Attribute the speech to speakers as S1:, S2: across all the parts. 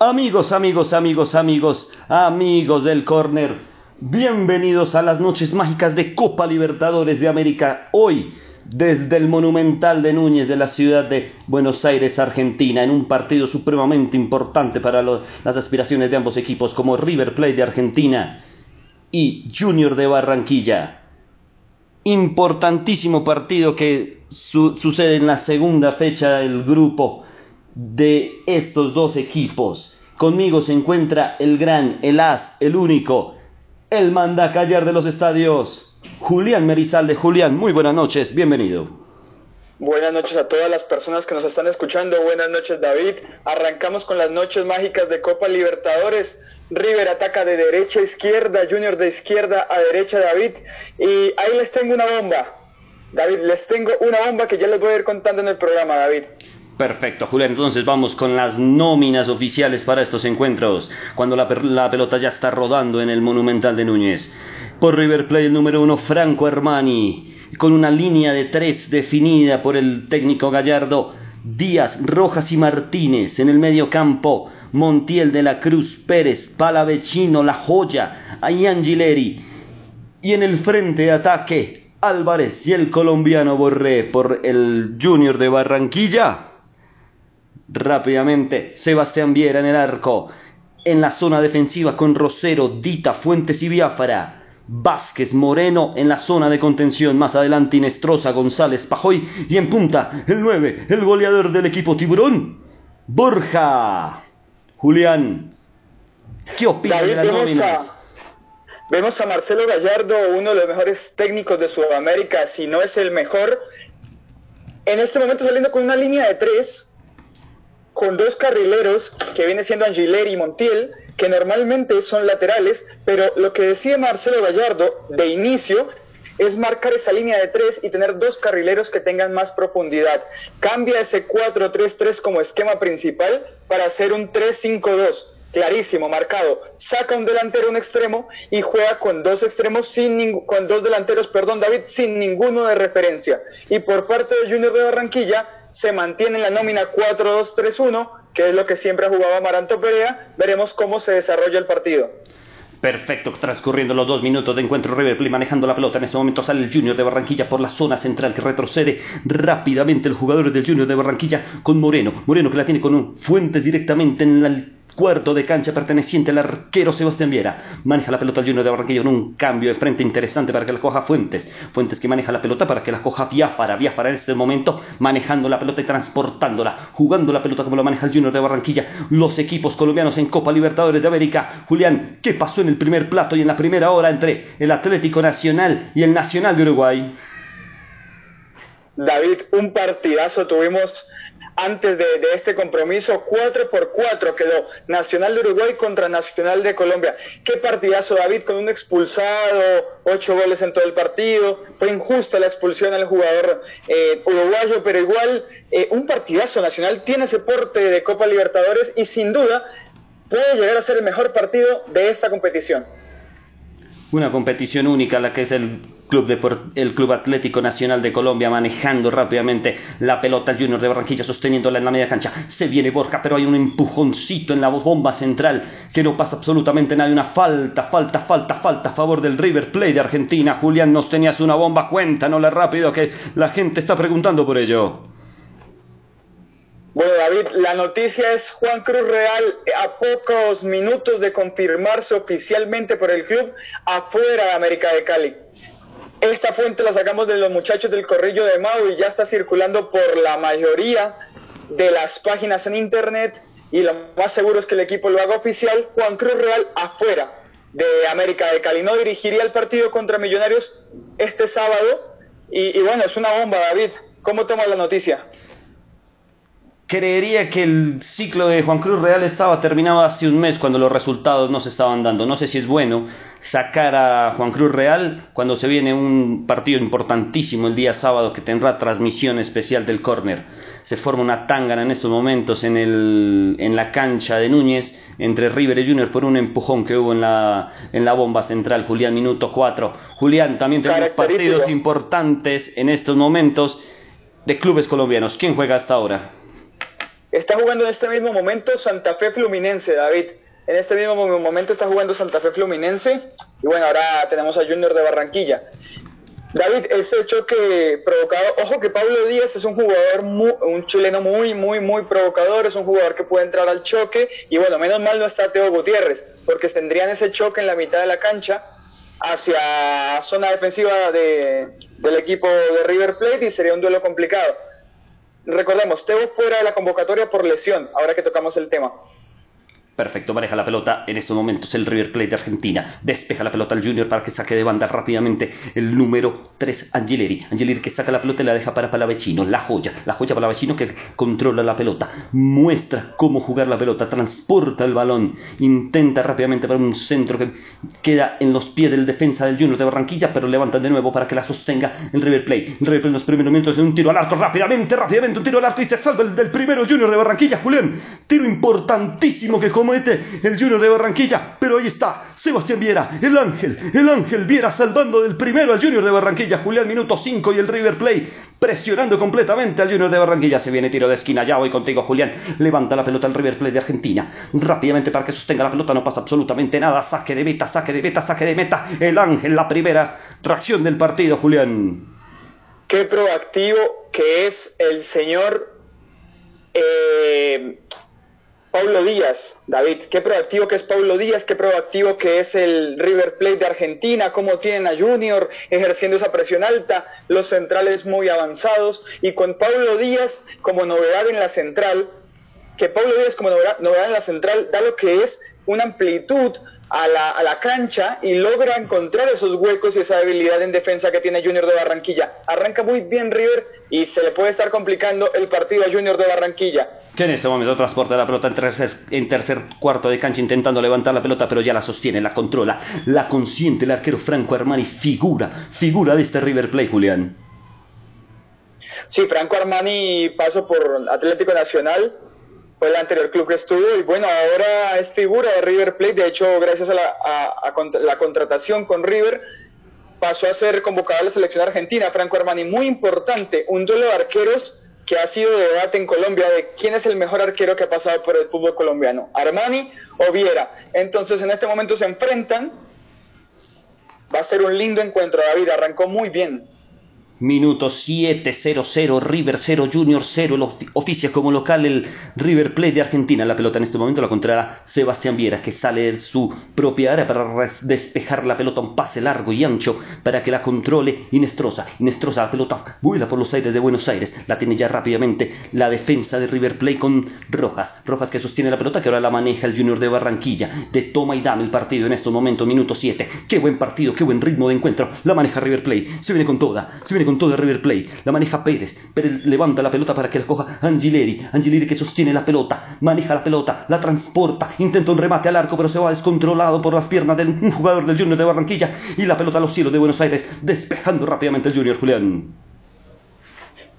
S1: Amigos, amigos, amigos, amigos, amigos del corner, bienvenidos a las noches mágicas de Copa Libertadores de América. Hoy, desde el Monumental de Núñez de la ciudad de Buenos Aires, Argentina, en un partido supremamente importante para las aspiraciones de ambos equipos, como River Plate de Argentina y Junior de Barranquilla. Importantísimo partido que sucede en la segunda fecha del grupo de estos dos equipos. Conmigo se encuentra el gran, el as, el único, el manda callar de los estadios, Julián Merizalde. Julián, muy buenas noches, bienvenido.
S2: Buenas noches a todas las personas que nos están escuchando. Buenas noches, David. Arrancamos con las noches mágicas de Copa Libertadores. River ataca de derecha a izquierda, Junior de izquierda a derecha, David. Y ahí les tengo una bomba. David, les tengo una bomba que ya les voy a ir contando en el programa, David.
S1: Perfecto, Julián. Entonces vamos con las nóminas oficiales para estos encuentros. Cuando la, pelota ya está rodando en el Monumental de Núñez. Por River Plate el número uno, Franco Armani. Con una línea de tres definida por el técnico Gallardo. Díaz, Rojas y Martínez. En el medio campo, Montiel de la Cruz, Pérez, Palavecino, La Joya, Ayangileri. Y en el frente de ataque, Álvarez y el colombiano Borré por el Junior de Barranquilla. Rápidamente, Sebastián Viera en el arco. En la zona defensiva con Rosero, Dita, Fuentes y Biafara. Vázquez Moreno en la zona de contención. Más adelante Inestrosa, González, Pajoy. Y en punta, el 9, el goleador del equipo Tiburón, Borja. Julián, ¿qué opinas de
S2: vemos a Marcelo Gallardo, uno de los mejores técnicos de Sudamérica, si no es el mejor. En este momento saliendo con una línea de tres con dos carrileros que viene siendo Angileri y Montiel, que normalmente son laterales, pero lo que decía Marcelo Gallardo de inicio es marcar esa línea de tres y tener dos carrileros que tengan más profundidad. Cambia ese 4-3-3 como esquema principal para hacer un 3-5-2 clarísimo, marcado. Saca un delantero, un extremo y juega con dos extremos, sin con dos delanteros, perdón, David, sin ninguno de referencia. Y por parte de Junior de Barranquilla, se mantiene en la nómina 4-2-3-1, que es lo que siempre ha jugado Amaranto Perea. Veremos cómo se desarrolla el partido.
S1: Perfecto, transcurriendo los dos minutos de encuentro, River Plate manejando la pelota. En ese momento sale el Junior de Barranquilla por la zona central que retrocede rápidamente el jugador del Junior de Barranquilla con Moreno. Moreno que la tiene con un Fuentes directamente en la Cuarto de cancha perteneciente al arquero Sebastián Viera. Maneja la pelota el Junior de Barranquilla con un cambio de frente interesante para que la coja Fuentes. Fuentes que maneja la pelota para que la coja Biafara. Biafara en este momento manejando la pelota y transportándola. Jugando la pelota como lo maneja el Junior de Barranquilla. Los equipos colombianos en Copa Libertadores de América. Julián, ¿qué pasó en el primer plato y en la primera hora entre el Atlético Nacional y el Nacional de Uruguay?
S2: David, un partidazo tuvimos antes de, este compromiso, 4 por 4 quedó Nacional de Uruguay contra Nacional de Colombia. Qué partidazo, David, con un expulsado, 8 goles en todo el partido. Fue injusta la expulsión al jugador eh, uruguayo, pero igual eh, un partidazo. Nacional tiene ese porte de Copa Libertadores y sin duda puede llegar a ser el mejor partido de esta competición.
S1: Una competición única, la que es el Club, el Club Atlético Nacional de Colombia manejando rápidamente la pelota, el Junior de Barranquilla sosteniéndola en la media cancha. Se viene Borja, pero hay un empujoncito en la bomba central que no pasa absolutamente nada. Una falta, falta, falta, falta a favor del River Plate de Argentina. Julián, nos tenías una bomba, cuéntanosla rápido que la gente está preguntando por ello.
S2: Bueno, David, la noticia es Juan Cruz Real a pocos minutos de confirmarse oficialmente por el club afuera de América de Cali. Esta fuente la sacamos de los muchachos del Corrillo de Mau y ya está circulando por la mayoría de las páginas en internet y lo más seguro es que el equipo lo haga oficial. Juan Cruz Real afuera de América de Cali. No dirigiría el partido contra Millonarios este sábado y, y bueno, es una bomba, David. ¿Cómo toma la noticia?
S1: Creería que el ciclo de Juan Cruz Real estaba terminado hace un mes cuando los resultados no se estaban dando. No sé si es bueno sacar a Juan Cruz Real cuando se viene un partido importantísimo el día sábado que tendrá transmisión especial del córner. Se forma una tangana en estos momentos en, el, en la cancha de Núñez entre River y Junior por un empujón que hubo en la, en la bomba central. Julián, minuto 4. Julián, también tenemos partidos importantes en estos momentos de clubes colombianos. ¿Quién juega hasta ahora?
S2: Está jugando en este mismo momento Santa Fe Fluminense, David. En este mismo momento está jugando Santa Fe Fluminense. Y bueno, ahora tenemos a Junior de Barranquilla. David, ese choque provocado, ojo que Pablo Díaz es un jugador, un chileno muy, muy, muy provocador, es un jugador que puede entrar al choque y bueno, menos mal no está Teo Gutiérrez, porque tendrían ese choque en la mitad de la cancha hacia zona defensiva de, del equipo de River Plate y sería un duelo complicado. Recordemos, Teo fuera de la convocatoria por lesión, ahora que tocamos el tema.
S1: Perfecto, maneja la pelota en estos momentos el River Plate de Argentina. Despeja la pelota al Junior para que saque de banda rápidamente el número 3, Angeleri. Angeleri que saca la pelota y la deja para Palavecino. La joya, la joya Palavecino que controla la pelota. Muestra cómo jugar la pelota, transporta el balón. Intenta rápidamente para un centro que queda en los pies del defensa del Junior de Barranquilla, pero levanta de nuevo para que la sostenga el River Plate. El River Plate en los primeros minutos de un tiro al arco rápidamente, rápidamente, un tiro al arco y se salva el del primero Junior de Barranquilla, Julián. Tiro importantísimo que como el Junior de Barranquilla, pero ahí está, Sebastián Viera, el ángel, el ángel Viera salvando del primero al Junior de Barranquilla, Julián minuto 5 y el River Play presionando completamente al Junior de Barranquilla, se viene tiro de esquina, ya voy contigo Julián, levanta la pelota al River Play de Argentina, rápidamente para que sostenga la pelota, no pasa absolutamente nada, saque de meta, saque de meta, saque de meta, el ángel, la primera reacción del partido, Julián.
S2: Qué proactivo que es el señor... Eh, Paulo Díaz, David, qué proactivo que es Paulo Díaz, qué proactivo que es el River Plate de Argentina, cómo tienen a Junior ejerciendo esa presión alta, los centrales muy avanzados y con Paulo Díaz como novedad en la central, que Paulo Díaz como novedad, en la central da lo que es una amplitud a la, a la, cancha y logra encontrar esos huecos y esa debilidad en defensa que tiene Junior de Barranquilla. Arranca muy bien River y se le puede estar complicando el partido a Junior de Barranquilla
S1: que en este momento transporta la pelota en tercer, en tercer cuarto de cancha intentando levantar la pelota, pero ya la sostiene, la controla, la consiente el arquero Franco Armani, figura, figura de este River Play, Julián.
S2: Sí, Franco Armani pasó por Atlético Nacional, fue el anterior club que estuvo y bueno, ahora es figura de River Plate, de hecho, gracias a la, a la contratación con River, pasó a ser convocado a la selección argentina, Franco Armani, muy importante, un duelo de arqueros que ha sido debate en Colombia de quién es el mejor arquero que ha pasado por el fútbol colombiano, Armani o Viera. Entonces en este momento se enfrentan. Va a ser un lindo encuentro, David. Arrancó muy bien.
S1: Minuto 7, 0-0, River 0, Junior 0, el oficia como local el River Plate de Argentina. La pelota en este momento la controla Sebastián Viera, que sale de su propia área para despejar la pelota, un pase largo y ancho para que la controle Inestrosa. Inestrosa, la pelota vuela por los aires de Buenos Aires, la tiene ya rápidamente la defensa de River Plate con Rojas. Rojas que sostiene la pelota, que ahora la maneja el Junior de Barranquilla. De toma y dame el partido en este momento, minuto 7. Qué buen partido, qué buen ritmo de encuentro. La maneja River Plate, se viene con toda, se viene con todo de River Play. La maneja Pérez. Pérez levanta la pelota para que la coja Angileri. Angileri que sostiene la pelota. Maneja la pelota. La transporta. Intenta un remate al arco, pero se va descontrolado por las piernas de un jugador del Junior de Barranquilla. Y la pelota a los cielos de Buenos Aires. Despejando rápidamente el Junior Julián.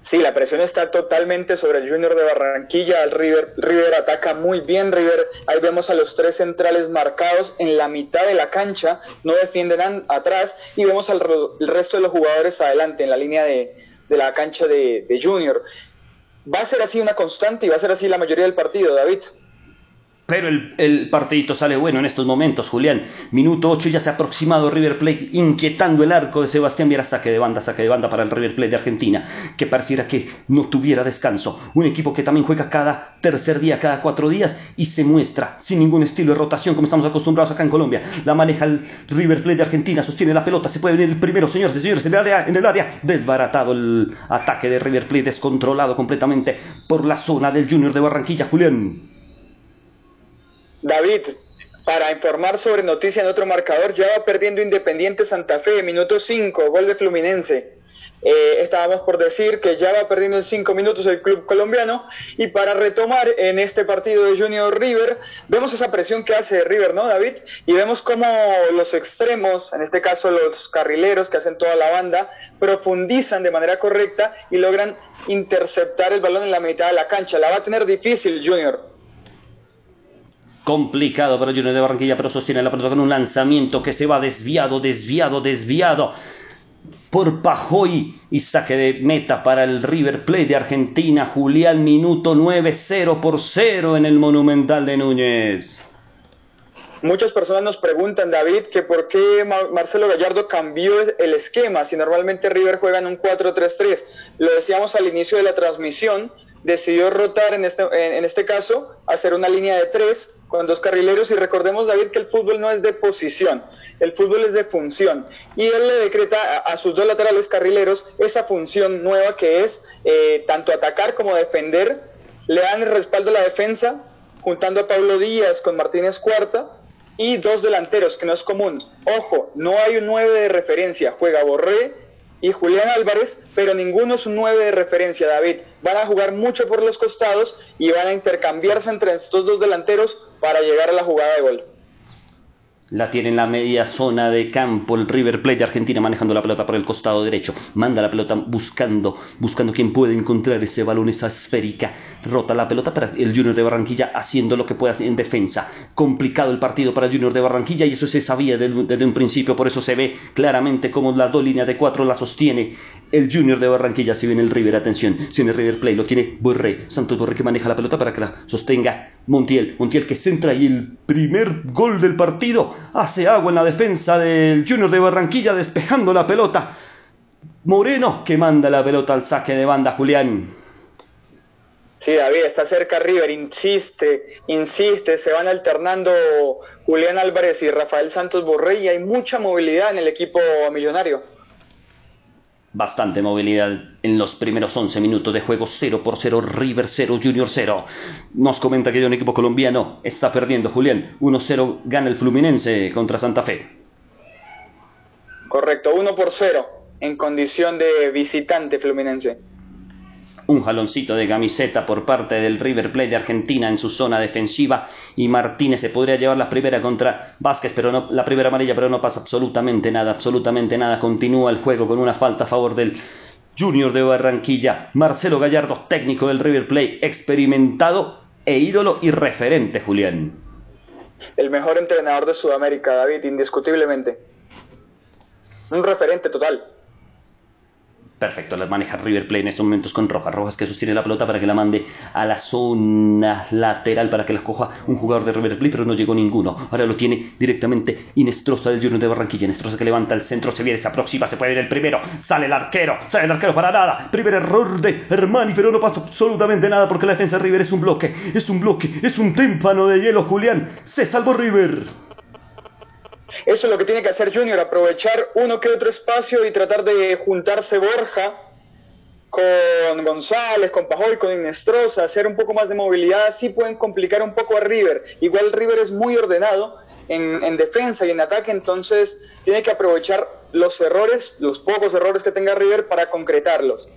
S2: Sí, la presión está totalmente sobre el Junior de Barranquilla. El River, River ataca muy bien. River, ahí vemos a los tres centrales marcados en la mitad de la cancha, no defienden atrás y vemos al resto de los jugadores adelante en la línea de, la cancha de, de Junior. Va a ser así una constante y va a ser así la mayoría del partido, David.
S1: Pero el, el, partidito sale bueno en estos momentos, Julián. Minuto 8 ya se ha aproximado River Plate, inquietando el arco de Sebastián Viera. Saque de banda, saque de banda para el River Plate de Argentina, que pareciera que no tuviera descanso. Un equipo que también juega cada tercer día, cada cuatro días y se muestra sin ningún estilo de rotación como estamos acostumbrados acá en Colombia. La maneja el River Plate de Argentina, sostiene la pelota, se puede venir el primero, señores y señores, en el área, en el área. Desbaratado el ataque de River Plate, descontrolado completamente por la zona del Junior de Barranquilla, Julián.
S2: David, para informar sobre noticia en otro marcador, ya va perdiendo Independiente Santa Fe, minuto 5, gol de Fluminense. Eh, estábamos por decir que ya va perdiendo en 5 minutos el club colombiano y para retomar en este partido de Junior River, vemos esa presión que hace River, ¿no, David? Y vemos cómo los extremos, en este caso los carrileros que hacen toda la banda, profundizan de manera correcta y logran interceptar el balón en la mitad de la cancha. La va a tener difícil Junior
S1: complicado para Junior de Barranquilla, pero sostiene la pelota con un lanzamiento que se va desviado, desviado, desviado. por Pajoy y saque de meta para el River Plate de Argentina. Julián, minuto 9, 0 por 0 en el Monumental de Núñez.
S2: Muchas personas nos preguntan, David, que por qué Marcelo Gallardo cambió el esquema si normalmente River juega en un 4-3-3. Lo decíamos al inicio de la transmisión, decidió rotar en este, en este caso, hacer una línea de tres con dos carrileros y recordemos, David, que el fútbol no es de posición, el fútbol es de función. Y él le decreta a, sus dos laterales carrileros esa función nueva que es eh, tanto atacar como defender. Le dan el respaldo a la defensa, juntando a Pablo Díaz con Martínez Cuarta y dos delanteros, que no es común. Ojo, no hay un 9 de referencia, juega Borré y Julián Álvarez, pero ninguno es un 9 de referencia, David. Van a jugar mucho por los costados y van a intercambiarse entre estos dos delanteros para llegar a la jugada de gol.
S1: La tiene en la media zona de campo el River Plate de Argentina manejando la pelota por el costado derecho. Manda la pelota buscando, buscando quien puede encontrar ese balón, esa esférica. Rota la pelota para el Junior de Barranquilla haciendo lo que pueda en defensa. Complicado el partido para el Junior de Barranquilla y eso se sabía desde, un principio. Por eso se ve claramente cómo las dos líneas de cuatro la sostiene el Junior de Barranquilla. Si viene el River, atención, si viene River Plate, lo tiene Borré. Santos Borré que maneja la pelota para que la sostenga Montiel. Montiel que centra y el primer gol del partido hace agua en la defensa del Junior de Barranquilla despejando la pelota. Moreno que manda la pelota al saque de banda, Julián.
S2: Sí, David, está cerca River, insiste, insiste, se van alternando Julián Álvarez y Rafael Santos Borré y hay mucha movilidad en el equipo millonario.
S1: Bastante movilidad en los primeros 11 minutos de juego, 0 por 0, River 0, Junior 0. Nos comenta que un equipo colombiano está perdiendo, Julián. 1-0 gana el Fluminense contra Santa Fe.
S2: Correcto, 1 por 0 en condición de visitante Fluminense
S1: un jaloncito de camiseta por parte del River Plate de Argentina en su zona defensiva y Martínez se podría llevar la primera contra Vázquez, pero no la primera amarilla, pero no pasa absolutamente nada, absolutamente nada. Continúa el juego con una falta a favor del Junior de Barranquilla. Marcelo Gallardo, técnico del River Plate, experimentado e ídolo y referente, Julián.
S2: El mejor entrenador de Sudamérica, David, indiscutiblemente. Un referente total.
S1: Perfecto, las maneja River Plate en estos momentos con Rojas. Rojas que sostiene la pelota para que la mande a la zona lateral para que la coja un jugador de River Plate, pero no llegó ninguno. Ahora lo tiene directamente Inestrosa del Junior de Barranquilla. Inestrosa que levanta el centro, se viene, se aproxima, se puede ir el primero. Sale el arquero, sale el arquero para nada. Primer error de Hermani, pero no pasa absolutamente nada porque la defensa de River es un bloque, es un bloque, es un témpano de hielo, Julián. Se salvó River.
S2: Eso es lo que tiene que hacer Junior, aprovechar uno que otro espacio y tratar de juntarse Borja con González, con Pajoy, con Inestrosa, hacer un poco más de movilidad, así pueden complicar un poco a River. Igual River es muy ordenado en, en defensa y en ataque, entonces tiene que aprovechar los errores, los pocos errores que tenga River para concretarlos.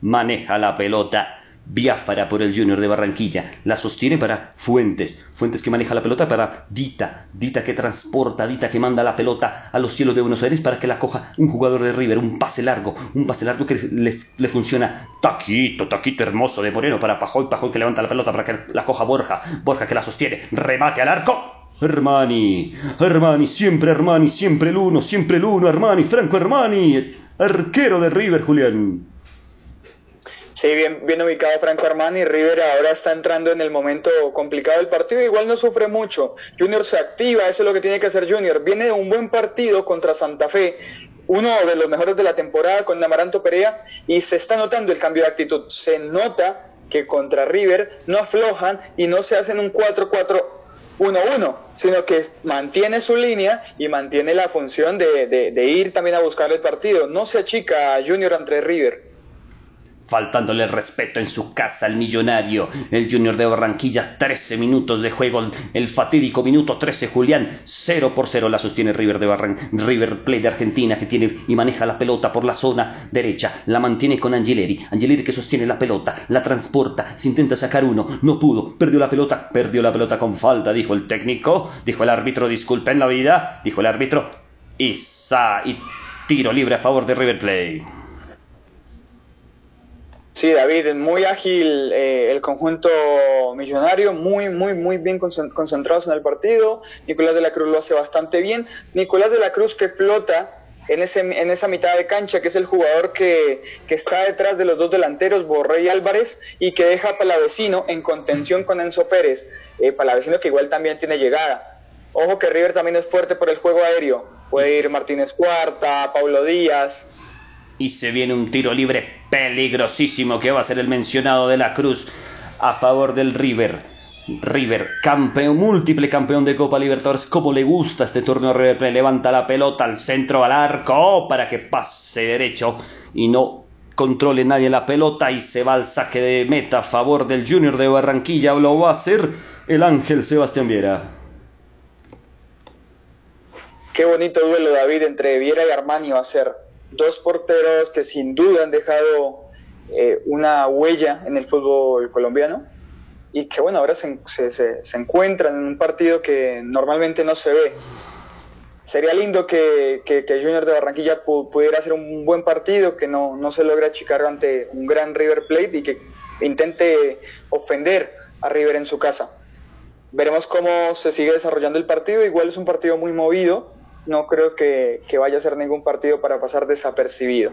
S1: Maneja la pelota Biafara por el Junior de Barranquilla. La sostiene para Fuentes. Fuentes que maneja la pelota para Dita. Dita que transporta, Dita que manda la pelota a los cielos de Buenos Aires para que la coja un jugador de River. Un pase largo. Un pase largo que le funciona. Taquito, taquito hermoso de Moreno para Pajoy. Pajoy que levanta la pelota para que la coja Borja. Borja que la sostiene. Remate al arco. Hermani, Hermani, siempre Hermani, siempre el uno, siempre el uno, Hermani, Franco Hermani, arquero de River, Julián.
S2: Sí, bien, bien ubicado Franco Armani. River ahora está entrando en el momento complicado del partido. Igual no sufre mucho. Junior se activa, eso es lo que tiene que hacer Junior. Viene de un buen partido contra Santa Fe, uno de los mejores de la temporada con Amaranto Perea, y se está notando el cambio de actitud. Se nota que contra River no aflojan y no se hacen un 4-4 1-1, sino que mantiene su línea y mantiene la función de, ir también a buscar el partido. No se achica Junior entre River
S1: faltándole el respeto en su casa al millonario. El Junior de Barranquilla, 13 minutos de juego, el fatídico minuto 13, Julián, 0 por 0 la sostiene River de Barran River Plate de Argentina, que tiene y maneja la pelota por la zona derecha, la mantiene con Angeleri, Angeleri que sostiene la pelota, la transporta, se intenta sacar uno, no pudo, perdió la pelota, perdió la pelota con falta, dijo el técnico, dijo el árbitro, disculpen la vida, dijo el árbitro, y, y tiro libre a favor de River Plate.
S2: Sí, David, muy ágil eh, el conjunto millonario, muy, muy, muy bien concentrados en el partido. Nicolás de la Cruz lo hace bastante bien. Nicolás de la Cruz que flota en, ese, en esa mitad de cancha, que es el jugador que, que está detrás de los dos delanteros, Borré y Álvarez, y que deja a Palavecino en contención con Enzo Pérez. Eh, Palavecino que igual también tiene llegada. Ojo que River también es fuerte por el juego aéreo. Puede ir Martínez Cuarta, Paulo Díaz.
S1: Y se viene un tiro libre peligrosísimo que va a ser el mencionado de la Cruz a favor del River. River, campeón, múltiple campeón de Copa Libertadores. ¿Cómo le gusta este torneo River Levanta la pelota al centro, al arco, para que pase derecho y no controle nadie la pelota y se va al saque de meta a favor del Junior de Barranquilla. Lo va a hacer el Ángel Sebastián Viera.
S2: Qué bonito duelo, David, entre Viera y Armani va a ser. Dos porteros que sin duda han dejado eh, una huella en el fútbol colombiano y que bueno, ahora se, se, se, encuentran en un partido que normalmente no se ve. Sería lindo que, que, que Junior de Barranquilla pudiera hacer un buen partido, que no, no se logre achicar ante un gran River Plate y que intente ofender a River en su casa. Veremos cómo se sigue desarrollando el partido. Igual es un partido muy movido. No creo que, que vaya a ser ningún partido para pasar desapercibido.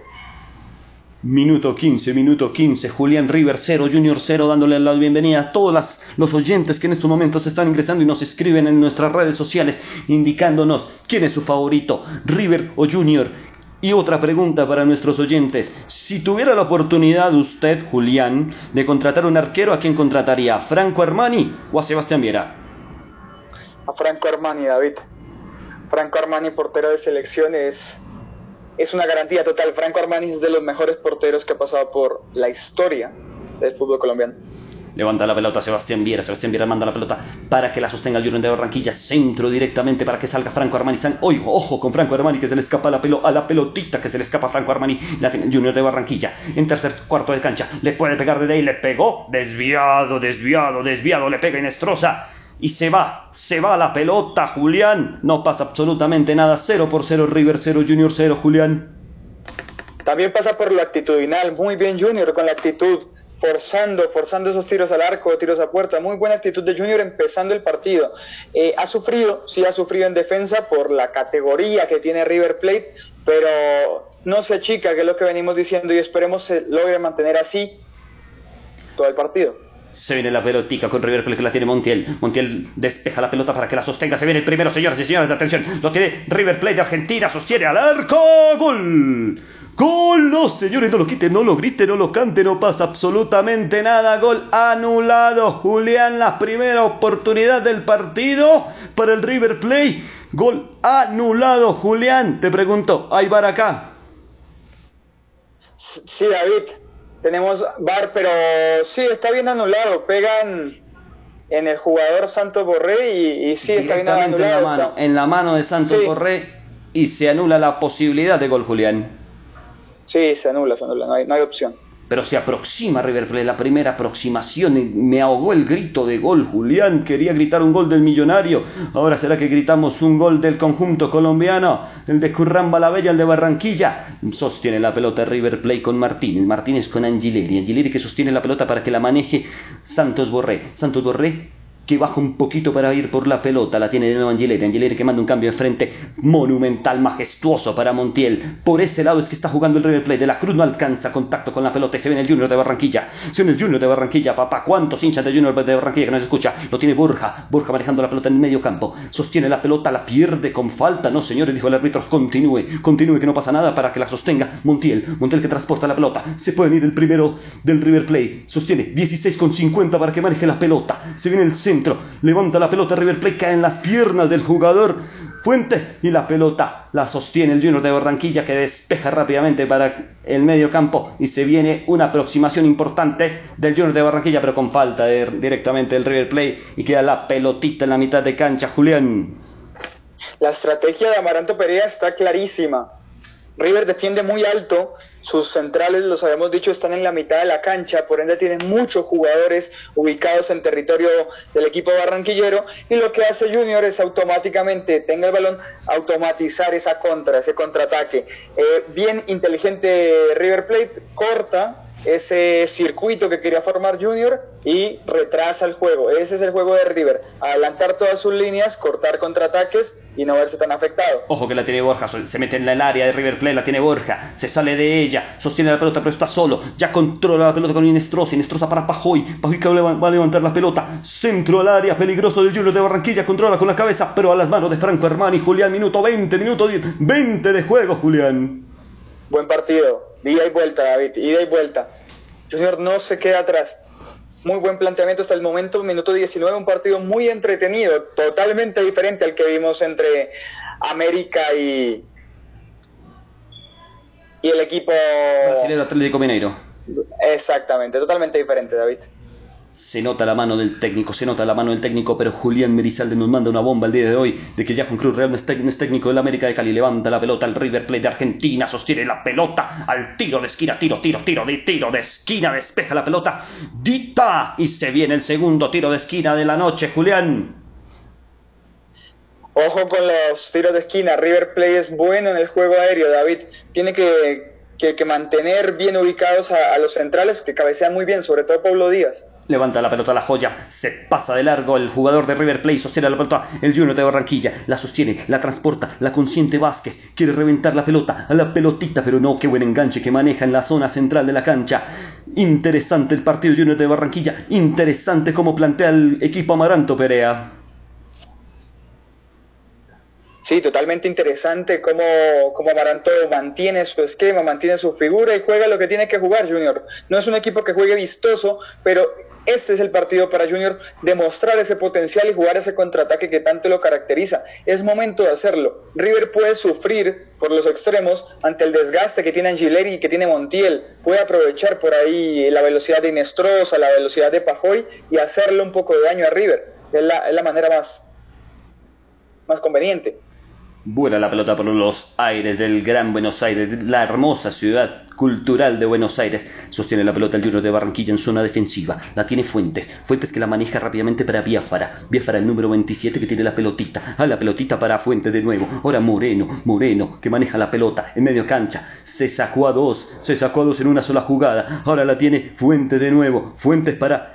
S1: Minuto 15, minuto 15, Julián River 0, Junior 0, dándole la bienvenida a todos los oyentes que en estos momentos están ingresando y nos escriben en nuestras redes sociales indicándonos quién es su favorito, River o Junior. Y otra pregunta para nuestros oyentes. Si tuviera la oportunidad usted, Julián, de contratar un arquero, ¿a quién contrataría? ¿A Franco Armani o a Sebastián Viera?
S2: A Franco Armani, David. Franco Armani, portero de selecciones es una garantía total. Franco Armani es de los mejores porteros que ha pasado por la historia del fútbol colombiano.
S1: Levanta la pelota Sebastián Viera. Sebastián Viera manda la pelota para que la sostenga el Junior de Barranquilla. Centro directamente para que salga Franco Armani. Ojo, ojo con Franco Armani que se le escapa la, pelo, a la pelotista que se le escapa a Franco Armani. La tiene el Junior de Barranquilla. En tercer cuarto de cancha. Le puede pegar de ahí. Le pegó. Desviado, desviado, desviado. Le pega Inestrosa y se va, se va la pelota, Julián. No pasa absolutamente nada. 0 por 0, River 0, Junior 0, Julián.
S2: También pasa por lo actitudinal. Muy bien, Junior, con la actitud. Forzando, forzando esos tiros al arco, tiros a puerta. Muy buena actitud de Junior empezando el partido. Eh, ha sufrido, sí ha sufrido en defensa por la categoría que tiene River Plate, pero no se chica, que es lo que venimos diciendo, y esperemos se logre mantener así todo el partido.
S1: Se viene la pelotica con River Plate que la tiene Montiel. Montiel despeja la pelota para que la sostenga. Se viene el primero, señoras y señores, de atención. Lo tiene River Plate de Argentina. Sostiene al arco. Gol. Gol, no señores, no lo quite, no lo grite, no lo cante, no pasa absolutamente nada. Gol anulado. Julián, la primera oportunidad del partido para el River Plate. Gol anulado, Julián. Te pregunto, ¿hay bar acá?
S2: Sí, David. Tenemos VAR, pero sí, está bien anulado. Pegan en el jugador Santos Borré y, sí, está bien anulado.
S1: En la, mano, en la mano de Santos Borré y se anula la posibilidad de gol, Julián.
S2: Sí, se anula, se anula, no hay, no hay opción
S1: pero se aproxima River Plate, la primera aproximación, me ahogó el grito de gol, Julián quería gritar un gol del millonario, ahora será que gritamos un gol del conjunto colombiano, el de Curramba la el de Barranquilla, sostiene la pelota River Plate con Martínez, Martínez con Angileri, Angileri que sostiene la pelota para que la maneje Santos Borré, Santos Borré que baja un poquito para ir por la pelota, la tiene de nuevo Angeleri, Angeleri que manda un cambio de frente monumental, majestuoso para Montiel, por ese lado es que está jugando el River Plate, de la Cruz no alcanza contacto con la pelota y se viene el Junior de Barranquilla, se viene el Junior de Barranquilla, papá, cuántos hinchas de Junior de Barranquilla que no se escucha, lo tiene Borja, Borja manejando la pelota en medio campo, sostiene la pelota, la pierde con falta, no señores, dijo el árbitro, continúe, continúe que no pasa nada para que la sostenga Montiel, Montiel que transporta la pelota, se puede ir el primero del River Plate, sostiene 16 con 50 para que maneje la pelota, se viene el centro, levanta la pelota, River Plate cae en las piernas del jugador Fuentes y la pelota la sostiene el Junior de Barranquilla que despeja rápidamente para el medio campo y se viene una aproximación importante del Junior de Barranquilla pero con falta directamente del River Plate y queda la pelotita en la mitad de cancha, Julián.
S2: La estrategia de Amaranto Perea está clarísima River defiende muy alto, sus centrales, los habíamos dicho, están en la mitad de la cancha, por ende tiene muchos jugadores ubicados en territorio del equipo barranquillero y lo que hace Junior es automáticamente, tenga el balón, automatizar esa contra, ese contraataque. Eh, bien inteligente River Plate, corta ese circuito que quería formar Junior y retrasa el juego. Ese es el juego de River. Adelantar todas sus líneas, cortar contraataques y no verse tan afectado.
S1: Ojo que la tiene Borja, se mete en el área de River Plate, la tiene Borja, se sale de ella, sostiene la pelota pero está solo, ya controla la pelota con Inestrosa, Inestrosa para Pajoy, Pajoy que va a levantar la pelota, centro al área, peligroso del Junior de Barranquilla, controla con la cabeza, pero a las manos de Franco Armani, Julián, minuto 20, minuto 10, 20 de juego, Julián.
S2: Buen partido, ida y vuelta, David, ida y vuelta. Junior no se queda atrás. Muy buen planteamiento hasta el momento, minuto 19, un partido muy entretenido, totalmente diferente al que vimos entre América y, y el equipo
S1: brasileño Atlético Mineiro.
S2: Exactamente, totalmente diferente, David.
S1: Se nota la mano del técnico, se nota la mano del técnico, pero Julián Merizalde nos manda una bomba el día de hoy de que Juan Cruz Real es técnico del América de Cali, levanta la pelota al River Plate de Argentina, sostiene la pelota al tiro de esquina, tiro, tiro, tiro, de tiro de esquina, despeja la pelota, dita y se viene el segundo tiro de esquina de la noche, Julián.
S2: Ojo con los tiros de esquina, River Plate es bueno en el juego aéreo, David, tiene que, mantener bien ubicados a, a los centrales que cabecean muy bien, sobre todo Pablo Díaz.
S1: Levanta la pelota a la joya, se pasa de largo el jugador de River Plate, sostiene la pelota, el Junior de Barranquilla, la sostiene, la transporta, la consiente Vázquez, quiere reventar la pelota, a la pelotita, pero no, qué buen enganche que maneja en la zona central de la cancha. Interesante el partido Junior de Barranquilla, interesante cómo plantea el equipo Amaranto Perea.
S2: Sí, totalmente interesante cómo, cómo Amaranto mantiene su esquema, mantiene su figura y juega lo que tiene que jugar Junior. No es un equipo que juegue vistoso, pero este es el partido para Junior demostrar ese potencial y jugar ese contraataque que tanto lo caracteriza. Es momento de hacerlo. River puede sufrir por los extremos ante el desgaste que tiene Angileri y que tiene Montiel. Puede aprovechar por ahí la velocidad de Inestrosa, la velocidad de Pajoy y hacerle un poco de daño a River. Es la, es la manera más, más conveniente.
S1: Vuela la pelota por los aires del Gran Buenos Aires, la hermosa ciudad cultural de Buenos Aires. Sostiene la pelota el Junior de Barranquilla en zona defensiva. La tiene Fuentes. Fuentes que la maneja rápidamente para Biafara. Biafara el número 27 que tiene la pelotita. A la pelotita para Fuentes de nuevo. Ahora Moreno. Moreno que maneja la pelota en medio cancha. Se sacó a dos. Se sacó a dos en una sola jugada. Ahora la tiene Fuentes de nuevo. Fuentes para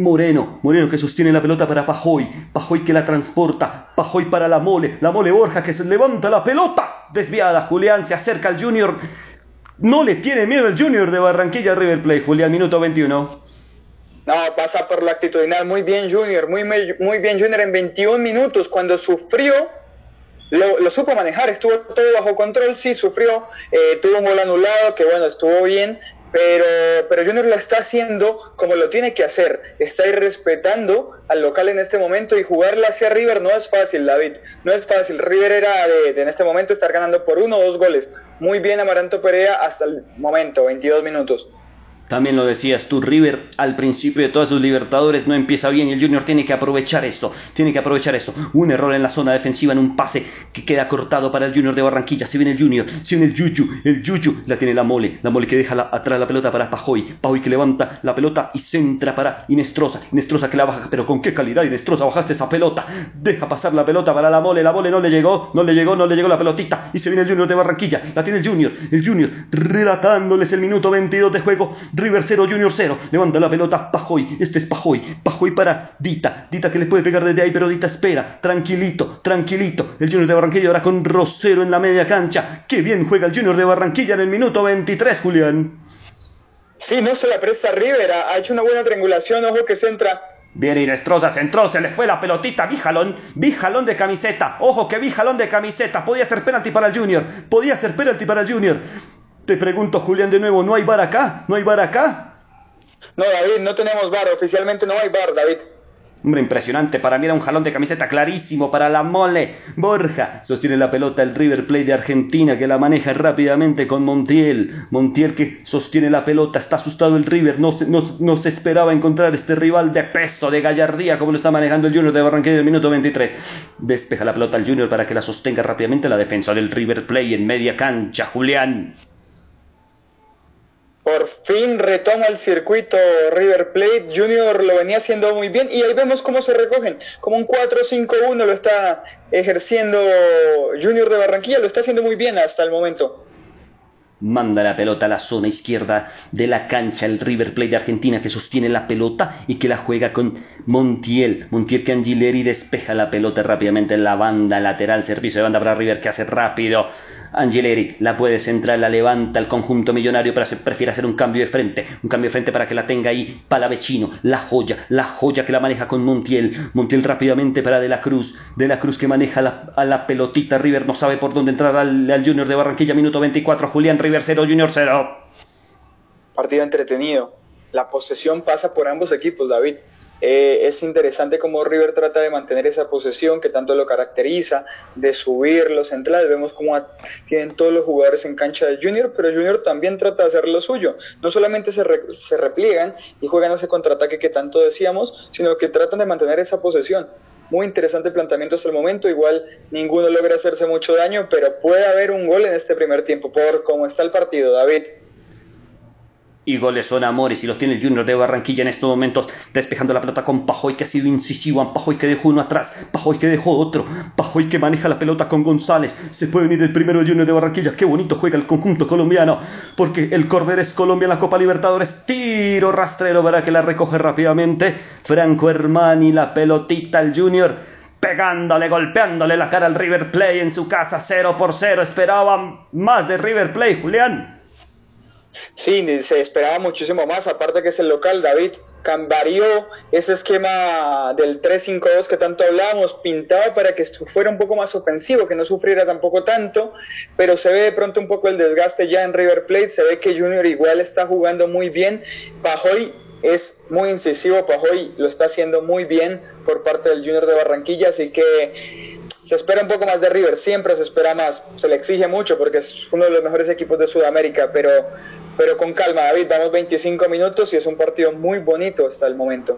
S1: Moreno, Moreno que sostiene la pelota para Pajoy, Pajoy que la transporta, Pajoy para la mole, la mole Borja que se levanta la pelota, desviada, Julián se acerca al Junior, no le tiene miedo el Junior de Barranquilla River Plate, Julián, minuto 21.
S2: No, pasa por la actitudinal, muy bien Junior, muy, muy bien Junior en 21 minutos, cuando sufrió lo, supo manejar, estuvo todo bajo control, sí, sufrió, eh, tuvo un gol anulado, que bueno, estuvo bien, pero, pero Junior lo está haciendo como lo tiene que hacer. Está ir respetando al local en este momento y jugarla hacia River no es fácil, David. No es fácil. River era de, en este momento estar ganando por uno o dos goles. Muy bien Amaranto Perea hasta el momento, 22 minutos.
S1: También lo decías tú, River al principio de todas sus Libertadores no empieza bien y el Junior tiene que aprovechar esto, tiene que aprovechar esto. Un error en la zona defensiva en un pase que queda cortado para el Junior de Barranquilla. Se viene el Junior, se viene el Yuyu, el Yuyu la tiene la mole, la mole que deja atrás la pelota para Pajoy, Pajoy que levanta la pelota y centra para Inestrosa, Inestrosa que la baja, pero con qué calidad Inestrosa bajaste esa pelota, deja pasar la pelota para la mole, la mole no le llegó, no le llegó, no le llegó la pelotita y se viene el Junior de Barranquilla, la tiene el Junior, el Junior relatándoles el minuto 22 de juego River 0, Junior 0. Levanta la pelota Pajoy. Este es Pajoy. Pajoy para Dita. Dita que le puede pegar desde ahí, pero Dita espera. Tranquilito, tranquilito. El Junior de Barranquilla ahora con Rosero en la media cancha. Qué bien juega el Junior de Barranquilla en el minuto 23, Julián.
S2: Sí, no se la presta Rivera. Ha hecho una buena triangulación. Ojo que centra.
S1: Bien Inestrosa, centró, se le fue la pelotita, Vijalón, Vijalón de camiseta, ojo que Vijalón de camiseta, podía ser penalti para el Junior, podía ser penalti para el Junior. Te pregunto, Julián, de nuevo, ¿no hay bar acá? ¿No hay bar acá?
S2: No, David, no tenemos bar, oficialmente no hay bar, David.
S1: Hombre, impresionante. Para mí era un jalón de camiseta clarísimo para la mole. Borja sostiene la pelota el River Plate de Argentina que la maneja rápidamente con Montiel. Montiel que sostiene la pelota. Está asustado el River. No se, no, se esperaba encontrar este rival de peso, de gallardía, como lo está manejando el Junior de Barranquilla en el minuto 23. Despeja la pelota al Junior para que la sostenga rápidamente la defensa del River Plate en media cancha. Julián.
S2: Por fin retoma el circuito River Plate. Junior lo venía haciendo muy bien y ahí vemos cómo se recogen. Como un 4-5-1 lo está ejerciendo Junior de Barranquilla. Lo está haciendo muy bien hasta el momento.
S1: Manda la pelota a la zona izquierda de la cancha el River Plate de Argentina que sostiene la pelota y que la juega con Montiel. Montiel que Angileri despeja la pelota rápidamente en la banda lateral. Servicio de banda para River que hace rápido. Angileri la puede centrar, la levanta el conjunto millonario, pero se prefiere hacer un cambio de frente. Un cambio de frente para que la tenga ahí Palavecino. La joya, la joya que la maneja con Montiel. Montiel rápidamente para De la Cruz. De la Cruz que maneja a la pelotita. River no sabe por dónde entrar al, al Junior de Barranquilla. Minuto 24. Julián River 0, Junior 0.
S2: Partido entretenido. La posesión pasa por ambos equipos, David. Eh, es interesante cómo River trata de mantener esa posesión que tanto lo caracteriza, de subir los centrales. Vemos cómo tienen todos los jugadores en cancha de Junior, pero Junior también trata de hacer lo suyo. No solamente se, se repliegan y juegan ese contraataque que tanto decíamos, sino que tratan de mantener esa posesión. Muy interesante planteamiento hasta el momento. Igual ninguno logra hacerse mucho daño, pero puede haber un gol en este primer tiempo por cómo está el partido, David
S1: y goles son amores y los tiene el Junior de Barranquilla en estos momentos despejando la pelota con Pajoy que ha sido incisivo, Pajoy que dejó uno atrás, Pajoy que dejó otro, Pajoy que maneja la pelota con González, se puede venir el primero Junior de Barranquilla, qué bonito juega el conjunto colombiano, porque el Cordero es Colombia en la Copa Libertadores, tiro rastrero para que la recoge rápidamente, Franco Hermani, la pelotita al Junior, pegándole, golpeándole la cara al River Play en su casa, 0 por 0, esperaban más de River Play, Julián.
S2: Sí, se esperaba muchísimo más, aparte que es el local, David varió ese esquema del 3-5-2 que tanto hablábamos, pintado para que fuera un poco más ofensivo, que no sufriera tampoco tanto, pero se ve de pronto un poco el desgaste ya en River Plate, se ve que Junior igual está jugando muy bien, Pajoy es muy incisivo, Pajoy lo está haciendo muy bien por parte del Junior de Barranquilla, así que se espera un poco más de River, siempre se espera más, se le exige mucho porque es uno de los mejores equipos de Sudamérica, pero, pero con calma, David, damos 25 minutos y es un partido muy bonito hasta el momento.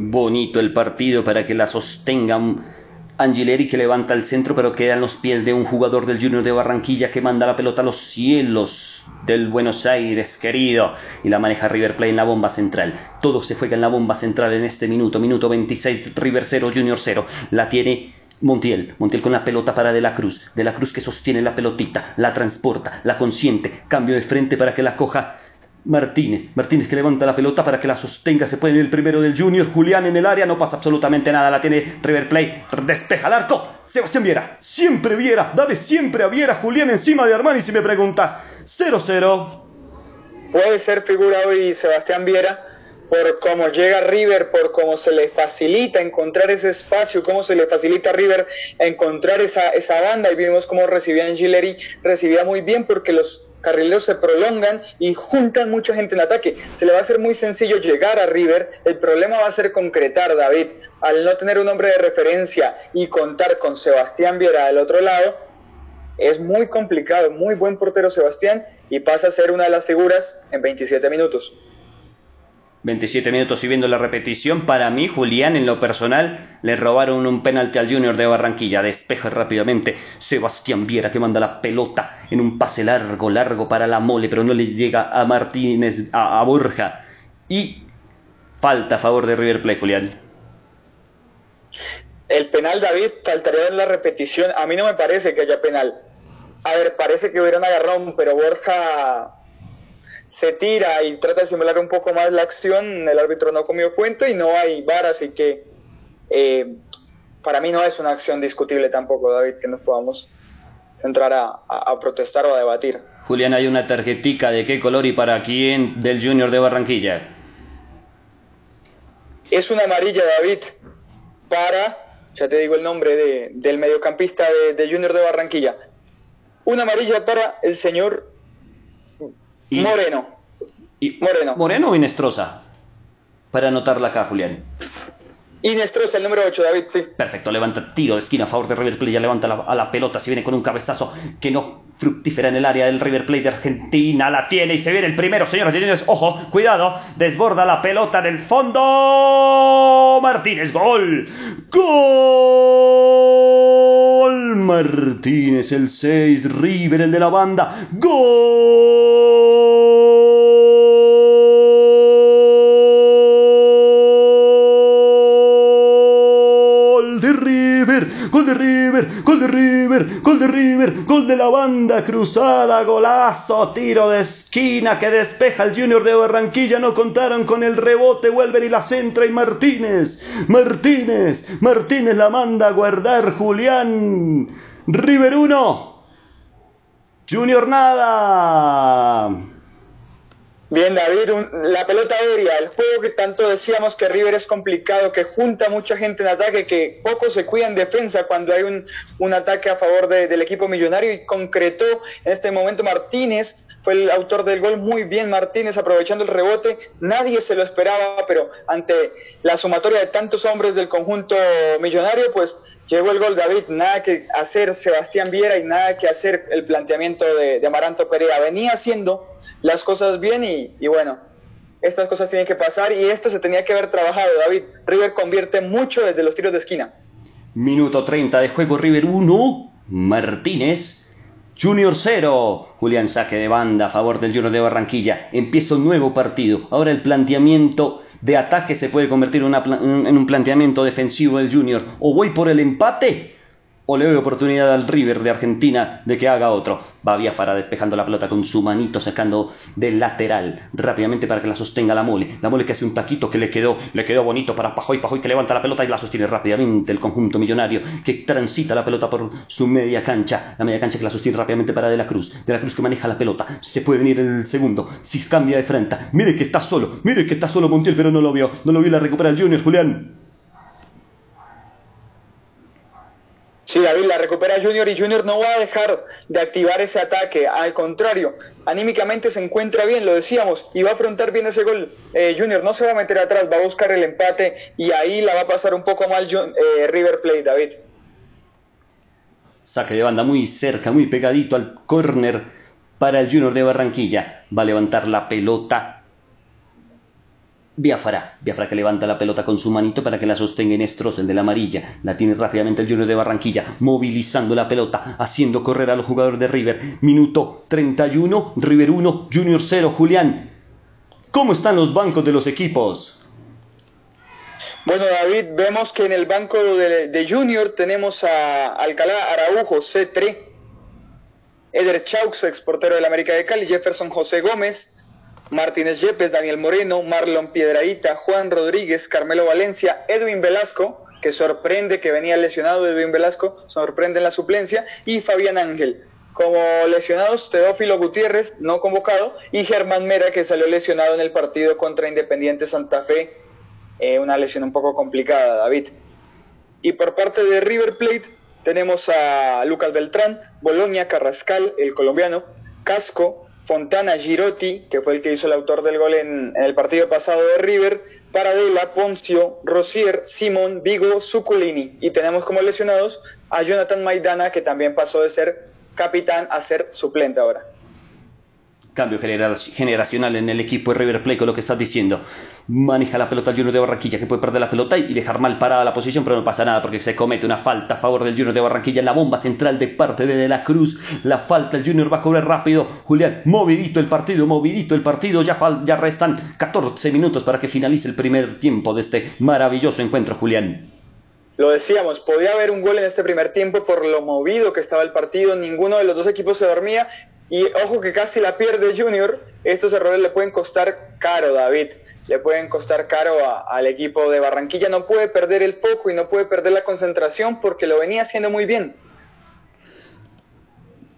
S1: Bonito el partido para que la sostengan. Angileri que levanta el centro pero queda en los pies de un jugador del Junior de Barranquilla que manda la pelota a los cielos del Buenos Aires querido y la maneja River Play en la bomba central. Todo se juega en la bomba central en este minuto, minuto 26, River 0, Junior 0. La tiene Montiel, Montiel con la pelota para De la Cruz, De la Cruz que sostiene la pelotita, la transporta, la consiente, cambio de frente para que la coja Martínez, Martínez que levanta la pelota para que la sostenga, se puede ir el primero del Junior, Julián en el área, no pasa absolutamente nada, la tiene River Play, despeja el arco, Sebastián Viera, siempre Viera, dale siempre a Viera, Julián encima de Armani si me preguntas, 0-0.
S2: Puede ser figura hoy Sebastián Viera, por cómo llega River, por cómo se le facilita encontrar ese espacio, cómo se le facilita a River encontrar esa, esa banda y vimos cómo recibía Angileri, recibía muy bien porque los carrileros se prolongan y juntan mucha gente en ataque. Se le va a hacer muy sencillo llegar a River. El problema va a ser concretar, David. Al no tener un hombre de referencia y contar con Sebastián Viera del otro lado, es muy complicado. Muy buen portero Sebastián y pasa a ser una de las figuras en 27 minutos.
S1: 27 minutos y viendo la repetición, para mí, Julián, en lo personal, le robaron un penalti al Junior de Barranquilla. Despeja rápidamente Sebastián Viera que manda la pelota en un pase largo, largo para la mole, pero no le llega a Martínez, a, Borja. Y falta a favor de River Plate, Julián.
S2: El penal, David, faltaría en la repetición. A mí no me parece que haya penal. A ver, parece que hubieran agarrón, pero Borja se tira y trata de simular un poco más la acción, el árbitro no comió cuento y no hay VAR, así que eh, para mí no es una acción discutible tampoco, David, que nos podamos entrar a, a, a, protestar o a debatir.
S1: Julián, hay una tarjetica de qué color y para quién del Junior de Barranquilla.
S2: Es una amarilla, David, para, ya te digo el nombre de, del mediocampista de, de Junior de Barranquilla. Una amarilla para el señor y, Moreno.
S1: Y, Moreno. ¿Moreno o Inestrosa? Para anotarla acá, Julián.
S2: Inestrosa, el número 8, David, sí.
S1: Perfecto, levanta tiro de esquina a favor de River Plate, ya levanta la, a la pelota, se viene con un cabezazo que no fructífera en el área del River Plate de Argentina, la tiene y se viene el primero, señoras y señores, ojo, cuidado, desborda la pelota en el fondo, Martínez, gol, gol, Martínez, el 6, River, el de la banda, gol. Gol de River, gol de River, gol de River, gol de la banda cruzada, golazo, tiro de esquina que despeja el Junior de Barranquilla, no contaron con el rebote, vuelven y la centra y Martínez, Martínez, Martínez la manda a guardar Julián, River 1, Junior nada.
S2: Bien, David, la pelota aérea, el juego que tanto decíamos que River es complicado, que junta mucha gente en ataque, que poco se cuida en defensa cuando hay un, un ataque a favor del equipo millonario y concretó en este momento Martínez, fue el autor del gol muy bien Martínez aprovechando el rebote, nadie se lo esperaba, pero ante la sumatoria de tantos hombres del conjunto millonario, pues llegó el gol David, nada que hacer Sebastián Viera y nada que hacer el planteamiento de, Amaranto Perea, venía haciendo las cosas bien y, bueno, estas cosas tienen que pasar y esto se tenía que haber trabajado, David. River convierte mucho desde los tiros de esquina.
S1: Minuto 30 de juego, River 1, Martínez, Junior 0. Julián saque de banda a favor del Junior de Barranquilla. Empieza un nuevo partido. Ahora el planteamiento de ataque se puede convertir en, en un planteamiento defensivo del Junior. O voy por el empate o le doy oportunidad al River de Argentina de que haga otro. Va Biafara despejando la pelota con su manito sacando del lateral rápidamente para que la sostenga la mole. La mole que hace un taquito que le quedó, le quedó bonito para Pajoy. Pajoy que levanta la pelota y la sostiene rápidamente el conjunto millonario que transita la pelota por su media cancha. La media cancha que la sostiene rápidamente para De la Cruz. De la Cruz que maneja la pelota. Se puede venir el segundo. Si cambia de frente. Mire que está solo. Mire que está solo Montiel, pero no lo vio. No lo vio. La recupera el Junior, Julián.
S2: Sí, David, la recupera Junior y Junior no va a dejar de activar ese ataque. Al contrario, anímicamente se encuentra bien, lo decíamos, y va a afrontar bien ese gol. Eh, Junior no se va a meter atrás, va a buscar el empate y ahí la va a pasar un poco mal eh, River Plate, David.
S1: Saque de banda muy cerca, muy pegadito al córner para el Junior de Barranquilla. Va a levantar la pelota Biafra, Biafra que levanta la pelota con su manito para que la sostenga en Estros, el de la amarilla. La tiene rápidamente el Junior de Barranquilla, movilizando la pelota, haciendo correr a los jugadores de River. Minuto 31, River 1, Junior 0. Julián, ¿cómo están los bancos de los equipos?
S2: Bueno, David, vemos que en el banco de, Junior tenemos a Alcalá Araujo, C3, Eder Chaux, exportero del América de Cali, Jefferson José Gómez, Martínez Yepes, Daniel Moreno, Marlon Piedraíta, Juan Rodríguez, Carmelo Valencia, Edwin Velasco, que sorprende que venía lesionado Edwin Velasco, sorprende en la suplencia, y Fabián Ángel. Como lesionados, Teófilo Gutiérrez, no convocado, y Germán Mera, que salió lesionado en el partido contra Independiente Santa Fe, eh, una lesión un poco complicada, David. Y por parte de River Plate, tenemos a Lucas Beltrán, Boloña, Carrascal, el colombiano, Casco, Fontana Girotti, que fue el que hizo el autor del gol en, el partido pasado de River, Paradela, Poncio, Rosier, Simón, Vigo, Zuculini. Y tenemos como lesionados a Jonathan Maidana, que también pasó de ser capitán a ser suplente ahora
S1: cambio generacional en el equipo de River Plate con lo que estás diciendo. Maneja la pelota el Junior de Barranquilla que puede perder la pelota y dejar mal parada la posición, pero no pasa nada porque se comete una falta a favor del Junior de Barranquilla en la bomba central de parte de De la Cruz. La falta, el Junior va a cobrar rápido. Julián, movidito el partido, movidito el partido. Ya, ya restan 14 minutos para que finalice el primer tiempo de este maravilloso encuentro, Julián.
S2: Lo decíamos, podía haber un gol en este primer tiempo por lo movido que estaba el partido, ninguno de los dos equipos se dormía y ojo que casi la pierde Junior. Estos errores le pueden costar caro, David. Le pueden costar caro al equipo de Barranquilla. No puede perder el foco y no puede perder la concentración porque lo venía haciendo muy bien.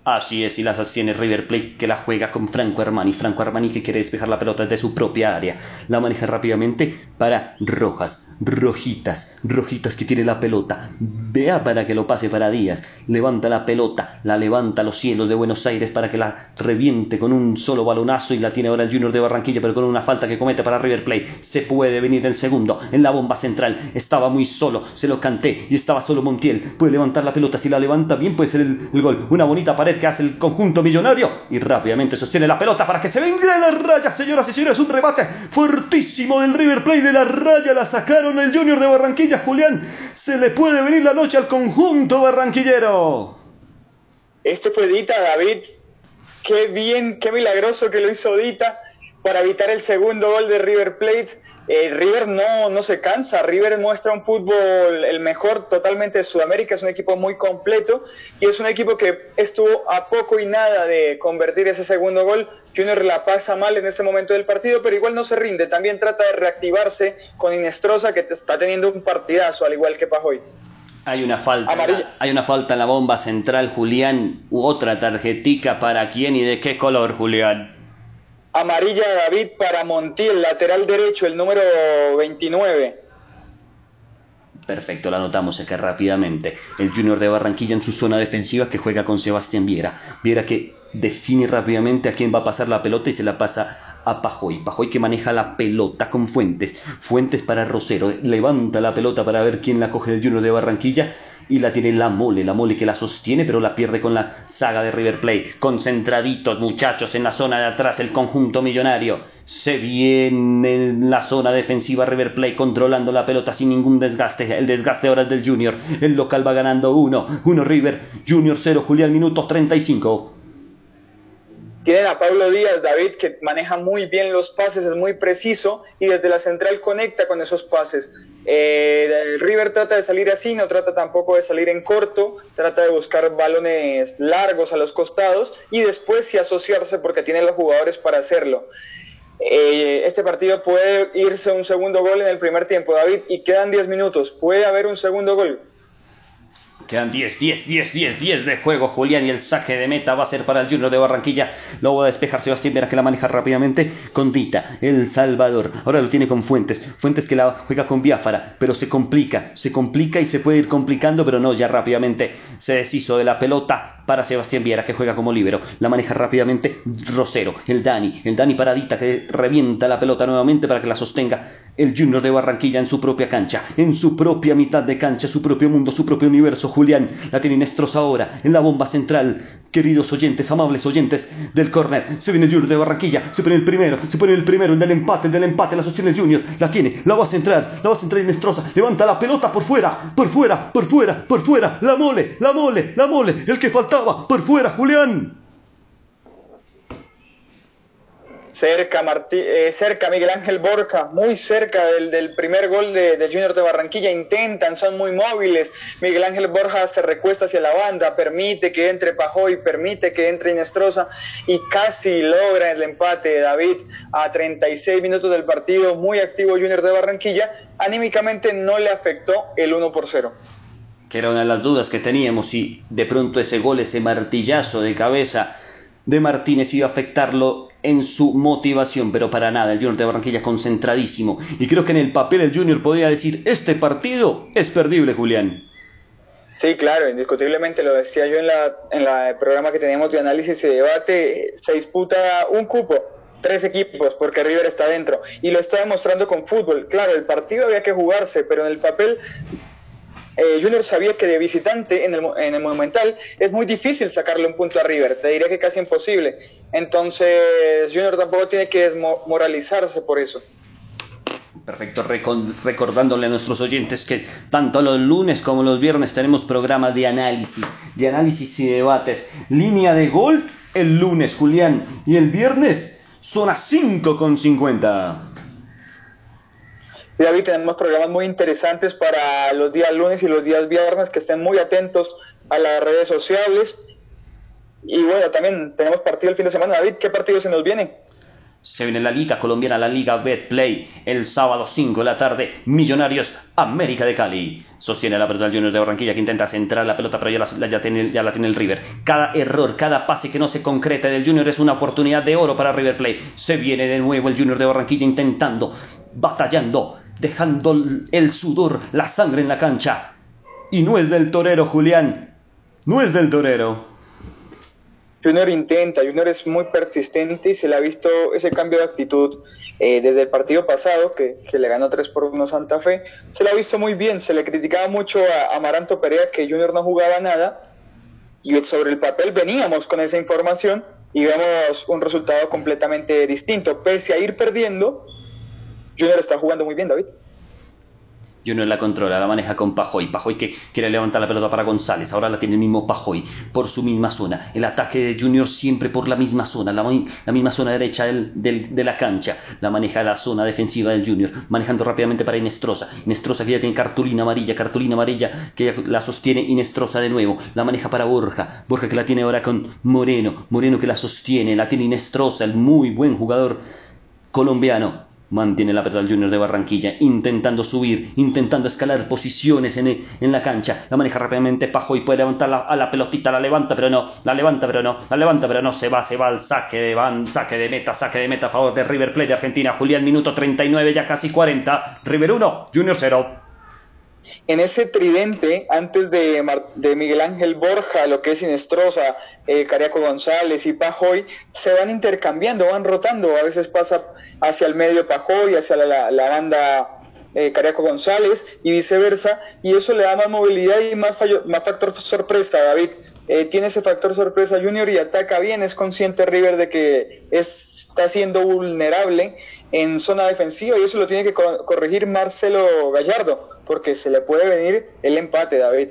S1: Así es, y las sostiene River Plate que la juega con Franco Armani. Franco Armani que quiere despejar la pelota desde su propia área. La maneja rápidamente para Rojas. Rojitas, Rojitas que tiene la pelota. Vea para que lo pase para Díaz. Levanta la pelota, la levanta a los cielos de Buenos Aires para que la reviente con un solo balonazo y la tiene ahora el Junior de Barranquilla, pero con una falta que comete para River Plate. Se puede venir el segundo en la bomba central. Estaba muy solo, se lo canté y estaba solo Montiel. Puede levantar la pelota, si la levanta bien puede ser el, gol. Una bonita pared que hace el conjunto millonario y rápidamente sostiene la pelota para que se venga de la raya, señoras y señores. Un remate fuertísimo del River Plate de la raya. La sacaron el Junior de Barranquilla, Julián. Se le puede venir la noche al conjunto barranquillero.
S2: Este fue Dita, David. Qué bien, qué milagroso que lo hizo Dita para evitar el segundo gol de River Plate. Eh, River no, no se cansa, River muestra un fútbol el mejor totalmente de Sudamérica, es un equipo muy completo y es un equipo que estuvo a poco y nada de convertir ese segundo gol. Junior la pasa mal en este momento del partido, pero igual no se rinde, también trata de reactivarse con Inestrosa que está teniendo un partidazo al igual que Pajoy.
S1: Hay una falta, hay una falta en la bomba central, Julián, u otra tarjetica para quién y de qué color, Julián.
S2: Amarilla David para Montiel, lateral derecho, el número 29.
S1: Perfecto, la anotamos acá rápidamente. El Junior de Barranquilla en su zona defensiva que juega con Sebastián Viera. Viera que define rápidamente a quién va a pasar la pelota y se la pasa a Pajoy. Pajoy que maneja la pelota con Fuentes. Fuentes para Rosero. Levanta la pelota para ver quién la coge el Junior de Barranquilla y la tiene la mole, la mole que la sostiene, pero la pierde con la saga de River Plate. Concentraditos, muchachos, en la zona de atrás, el conjunto millonario. Se viene en la zona defensiva River Plate controlando la pelota sin ningún desgaste. El desgaste ahora es del Junior. El local va ganando 1, 1 River, Junior 0, Julián, minutos 35.
S2: Tienen a Pablo Díaz, David, que maneja muy bien los pases, es muy preciso y desde la central conecta con esos pases. Eh, River trata de salir así, no trata tampoco de salir en corto, trata de buscar balones largos a los costados y después sí asociarse porque tiene los jugadores para hacerlo. Eh, este partido puede irse un segundo gol en el primer tiempo, David, y quedan 10 minutos. ¿Puede haber un segundo gol?
S1: Quedan 10, 10, 10, 10, 10 de juego, Julián, y el saque de meta va a ser para el Junior de Barranquilla. Lo va a despejar Sebastián Vera, que la maneja rápidamente con Dita, El Salvador. Ahora lo tiene con Fuentes. Fuentes que la juega con Biafara, pero se complica, se complica y se puede ir complicando, pero no, ya rápidamente se deshizo de la pelota para Sebastián Viera, que juega como líbero. La maneja rápidamente Rosero, el Dani, el Dani Paradita, que revienta la pelota nuevamente para que la sostenga el Junior de Barranquilla en su propia cancha, en su propia mitad de cancha, su propio mundo, su propio universo. Julián la tiene Nestros ahora en la bomba central. Queridos oyentes, amables oyentes del córner, se viene el Junior de Barranquilla, se pone el primero, se pone el primero, el del empate, el del empate, la sostiene el Junior, la tiene, la va a centrar, la va a centrar Nestrosa, levanta la pelota por fuera, por fuera, por fuera, por fuera, la mole, la mole, la mole, el que faltaba, por fuera, Julián.
S2: Cerca, eh, cerca Miguel Ángel Borja, muy cerca del, primer gol de, Junior de Barranquilla, intentan, son muy móviles, Miguel Ángel Borja se recuesta hacia la banda, permite que entre Pajoy, permite que entre Inestrosa y casi logra el empate David a 36 minutos del partido, muy activo Junior de Barranquilla, anímicamente no le afectó el 1 por 0
S1: que era una de las dudas que teníamos si de pronto ese gol, ese martillazo de cabeza de Martínez iba a afectarlo en su motivación, pero para nada, el Junior de Barranquilla concentradísimo. Y creo que en el papel el Junior podía decir, este partido es perdible, Julián.
S2: Sí, claro, indiscutiblemente, lo decía yo en la, en la programa que teníamos de análisis y debate, se disputa un cupo, tres equipos, porque River está dentro, y lo está demostrando con fútbol. Claro, el partido había que jugarse, pero en el papel eh, Junior sabía que de visitante en el, en el, Monumental es muy difícil sacarle un punto a River, te diría que casi imposible. Entonces Junior tampoco tiene que desmoralizarse por eso.
S1: Perfecto, recordándole a nuestros oyentes que tanto los lunes como los viernes tenemos programas de análisis, de análisis y debates. Línea de gol el lunes, Julián, y el viernes son a 5 con 50.
S2: David, tenemos programas muy interesantes para los días lunes y los días viernes, que estén muy atentos a las redes sociales. Y bueno, también tenemos partido el fin de semana. David, ¿qué partido se nos viene?
S1: Se viene la Liga Colombiana, la Liga Betplay, el sábado 5 de la tarde, Millonarios, América de Cali. Sostiene la pelota del Junior de Barranquilla que intenta centrar la pelota, pero ya la, tiene, el River. Cada error, cada pase que no se concreta del Junior es una oportunidad de oro para River Play. Se viene de nuevo el Junior de Barranquilla intentando, batallando, dejando el sudor, la sangre en la cancha. Y no es del torero, Julián. No es del torero.
S2: Junior intenta, Junior es muy persistente y se le ha visto ese cambio de actitud eh, desde el partido pasado, que, le ganó 3 por 1 Santa Fe. Se le ha visto muy bien, se le criticaba mucho a Amaranto Perea que Junior no jugaba nada y sobre el papel veníamos con esa información y vemos un resultado completamente distinto. Pese a ir perdiendo, Junior está jugando muy bien, David.
S1: Junior la controla, la maneja con Pajoy. Pajoy que quiere levantar la pelota para González. Ahora la tiene el mismo Pajoy por su misma zona. El ataque de Junior siempre por la misma zona, la, misma zona derecha de la cancha. La maneja la zona defensiva del Junior, manejando rápidamente para Inestrosa. Inestrosa que ya tiene cartulina amarilla, cartulina amarilla que la sostiene Inestrosa de nuevo. La maneja para Borja. Borja que la tiene ahora con Moreno. Moreno que la sostiene, la tiene Inestrosa, el muy buen jugador colombiano. Mantiene la del Junior de Barranquilla, intentando subir, intentando escalar posiciones en, en la cancha. La maneja rápidamente Pajo y puede levantar a la pelotita, la levanta, pero no, la levanta, pero no, la levanta, pero no, se va, se va al saque de van, saque de meta, saque de meta a favor de River Plate de Argentina. Julián, minuto 39, ya casi 40. River 1, Junior 0
S2: en ese tridente, antes de, de, Miguel Ángel Borja, lo que es Inestrosa, eh, Cariaco González y Pajoy, se van intercambiando, van rotando. A veces pasa hacia el medio Pajoy, hacia la, la banda eh, Cariaco González y viceversa. Y eso le da más movilidad y más, más factor sorpresa, David. Eh, tiene ese factor sorpresa Junior y ataca bien. Es consciente River de que está siendo vulnerable en zona defensiva y eso lo tiene que corregir Marcelo Gallardo porque se le puede venir el empate, David.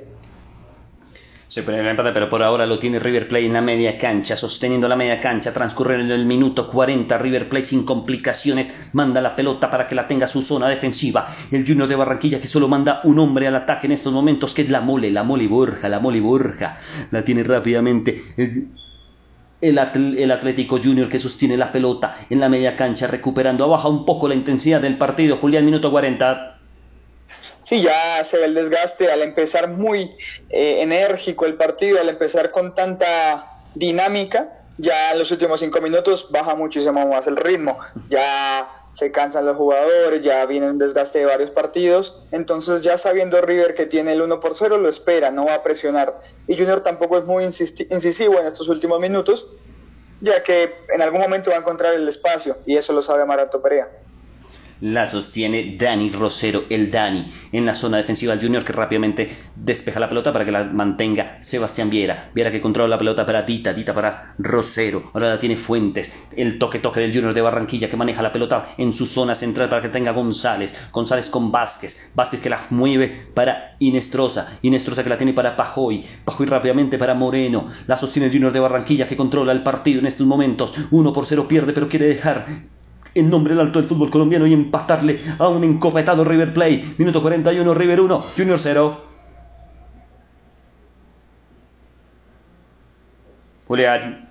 S1: Se puede el empate, pero por ahora lo tiene River Plate en la media cancha, sosteniendo la media cancha, transcurriendo el minuto 40, River Plate sin complicaciones, manda la pelota para que la tenga su zona defensiva, el Junior de Barranquilla que solo manda un hombre al ataque en estos momentos, que es la mole, la mole Borja, la mole Borja, la tiene rápidamente. El, el, Atlético Junior que sostiene la pelota en la media cancha, recuperando, baja un poco la intensidad del partido. Julián, minuto 40
S2: sí, ya se ve el desgaste al empezar muy eh, enérgico el partido, al empezar con tanta dinámica, ya en los últimos cinco minutos baja muchísimo más el ritmo, ya se cansan los jugadores, ya viene un desgaste de varios partidos, entonces ya sabiendo River que tiene el 1 por 0, lo espera, no va a presionar. Y Junior tampoco es muy incisivo en estos últimos minutos, ya que en algún momento va a encontrar el espacio, y eso lo sabe Marato Perea.
S1: La sostiene Dani Rosero, el Dani, en la zona defensiva del Junior que rápidamente despeja la pelota para que la mantenga Sebastián Viera. Viera que controla la pelota para Dita, Dita para Rosero. Ahora la tiene Fuentes, el toque-toque del Junior de Barranquilla que maneja la pelota en su zona central para que tenga González. González con Vázquez, Vázquez que la mueve para Inestrosa, Inestrosa que la tiene para Pajoy, Pajoy rápidamente para Moreno. La sostiene el Junior de Barranquilla que controla el partido en estos momentos. Uno por cero pierde pero quiere dejar en nombre del alto del fútbol colombiano y empatarle a un encopetado River Play. Minuto 41, River 1, Junior 0. Julián.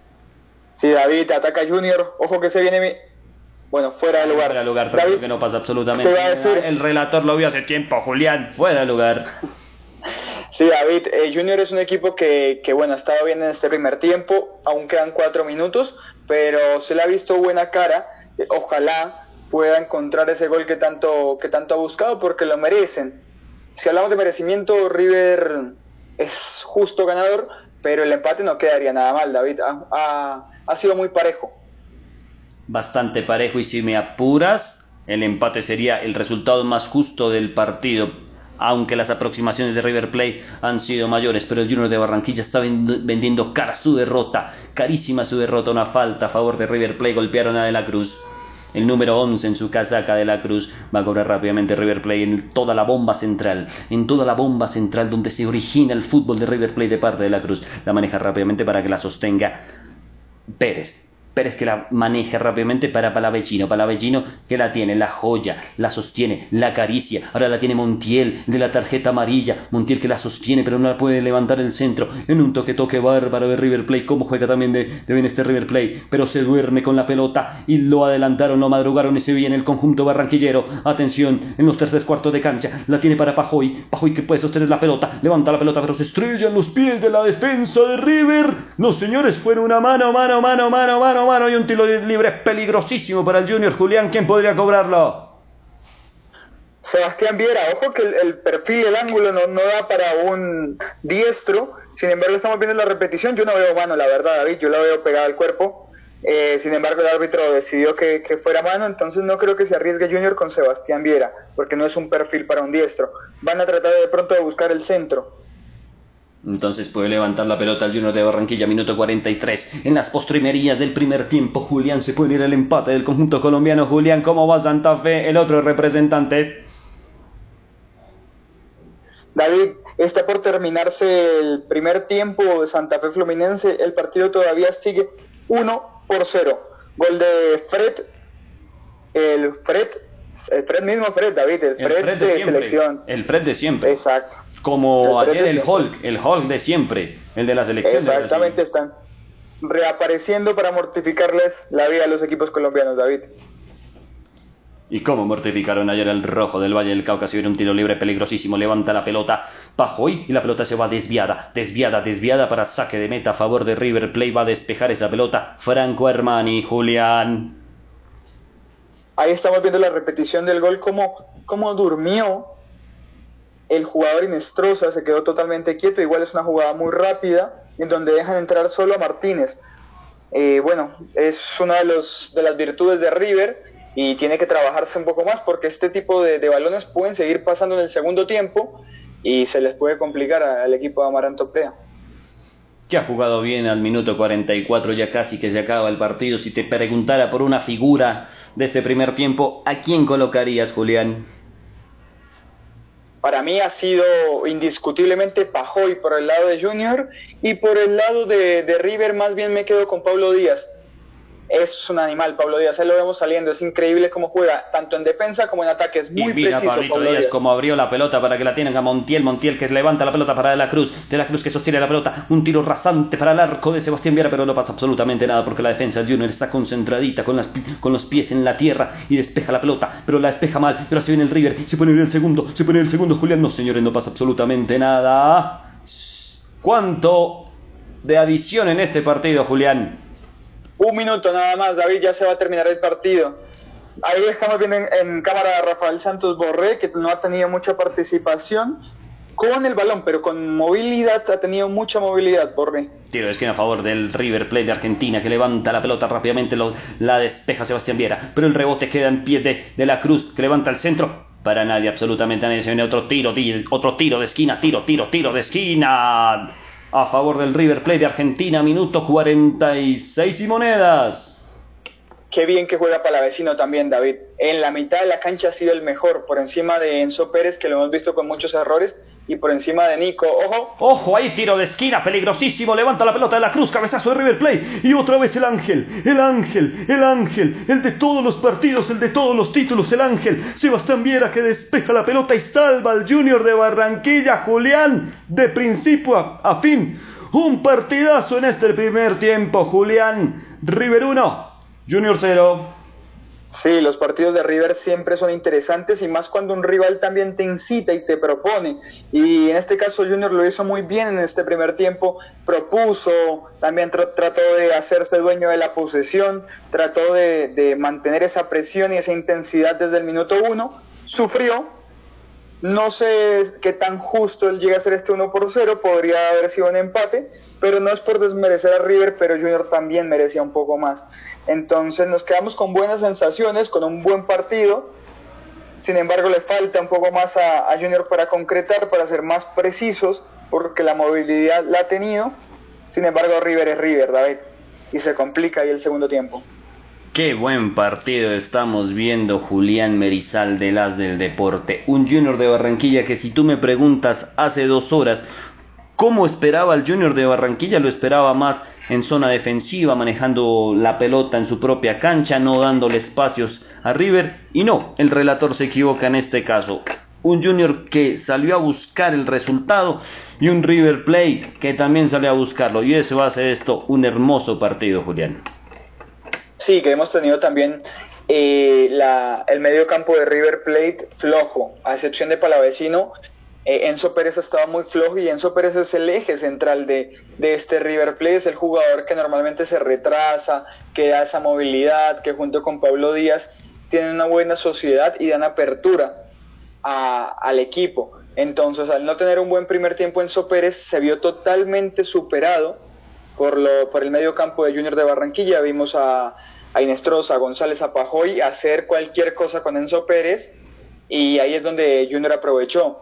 S2: Sí, David, ataca Junior. Ojo que se viene. Bueno, fuera de lugar.
S1: Fuera de lugar, pero que no pasa absolutamente nada. El relator lo vio hace tiempo, Julián, fuera de lugar.
S2: Sí, David, eh, Junior es un equipo que, que, bueno, ha estado bien en este primer tiempo, aún quedan cuatro minutos, pero se le ha visto buena cara ojalá pueda encontrar ese gol que tanto, que tanto ha buscado porque lo merecen. Si hablamos de merecimiento, River es justo ganador, pero el empate no quedaría nada mal, David. Ha, ha, sido muy parejo.
S1: Bastante parejo y si me apuras, el empate sería el resultado más justo del partido. Aunque las aproximaciones de River Plate han sido mayores, pero el Junior de Barranquilla está vendiendo cara su derrota, carísima su derrota, una falta a favor de River Plate, golpearon a De la Cruz. El número 11 en su casaca de la Cruz va a cobrar rápidamente River Plate en toda la bomba central, en toda la bomba central donde se origina el fútbol de River Plate de parte de la Cruz. La maneja rápidamente para que la sostenga Pérez. Pérez que la maneja rápidamente para Palavecino. Palavecino que la tiene, la joya, la sostiene, la acaricia. Ahora la tiene Montiel de la tarjeta amarilla. Montiel que la sostiene pero no la puede levantar el centro. En un toque toque bárbaro de River Plate. Como juega también de, de bien este River Plate. Pero se duerme con la pelota y lo adelantaron, lo madrugaron y se en el conjunto barranquillero. Atención en los terceros cuartos de cancha. La tiene para Pajoy. Pajoy que puede sostener la pelota. Levanta la pelota pero se estrella en los pies de la defensa de River. Los señores fueron una mano, mano, mano, mano, mano mano y un tiro libre peligrosísimo para el Junior. Julián, ¿quién podría cobrarlo?
S2: Sebastián Viera, ojo que el, perfil, el ángulo no, no, da para un diestro, sin embargo estamos viendo la repetición, yo no veo mano, la verdad, David, yo la veo pegada al cuerpo, eh, sin embargo el árbitro decidió que, que, fuera mano, entonces no creo que se arriesgue Junior con Sebastián Viera, porque no es un perfil para un diestro, van a tratar de pronto de buscar el centro,
S1: entonces puede levantar la pelota el Junior de Barranquilla, minuto 43. En las postrimerías del primer tiempo, Julián se puede ir el empate del conjunto colombiano. Julián, ¿cómo va Santa Fe, el otro representante?
S2: David, está por terminarse el primer tiempo de Santa Fe Fluminense. El partido todavía sigue 1 por 0. Gol de Fred. El Fred. El Fred mismo Fred, David. El Fred, de, selección.
S1: El Fred de siempre.
S2: Exacto.
S1: Como ayer el Hulk. El Hulk de siempre. El de la selección.
S2: Exactamente, están reapareciendo para mortificarles la vida a los equipos colombianos, David.
S1: ¿Y cómo mortificaron ayer el rojo del Valle del Cauca? Si un tiro libre peligrosísimo, levanta la pelota Pajoy y la pelota se va desviada, desviada, desviada para saque de meta a favor de River Play. Va a despejar esa pelota Franco Hermani, Julián.
S2: Ahí estamos viendo la repetición del gol, cómo, cómo durmió el jugador Inestrosa, se quedó totalmente quieto. Igual es una jugada muy rápida en donde dejan entrar solo a Martínez. Eh, bueno, es una de, los, de las virtudes de River y tiene que trabajarse un poco más porque este tipo de, balones pueden seguir pasando en el segundo tiempo y se les puede complicar al equipo de Amaranto Prea.
S1: Que ha jugado bien al minuto 44, ya casi que se acaba el partido. Si te preguntara por una figura de este primer tiempo, ¿a quién colocarías, Julián?
S2: Para mí ha sido indiscutiblemente Pajoy por el lado de Junior y por el lado de, de River más bien me quedo con Pablo Díaz es un animal, Pablo Díaz. Ahí lo vemos saliendo. Es increíble cómo juega, tanto en defensa como en ataque. Es muy y mira preciso,
S1: Pablo Díaz, como abrió la pelota para que la tienen a Montiel. Montiel que levanta la pelota para De la Cruz. De la Cruz que sostiene la pelota. Un tiro rasante para el arco de Sebastián Viera, pero no pasa absolutamente nada porque la defensa del Junior está concentradita con, las, con los pies en la tierra y despeja la pelota, pero la despeja mal. Ahora se viene el River. Se pone el segundo. Se pone el segundo. Julián, no, señores, no pasa absolutamente nada. ¿Cuánto de adición en este partido, Julián?
S2: Un minuto nada más, David, ya se va a terminar el partido. Ahí estamos viendo en, cámara a Rafael Santos Borré, que no ha tenido mucha participación con el balón, pero con movilidad, ha tenido mucha movilidad, Borré.
S1: Tiro de esquina a favor del River Plate de Argentina, que levanta la pelota rápidamente, la despeja Sebastián Viera, pero el rebote queda en pie de, de la Cruz, que levanta el centro, para nadie, absolutamente nadie. Se viene otro tiro, otro tiro de esquina, tiro, tiro, tiro de esquina a favor del River Plate de Argentina, minuto 46 y monedas.
S2: Qué bien que juega Palavecino también, David. En la mitad de la cancha ha sido el mejor, por encima de Enzo Pérez, que lo hemos visto con muchos errores, y por encima de Nico. Ojo.
S1: Ojo, ahí tiro de esquina, peligrosísimo. Levanta la pelota de la cruz, cabezazo de River Plate. Y otra vez el ángel, el ángel, el ángel, el de todos los partidos, el de todos los títulos, el ángel. Sebastián Viera que despeja la pelota y salva al Junior de Barranquilla, Julián, de principio a, fin. Un partidazo en este primer tiempo, Julián. River 1, Junior 0.
S2: Sí, los partidos de River siempre son interesantes y más cuando un rival también te incita y te propone. Y en este caso Junior lo hizo muy bien en este primer tiempo, propuso, también trató de hacerse dueño de la posesión, trató de, mantener esa presión y esa intensidad desde el minuto uno, sufrió. No sé qué tan justo él llega a ser este 1 por 0, podría haber sido un empate, pero no es por desmerecer a River, pero Junior también merecía un poco más. Entonces nos quedamos con buenas sensaciones, con un buen partido. Sin embargo, le falta un poco más a, Junior para concretar, para ser más precisos, porque la movilidad la ha tenido. Sin embargo, River es River, David. Y se complica ahí el segundo tiempo.
S1: Qué buen partido estamos viendo Julián Merizal de las del deporte. Un Junior de Barranquilla que si tú me preguntas hace dos horas ¿Cómo esperaba el Junior de Barranquilla? Lo esperaba más en zona defensiva, manejando la pelota en su propia cancha, no dándole espacios a River. Y no, el relator se equivoca en este caso. Un Junior que salió a buscar el resultado y un River Play que también salió a buscarlo. Y eso a hacer esto un hermoso partido, Julián.
S2: Sí, que hemos tenido también eh, el medio campo de River Plate flojo, a excepción de Palavecino, eh, Enzo Pérez estaba muy flojo y Enzo Pérez es el eje central de, este River Plate, es el jugador que normalmente se retrasa, que da esa movilidad, que junto con Pablo Díaz tienen una buena sociedad y dan apertura al equipo. Entonces, al no tener un buen primer tiempo, Enzo Pérez se vio totalmente superado por, lo, por el medio campo de Junior de Barranquilla. Vimos a, a Inestrosa, a González, a Pajoy hacer cualquier cosa con Enzo Pérez y ahí es donde Junior aprovechó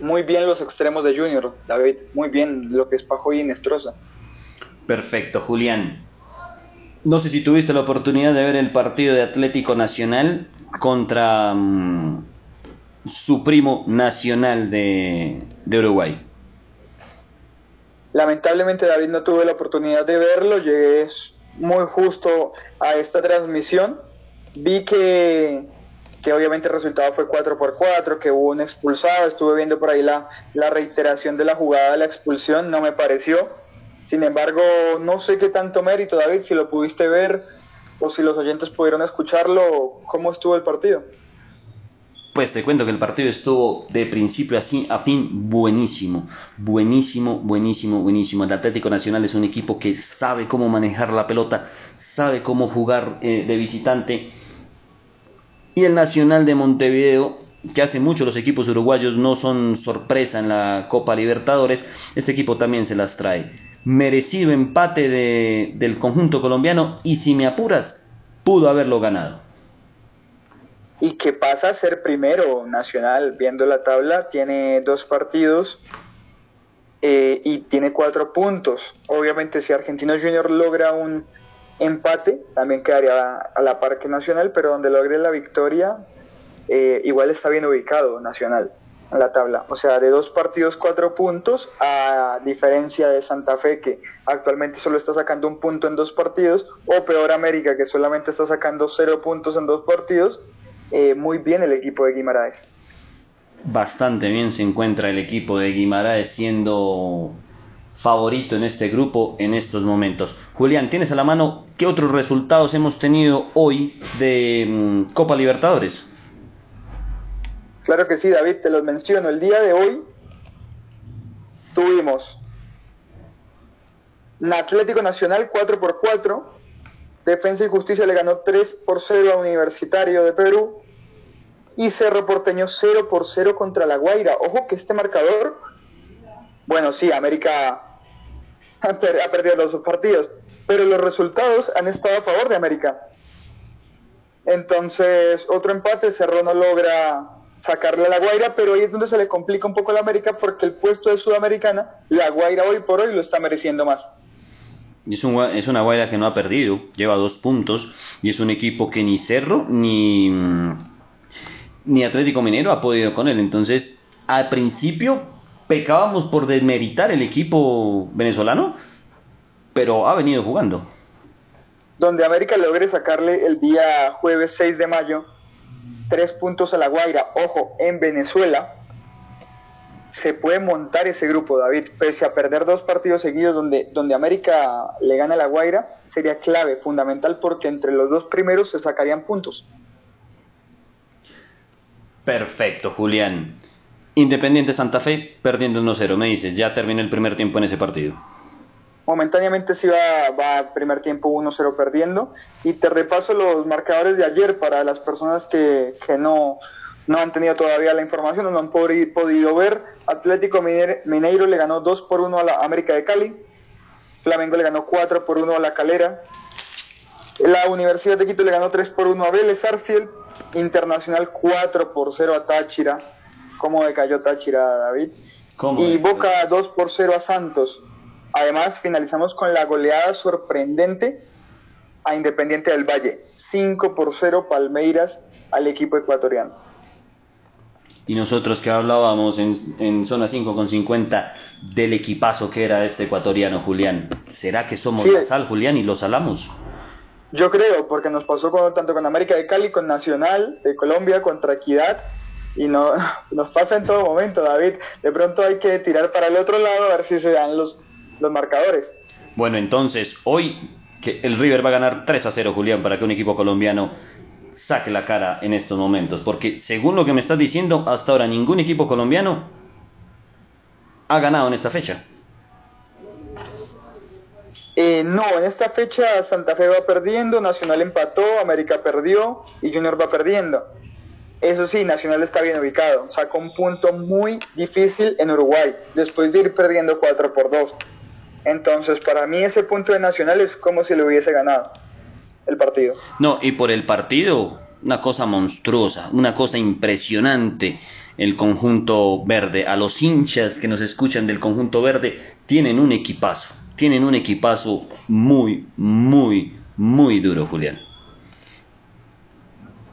S2: muy bien los extremos de Junior, David, muy bien lo que es Pajoy y Nestroza.
S1: Perfecto, Julián. No sé si tuviste la oportunidad de ver el partido de Atlético Nacional contra mm, su primo nacional de, de Uruguay.
S2: Lamentablemente David no tuve la oportunidad de verlo, llegué muy justo a esta transmisión. Vi que, que obviamente el resultado fue 4 por 4, que hubo un expulsado, estuve viendo por ahí la, la reiteración de la jugada la expulsión, no me pareció. Sin embargo, no sé qué tanto mérito, David, si lo pudiste ver o si los oyentes pudieron escucharlo, ¿cómo estuvo el partido?
S1: Pues te cuento que el partido estuvo de principio a fin buenísimo, buenísimo, buenísimo, buenísimo. El Atlético Nacional es un equipo que sabe cómo manejar la pelota, sabe cómo jugar eh, de visitante. Y el Nacional de Montevideo, que hace mucho los equipos uruguayos no son sorpresa en la Copa Libertadores, este equipo también se las trae. Merecido empate de, del conjunto colombiano y si me apuras, pudo haberlo ganado
S2: y que pasa a ser primero nacional viendo la tabla, tiene dos partidos eh, y tiene cuatro puntos. Obviamente si Argentino Junior logra un empate, también quedaría a la par que Nacional, pero donde logre la victoria, eh, igual está bien ubicado Nacional en la tabla. O sea, de dos partidos, cuatro puntos, a diferencia de Santa Fe, que actualmente solo está sacando un punto en dos partidos, o peor América, que solamente está sacando cero puntos en dos partidos, eh, muy bien el equipo de Guimaraes.
S1: Bastante bien se encuentra el equipo de Guimaraes siendo favorito en este grupo en estos momentos. Julián, ¿tienes a la mano qué otros resultados hemos tenido hoy de mm, Copa Libertadores?
S2: Claro que sí, David, te los menciono. El día de hoy tuvimos Atlético Nacional 4 x 4 Defensa y Justicia le ganó 3 por 0 a Universitario de Perú. Y Cerro Porteño 0 por 0 contra La Guaira. Ojo que este marcador, bueno, sí, América ha perdido los dos partidos, pero los resultados han estado a favor de América. Entonces, otro empate, Cerro no logra sacarle a La Guaira, pero ahí es donde se le complica un poco a la América porque el puesto de Sudamericana, La Guaira hoy por hoy lo está mereciendo más.
S1: Es, es una Guaira que no ha perdido, lleva dos puntos y es un equipo que ni Cerro ni, ni Atlético Minero ha podido con él. Entonces, al principio pecábamos por desmeritar el equipo venezolano, pero ha venido jugando.
S2: Donde América logre sacarle el día jueves 6 de mayo tres puntos a la Guaira, ojo, en Venezuela, se puede montar ese grupo, David, pese a perder dos partidos seguidos donde, donde América le gana a la Guaira, sería clave, fundamental, porque entre los dos primeros se sacarían puntos.
S1: Perfecto, Julián. Independiente Santa Fe perdiendo 1-0, me dices, ya terminó el primer tiempo en ese partido.
S2: Momentáneamente sí va, va primer tiempo 1-0 perdiendo. Y te repaso los marcadores de ayer para las personas que, que no, no han tenido todavía la información, no han podido ver. Atlético Mineiro le ganó 2 por 1 a la América de Cali. Flamengo le ganó 4 por 1 a la Calera. La Universidad de Quito le ganó 3 por 1 a Vélez Arfield. Internacional 4 por 0 a Táchira. ¿Cómo decayó Táchira, David? y Boca 2 por 0 a Santos. Además, finalizamos con la goleada sorprendente a Independiente del Valle. 5 por 0 Palmeiras al equipo ecuatoriano
S1: y nosotros que hablábamos en, en zona 5 con 50 del equipazo que era este ecuatoriano Julián. ¿Será que somos la sal, Julián, y lo salamos?
S2: Yo creo, porque nos pasó con, tanto con América de Cali, con Nacional de Colombia, contra Equidad, y no, nos pasa en todo momento, David. De pronto hay que tirar para el otro lado a ver si se dan los, los marcadores.
S1: Bueno, entonces, hoy que el River va a ganar 3 a 0, Julián, para que un equipo colombiano saque la cara en estos momentos, porque según lo que me estás diciendo, hasta ahora ningún equipo colombiano ha ganado en esta fecha.
S2: Eh, no, en esta fecha Santa Fe va perdiendo, Nacional empató, América perdió y Junior va perdiendo. Eso sí, Nacional está bien ubicado, sacó un punto muy difícil en Uruguay, después de ir perdiendo 4 por 2. Entonces, para mí ese punto de Nacional es como si lo hubiese ganado el partido.
S1: No, y por el partido, una cosa monstruosa, una cosa impresionante. El conjunto verde, a los hinchas que nos escuchan del conjunto verde, tienen un equipazo, tienen un equipazo muy, muy, muy duro, Julián.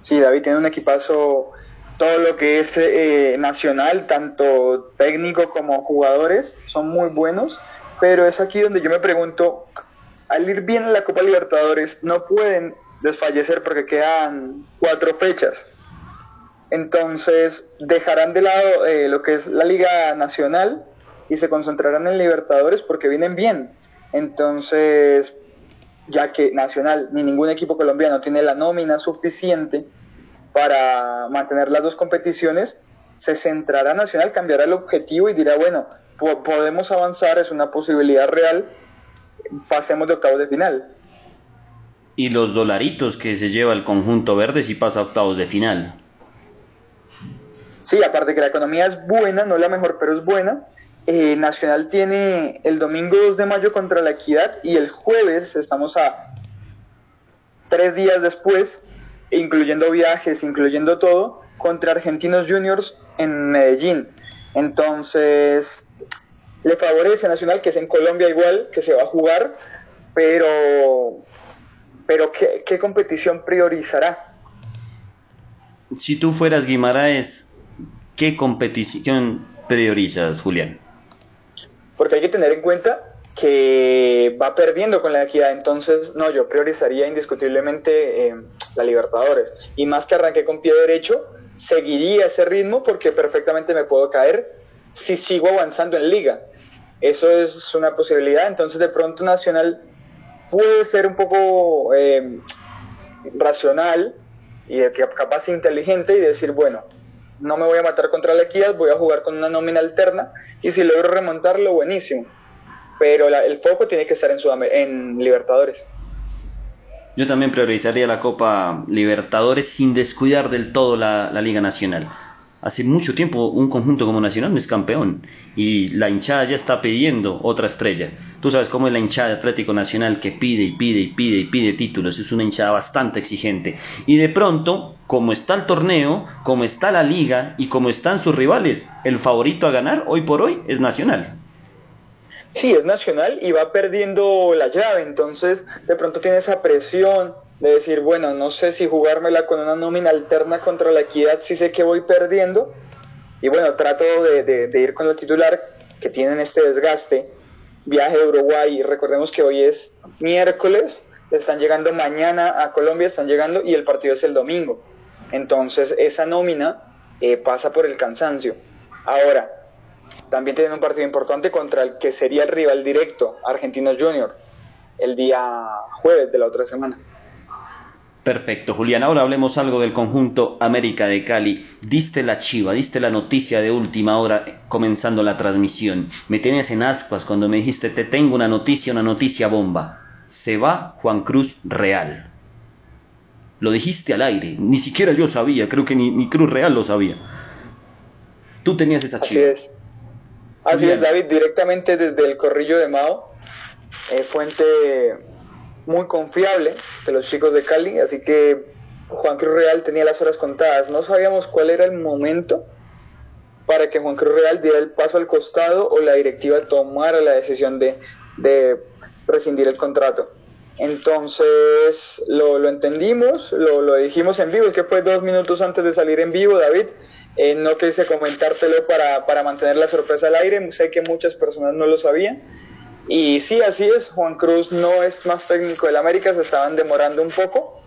S2: Sí, David tiene un equipazo todo lo que es eh, nacional, tanto técnico como jugadores, son muy buenos, pero es aquí donde yo me pregunto, al ir bien en la Copa Libertadores, no pueden desfallecer porque quedan cuatro fechas. Entonces dejarán de lado eh, lo que es la Liga Nacional y se concentrarán en Libertadores porque vienen bien. Entonces, ya que Nacional ni ningún equipo colombiano tiene la nómina suficiente para mantener las dos competiciones, se centrará Nacional, cambiará el objetivo y dirá, bueno, podemos avanzar, es una posibilidad real, pasemos de octavos de final.
S1: Y los dolaritos que se lleva el conjunto verde si pasa a octavos de final.
S2: Sí, aparte que la economía es buena, no la mejor, pero es buena. Eh, Nacional tiene el domingo 2 de mayo contra la Equidad y el jueves, estamos a tres días después, incluyendo viajes, incluyendo todo, contra Argentinos Juniors en Medellín. Entonces, le favorece a Nacional, que es en Colombia igual, que se va a jugar, pero, pero ¿qué, competición priorizará?
S1: Si tú fueras Guimaraes, ¿qué competición priorizas, Julián?
S2: Porque hay que tener en cuenta que va perdiendo con la equidad, entonces no, yo priorizaría indiscutiblemente eh, la Libertadores. Y más que arranqué con pie derecho, seguiría ese ritmo porque perfectamente me puedo caer si sigo avanzando en liga. Eso es una posibilidad, entonces de pronto Nacional puede ser un poco eh, racional y capaz inteligente y decir, bueno, no me voy a matar contra la equidad, voy a jugar con una nómina alterna y si logro remontarlo, buenísimo. Pero el foco tiene que estar en, en Libertadores.
S1: Yo también priorizaría la Copa Libertadores sin descuidar del todo la Liga Nacional hace mucho tiempo un conjunto como Nacional no es campeón y la hinchada ya está pidiendo otra estrella. Tú sabes cómo es la hinchada de Atlético Nacional que pide y pide y pide y pide títulos, es una hinchada bastante exigente. Y de pronto, como está el torneo, como está la liga y como están sus rivales, el favorito a ganar hoy por hoy es Nacional.
S2: Sí, es Nacional y va perdiendo la llave, entonces de pronto tiene esa presión, de decir, bueno, no sé si jugármela con una nómina alterna contra la equidad, si sé que voy perdiendo. Y bueno, trato de, ir con el titular que tienen este desgaste. Viaje a Uruguay, recordemos que hoy es miércoles, están llegando mañana a Colombia, están llegando y el partido es el domingo. Entonces esa nómina eh, pasa por el cansancio. Ahora, también tienen un partido importante contra el que sería el rival directo, Argentinos Junior, el día jueves de la otra semana.
S1: Perfecto, Julián. Ahora hablemos algo del conjunto América de Cali. Diste la chiva, diste la noticia de última hora comenzando la transmisión. Me tenías en ascuas cuando me dijiste, te tengo una noticia, una noticia bomba. Se va Juan Cruz Real. Lo dijiste al aire, ni siquiera yo sabía, creo que ni, Cruz Real lo sabía. Tú tenías esa chiva.
S2: Así es. Así es, David, directamente desde el corrillo de Mao, eh, fuente muy confiable de los chicos de Cali, así que Juan Cruz Real tenía las horas contadas. No sabíamos cuál era el momento para que Juan Cruz Real diera el paso al costado o la directiva tomara la decisión de, de rescindir el contrato. Entonces lo, lo entendimos, lo, lo, dijimos en vivo, es que fue dos minutos antes de salir en vivo, David. Eh, no quise comentártelo para, para mantener la sorpresa al aire, sé que muchas personas no lo sabían, y sí, así es, Juan Cruz no es más técnico del América, se estaban demorando un poco.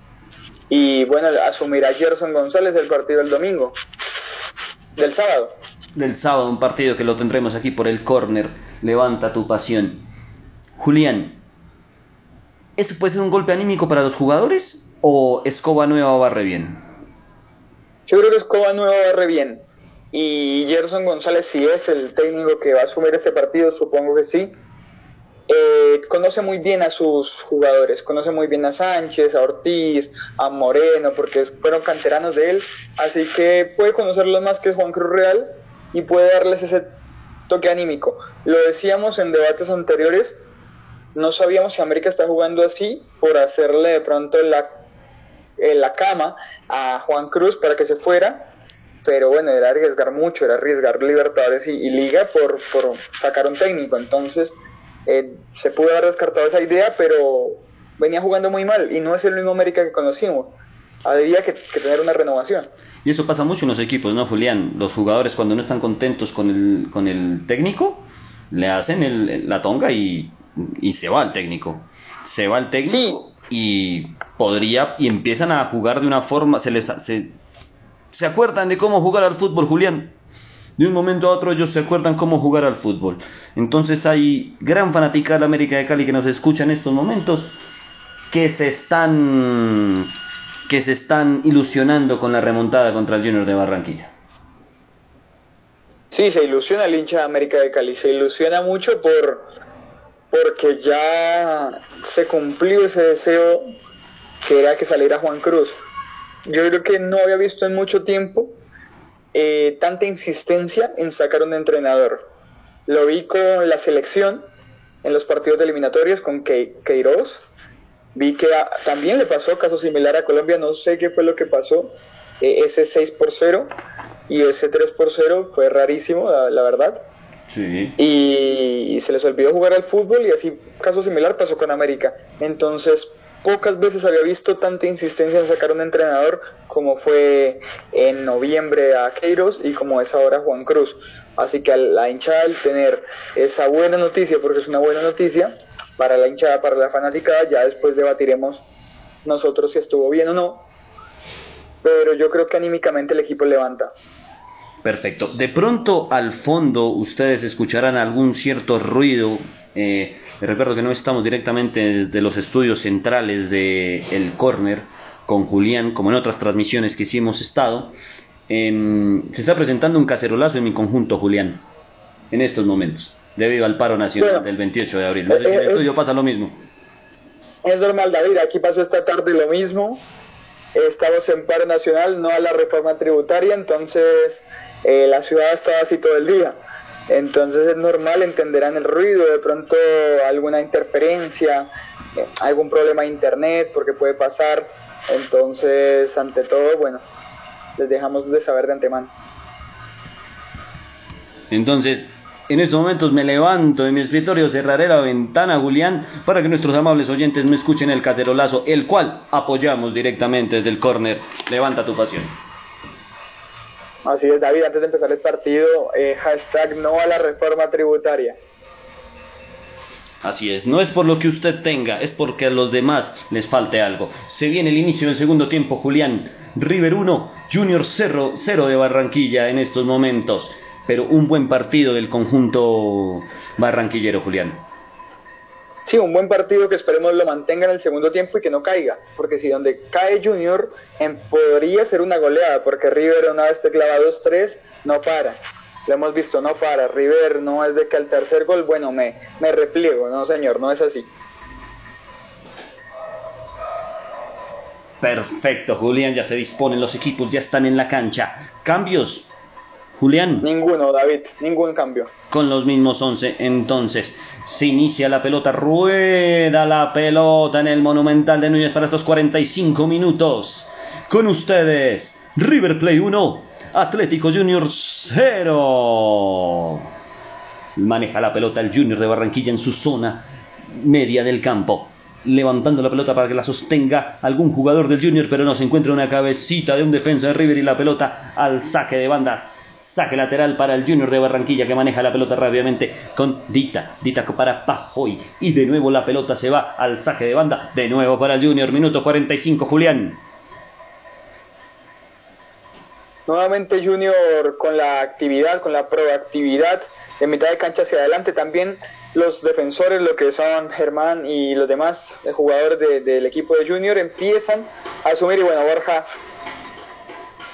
S2: Y bueno, asumirá Gerson González el partido del domingo, del sábado.
S1: Del sábado, un partido que lo tendremos aquí por el córner. Levanta tu pasión. Julián, ¿eso puede ser un golpe anímico para los jugadores o Escoba Nueva barre bien?
S2: Yo creo que Escoba Nueva barre bien. Y Gerson González, si es el técnico que va a asumir este partido, supongo que sí eh, conoce muy bien a sus jugadores, conoce muy bien a Sánchez, a Ortiz, a Moreno, porque fueron canteranos de él, así que puede conocerlos más que Juan Cruz Real y puede darles ese toque anímico. Lo decíamos en debates anteriores, no sabíamos si América está jugando así por hacerle de pronto la, la cama a Juan Cruz para que se fuera, pero bueno, era arriesgar mucho, era arriesgar Libertadores y, Liga por, por sacar un técnico, entonces eh, se pudo haber descartado esa idea, pero venía jugando muy mal y no es el mismo América que conocimos. había que, tener una renovación.
S1: Y eso pasa mucho en los equipos, ¿no, Julián? Los jugadores cuando no están contentos con el, con el técnico, le hacen el, la tonga y, y, se va el técnico. Se va el técnico y podría, y empiezan a jugar de una forma, se les... Se, ¿Se acuerdan de cómo jugar al fútbol, Julián? De un momento a otro ellos se acuerdan cómo jugar al fútbol. Entonces hay gran fanática de América de Cali que nos escucha en estos momentos que se están que se están ilusionando con la remontada contra el Junior de Barranquilla.
S2: Sí, se ilusiona el hincha de América de Cali, se ilusiona mucho por porque ya se cumplió ese deseo que era que saliera Juan Cruz. Yo creo que no había visto en mucho tiempo eh, tanta insistencia en sacar un entrenador. Lo vi con la selección en los partidos de eliminatorios con Queiroz, Vi que también le pasó caso similar a Colombia, no sé qué fue lo que pasó, eh, ese 6 por 0 y ese 3 por 0 fue rarísimo, la, verdad. Sí. Y, se les olvidó jugar al fútbol y así caso similar pasó con América. Entonces, pocas veces había visto tanta insistencia en sacar un entrenador como fue en noviembre a Queiros y como es ahora Juan Cruz. Así que a la hinchada al tener esa buena noticia, porque es una buena noticia, para la hinchada, para la fanaticada, ya después debatiremos nosotros si estuvo bien o no, pero yo creo que anímicamente el equipo levanta.
S1: Perfecto. De pronto al fondo ustedes escucharán algún cierto ruido. Eh, recuerdo que no estamos directamente de los estudios centrales de El Corner con Julián, como en otras transmisiones que sí hemos estado. Em, se está presentando un cacerolazo en mi conjunto, Julián, en estos momentos debido al paro nacional del 28 de abril. No sé si en el eh, tuyo pasa lo mismo.
S2: Es normal, David, aquí pasó esta tarde lo mismo. Estamos en paro nacional, no a la reforma tributaria, entonces eh, la ciudad estaba así todo el día. Entonces es normal, entenderán el ruido, de pronto alguna interferencia, eh, algún problema de internet, porque puede pasar. Entonces, ante todo, bueno, les dejamos de saber de antemano.
S1: Entonces, en estos momentos me levanto de mi escritorio, cerraré la ventana, Julián, para que nuestros amables oyentes me escuchen el cacerolazo, el cual apoyamos directamente desde el córner. Levanta tu pasión.
S2: Así es, David, antes de empezar el partido, eh, hashtag no a la reforma tributaria.
S1: Así es, no es por lo que usted tenga, es porque a los demás les falte algo. Se viene el inicio del segundo tiempo, Julián. River 1, Junior 0, 0 de Barranquilla en estos momentos pero un buen partido del conjunto barranquillero, Julián.
S2: Sí, un buen partido que esperemos lo mantenga en el segundo tiempo y que no caiga, porque si donde cae Junior podría ser una goleada, porque River una vez te clava 2-3, no para. Lo hemos visto, no para. River no es de que al tercer gol, bueno, me, me repliego, no señor, no es así.
S1: Perfecto, Julián, ya se disponen los equipos, ya están en la cancha. Cambios, Julián.
S2: Ninguno, David, ningún cambio.
S1: Con los mismos 11, entonces se inicia la pelota, rueda la pelota en el Monumental de Núñez para estos 45 minutos. Con ustedes, River Play 1, Atlético Junior 0. Maneja la pelota el Junior de Barranquilla en su zona media del campo levantando la pelota para que la sostenga algún jugador del Junior, pero no se encuentra una cabecita de un defensa de River y la pelota al saque de banda Saque lateral para el Junior de Barranquilla que maneja la pelota rápidamente con Dita. Dita para Pajoy. Y de nuevo la pelota se va al saque de banda. De nuevo para el Junior. Minuto 45, Julián.
S2: Nuevamente Junior con la actividad, con la proactividad de mitad de cancha hacia adelante. También los defensores, lo que son Germán y los demás jugadores del equipo de Junior, empiezan a asumir. Y bueno, Borja,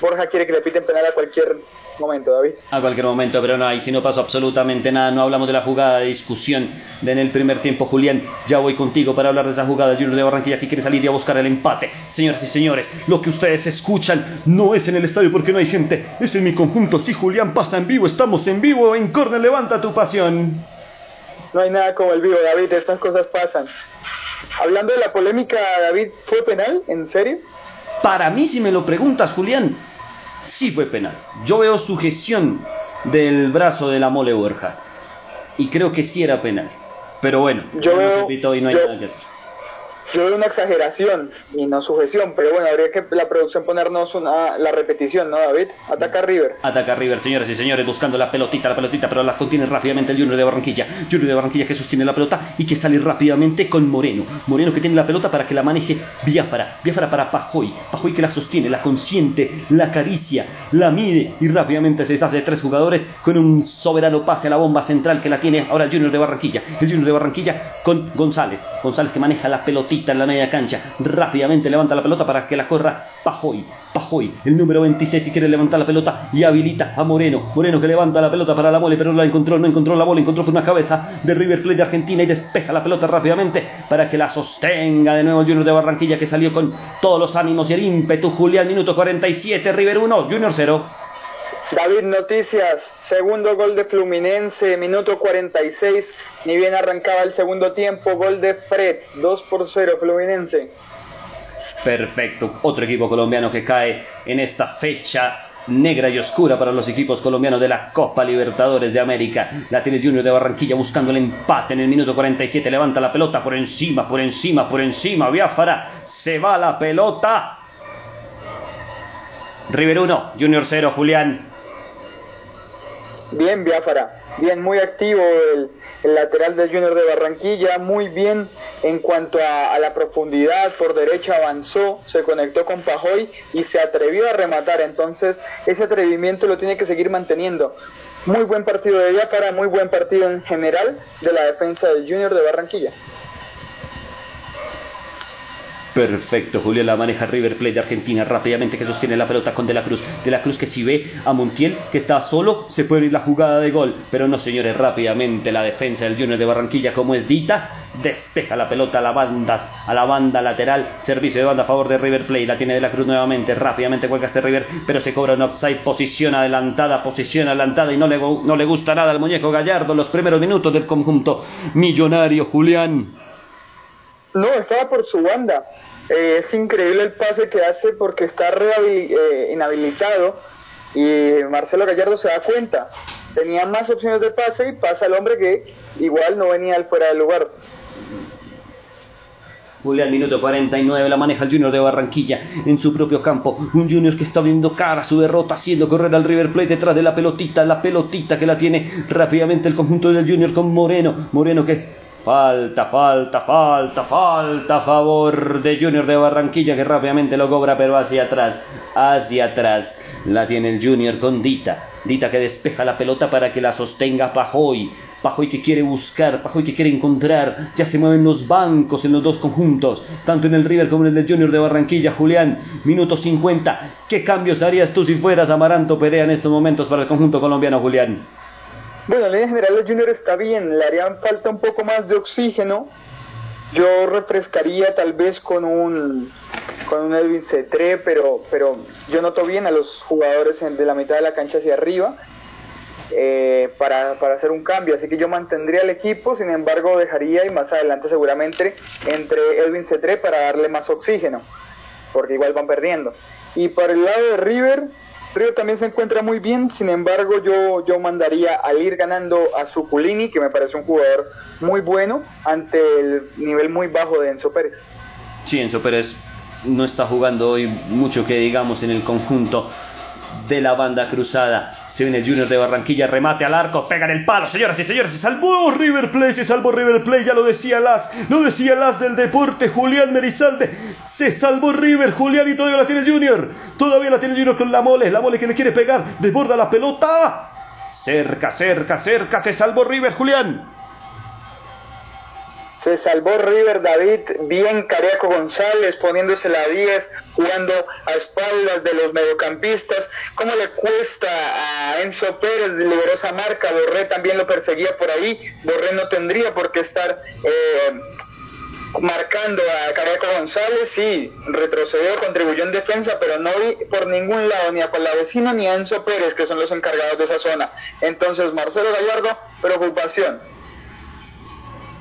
S2: Borja quiere que le piten penal a cualquier momento, David.
S1: A cualquier momento, pero no, ahí si no pasó absolutamente nada. No hablamos de la jugada de discusión de en el primer tiempo, Julián. Ya voy contigo para hablar de esa jugada. Junior de Barranquilla que quiere salir y a buscar el empate. Señoras y señores, lo que ustedes escuchan no es en el estadio porque no hay gente. Es en mi conjunto. Si Julián pasa en vivo, estamos en vivo. En Córner, levanta tu pasión.
S2: No hay nada como el vivo, David. Estas cosas pasan. Hablando de la polémica, David, ¿fue penal? ¿En serio?
S1: Para mí, si me lo preguntas, Julián, sí fue penal. Yo veo sujeción del brazo de la mole Borja. Y creo que sí era penal. Pero bueno,
S2: yo veo, y no hay nada que hacer. Yo veo una exageración y no sujeción, pero bueno, habría que la producción ponernos una, la repetición, ¿no, David? Ataca River.
S1: Ataca River, señoras y señores, buscando la pelotita, la pelotita, pero la contiene rápidamente el Junior de Barranquilla. Junior de Barranquilla que sostiene la pelota y que sale rápidamente con Moreno. Moreno que tiene la pelota para que la maneje Biafara. Biafara para Pajoy. Pajoy que la sostiene, la consiente, la acaricia, la mide y rápidamente se deshace de tres jugadores con un soberano pase a la bomba central que la tiene ahora el Junior de Barranquilla. El Junior de Barranquilla con González. González que maneja la pelotita en la media cancha. Rápidamente levanta la pelota para que la corra Pajoy. Pajoy, el número 26, si quiere levantar la pelota y habilita a Moreno. Moreno que levanta la pelota para la mole, pero no la encontró, no encontró la bola, encontró una cabeza de River Plate de Argentina y despeja la pelota rápidamente para que la sostenga de nuevo el Junior de Barranquilla que salió con todos los ánimos y el ímpetu. Julián, minuto 47, River 1, Junior 0.
S2: David Noticias, segundo gol de Fluminense, minuto 46, ni bien arrancaba el segundo tiempo, gol de Fred, 2 por 0 Fluminense.
S1: Perfecto, otro equipo colombiano que cae en esta fecha negra y oscura para los equipos colombianos de la Copa Libertadores de América. La tiene Junior de Barranquilla buscando el empate en el minuto 47. Levanta la pelota por encima, por encima, por encima. Biafara, se va la pelota. River 1, Junior 0, Julián.
S2: Bien, Biafara. Bien, muy activo el, lateral del Junior de Barranquilla. Muy bien en cuanto a, a, la profundidad. Por derecha avanzó, se conectó con Pajoy y se atrevió a rematar. Entonces, ese atrevimiento lo tiene que seguir manteniendo. Muy buen partido de Biafara, muy buen partido en general de la defensa del Junior de Barranquilla.
S1: Perfecto, Julio la maneja River Plate de Argentina rápidamente que sostiene la pelota con De la Cruz. De la Cruz que si ve a Montiel que está solo, se puede ir la jugada de gol. Pero no, señores, rápidamente la defensa del Junior de Barranquilla como es Dita, despeja la pelota a la banda, a la banda lateral. Servicio de banda a favor de River Plate. La tiene De la Cruz nuevamente. Rápidamente juega este River, pero se cobra un offside. Posición adelantada, posición adelantada y no le, no le gusta nada al muñeco Gallardo. Los primeros minutos del conjunto millonario, Julián.
S2: No, estaba por su banda. Eh, es increíble el pase que hace porque está eh, inhabilitado y Marcelo Gallardo se da cuenta. Tenía más opciones de pase y pasa el hombre que igual no venía al fuera del lugar.
S1: Julián, minuto 49, la maneja el Junior de Barranquilla en su propio campo. Un Junior que está viendo cara a su derrota, haciendo correr al River Plate detrás de la pelotita, la pelotita que la tiene rápidamente el conjunto del Junior con Moreno. Moreno que Falta, falta, falta, falta a favor de Junior de Barranquilla que rápidamente lo cobra pero hacia atrás, hacia atrás. La tiene el Junior con Dita. Dita que despeja la pelota para que la sostenga Pajoy. Pajoy que quiere buscar, Pajoy que quiere encontrar. Ya se mueven los bancos en los dos conjuntos, tanto en el River como en el Junior de Barranquilla. Julián, minuto 50. ¿Qué cambios harías tú si fueras Amaranto Perea en estos momentos para el conjunto colombiano, Julián?
S2: Bueno, en línea general el Junior está bien, le harían falta un poco más de oxígeno. Yo refrescaría tal vez con un con un Edwin Cetré, pero, pero yo noto bien a los jugadores de la mitad de la cancha hacia arriba eh, para, para, hacer un cambio. Así que yo mantendría el equipo, sin embargo dejaría y más adelante seguramente entre Edwin Cetré para darle más oxígeno, porque igual van perdiendo. Y por el lado de River, Río también se encuentra muy bien, sin embargo yo, yo mandaría al ir ganando a Zuculini, que me parece un jugador muy bueno, ante el nivel muy bajo de Enzo Pérez.
S1: Sí, Enzo Pérez no está jugando hoy mucho que digamos en el conjunto de la banda cruzada. Se viene el Junior de Barranquilla, remate al arco, pega en el palo, señoras y señores, se salvó River Plate, se salvó River Plate, ya lo decía Las, lo decía Las del deporte, Julián Merizalde, se salvó River, Julián y todavía la tiene el Junior, todavía la tiene el Junior con la mole, la mole que le quiere pegar, desborda la pelota, cerca, cerca, cerca, se salvó River, Julián.
S2: Se salvó River David, bien Cariaco González poniéndose la 10, jugando a espaldas de los mediocampistas. ¿Cómo le cuesta a Enzo Pérez? Liberó esa marca, Borré también lo perseguía por ahí. Borré no tendría por qué estar eh, marcando a Cariaco González. Sí, retrocedió, contribuyó en defensa, pero no vi por ningún lado, ni a Palavecino ni a Enzo Pérez, que son los encargados de esa zona. Entonces, Marcelo Gallardo, preocupación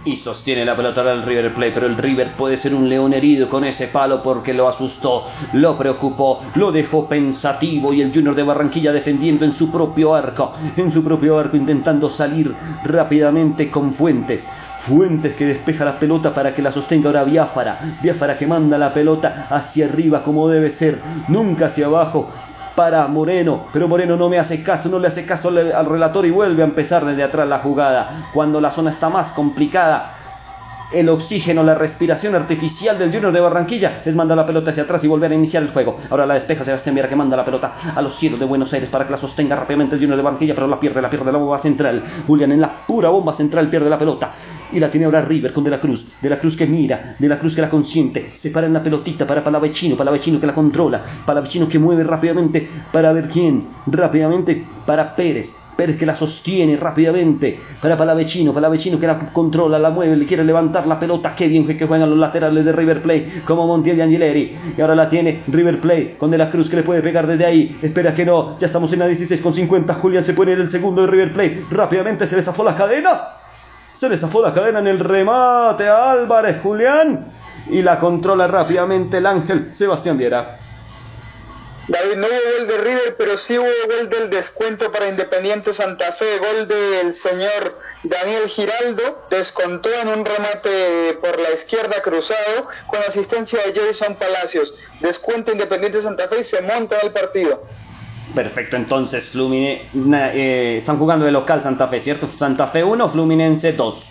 S1: y sostiene la pelota del River Plate, pero el River puede ser un león herido con ese palo porque lo asustó, lo preocupó, lo dejó pensativo y el Junior de Barranquilla defendiendo en su propio arco, en su propio arco intentando salir rápidamente con Fuentes. Fuentes que despeja la pelota para que la sostenga ahora Biafara. Biafara que manda la pelota hacia arriba como debe ser, nunca hacia abajo para Moreno, pero Moreno no me hace caso, no le hace caso al, relator y vuelve a empezar desde atrás la jugada. Cuando la zona está más complicada, el oxígeno, la respiración artificial del Junior de Barranquilla es mandar la pelota hacia atrás y volver a iniciar el juego. Ahora la despeja Sebastián Viera que manda la pelota a los cielos de Buenos Aires para que la sostenga rápidamente el Junior de Barranquilla, pero la pierde, la pierde la bomba central. Julián en la pura bomba central pierde la pelota y la tiene ahora River con De la Cruz. De la Cruz que mira, De la Cruz que la consiente, se para en la pelotita para Palavecino, Palavecino que la controla, Palavecino que mueve rápidamente para ver quién, rápidamente para Pérez. Pérez que la sostiene rápidamente. Para Palavecino, Palavecino que la controla, la mueve, le quiere levantar la pelota, qué bien que juegan los laterales de River Plate, como Montiel y Angileri, y ahora la tiene River Plate con De la Cruz que le puede pegar desde ahí, espera que no, ya estamos en la 16 con 50, Julián se pone en el segundo de River Plate, rápidamente se le zafó la cadena, se le zafó la cadena en el remate a Álvarez, Julián, y la controla rápidamente el ángel Sebastián Viera.
S2: David, no hubo gol de River, pero sí hubo gol del descuento para Independiente Santa Fe, gol del señor Daniel Giraldo, descontó en un remate por la izquierda cruzado con asistencia de Jason Palacios, descuento Independiente Santa Fe y se monta el partido.
S1: Perfecto, entonces Fluminense, eh, están jugando de local Santa Fe, ¿cierto? Santa Fe 1, Fluminense 2.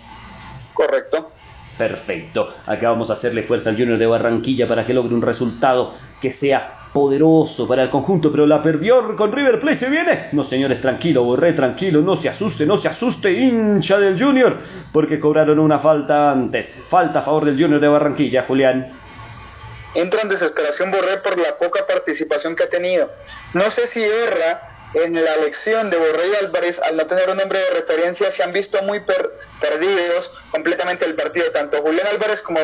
S2: Correcto.
S1: Perfecto, acá vamos a hacerle fuerza al Junior de Barranquilla para que logre un resultado que sea poderoso para el conjunto, pero la perdió con River Plate, ¿se viene? No, señores, tranquilo, Borré, tranquilo, no se asuste, no se asuste, hincha del Junior, porque cobraron una falta antes. Falta a favor del Junior de Barranquilla, Julián.
S2: Entra en desesperación Borré por la poca participación que ha tenido. No sé si erra en la elección de Borré y Álvarez, al no tener un nombre de referencia, se han visto muy per perdidos completamente el partido, tanto Julián Álvarez como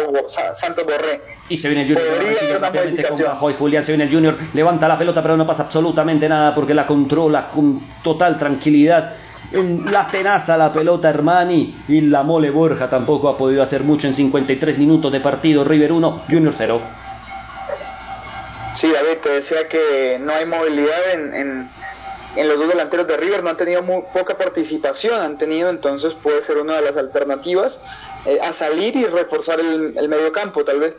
S2: Santos Borré.
S1: Y se viene el Junior con bajo y Julián se viene el Junior, levanta la pelota, pero no pasa absolutamente nada porque la controla con total tranquilidad. En la tenaza la pelota Hermani y la mole Borja tampoco ha podido hacer mucho en 53 minutos de partido. River 1, Junior 0.
S2: Sí, David, te decía que no hay movilidad en, en en los dos delanteros de River no han tenido muy poca participación, han tenido entonces puede ser una de las alternativas eh, a salir y reforzar el, el medio campo tal vez.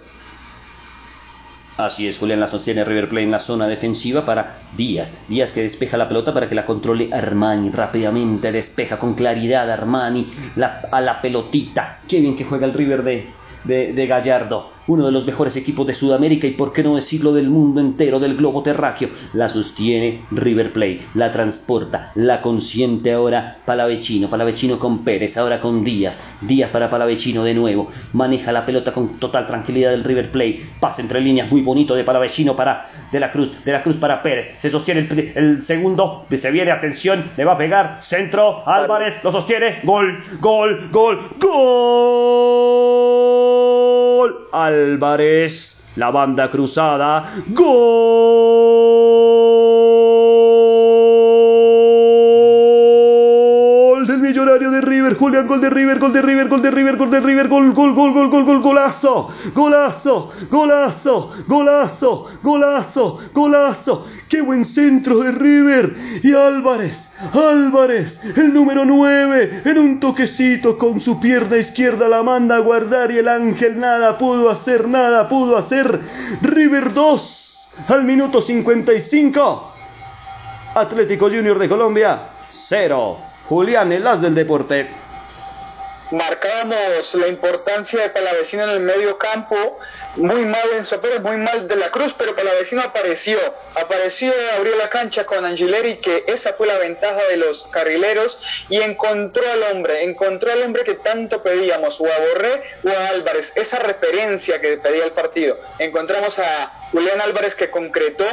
S1: Así es, Julián la sostiene River Plate en la zona defensiva para Díaz. Díaz que despeja la pelota para que la controle Armani rápidamente. Despeja con claridad Armani a la pelotita. Qué que juega el River de, de Gallardo uno de los mejores equipos de Sudamérica y por qué no decirlo del mundo entero, del globo terráqueo. La sostiene River Plate, la transporta, la consiente ahora Palavecino, Palavecino con Pérez, ahora con Díaz, Díaz para Palavecino de nuevo, maneja la pelota con total tranquilidad del River Plate, pasa entre líneas muy bonito de Palavecino para De la Cruz, De la Cruz para Pérez, se sostiene el, el segundo, se viene, atención, le va a pegar, centro, Álvarez, lo sostiene, gol, gol, gol, gol, Álvarez, la banda cruzada, gol millonario de River, Julián, gol de River, gol de River, gol de River, gol de River, gol, gol, gol, gol, gol, gol, golazo, golazo, golazo, golazo, golazo, golazo, qué buen centro de River y Álvarez, Álvarez, el número 9, en un toquecito con su pierna izquierda la manda a guardar y el ángel nada pudo hacer, nada pudo hacer, River 2 al minuto 55, Atlético Junior de Colombia 0. Julián, el as del deporte.
S2: Marcábamos la importancia de Palavecino en el medio campo, muy mal en Pérez, muy mal de la Cruz, pero Palavecino apareció, apareció, abrió la cancha con Angileri, que esa fue la ventaja de los carrileros, y encontró al hombre, encontró al hombre que tanto pedíamos, o a Borré o a Álvarez, esa referencia que pedía el partido. Encontramos a Julián Álvarez que concretó,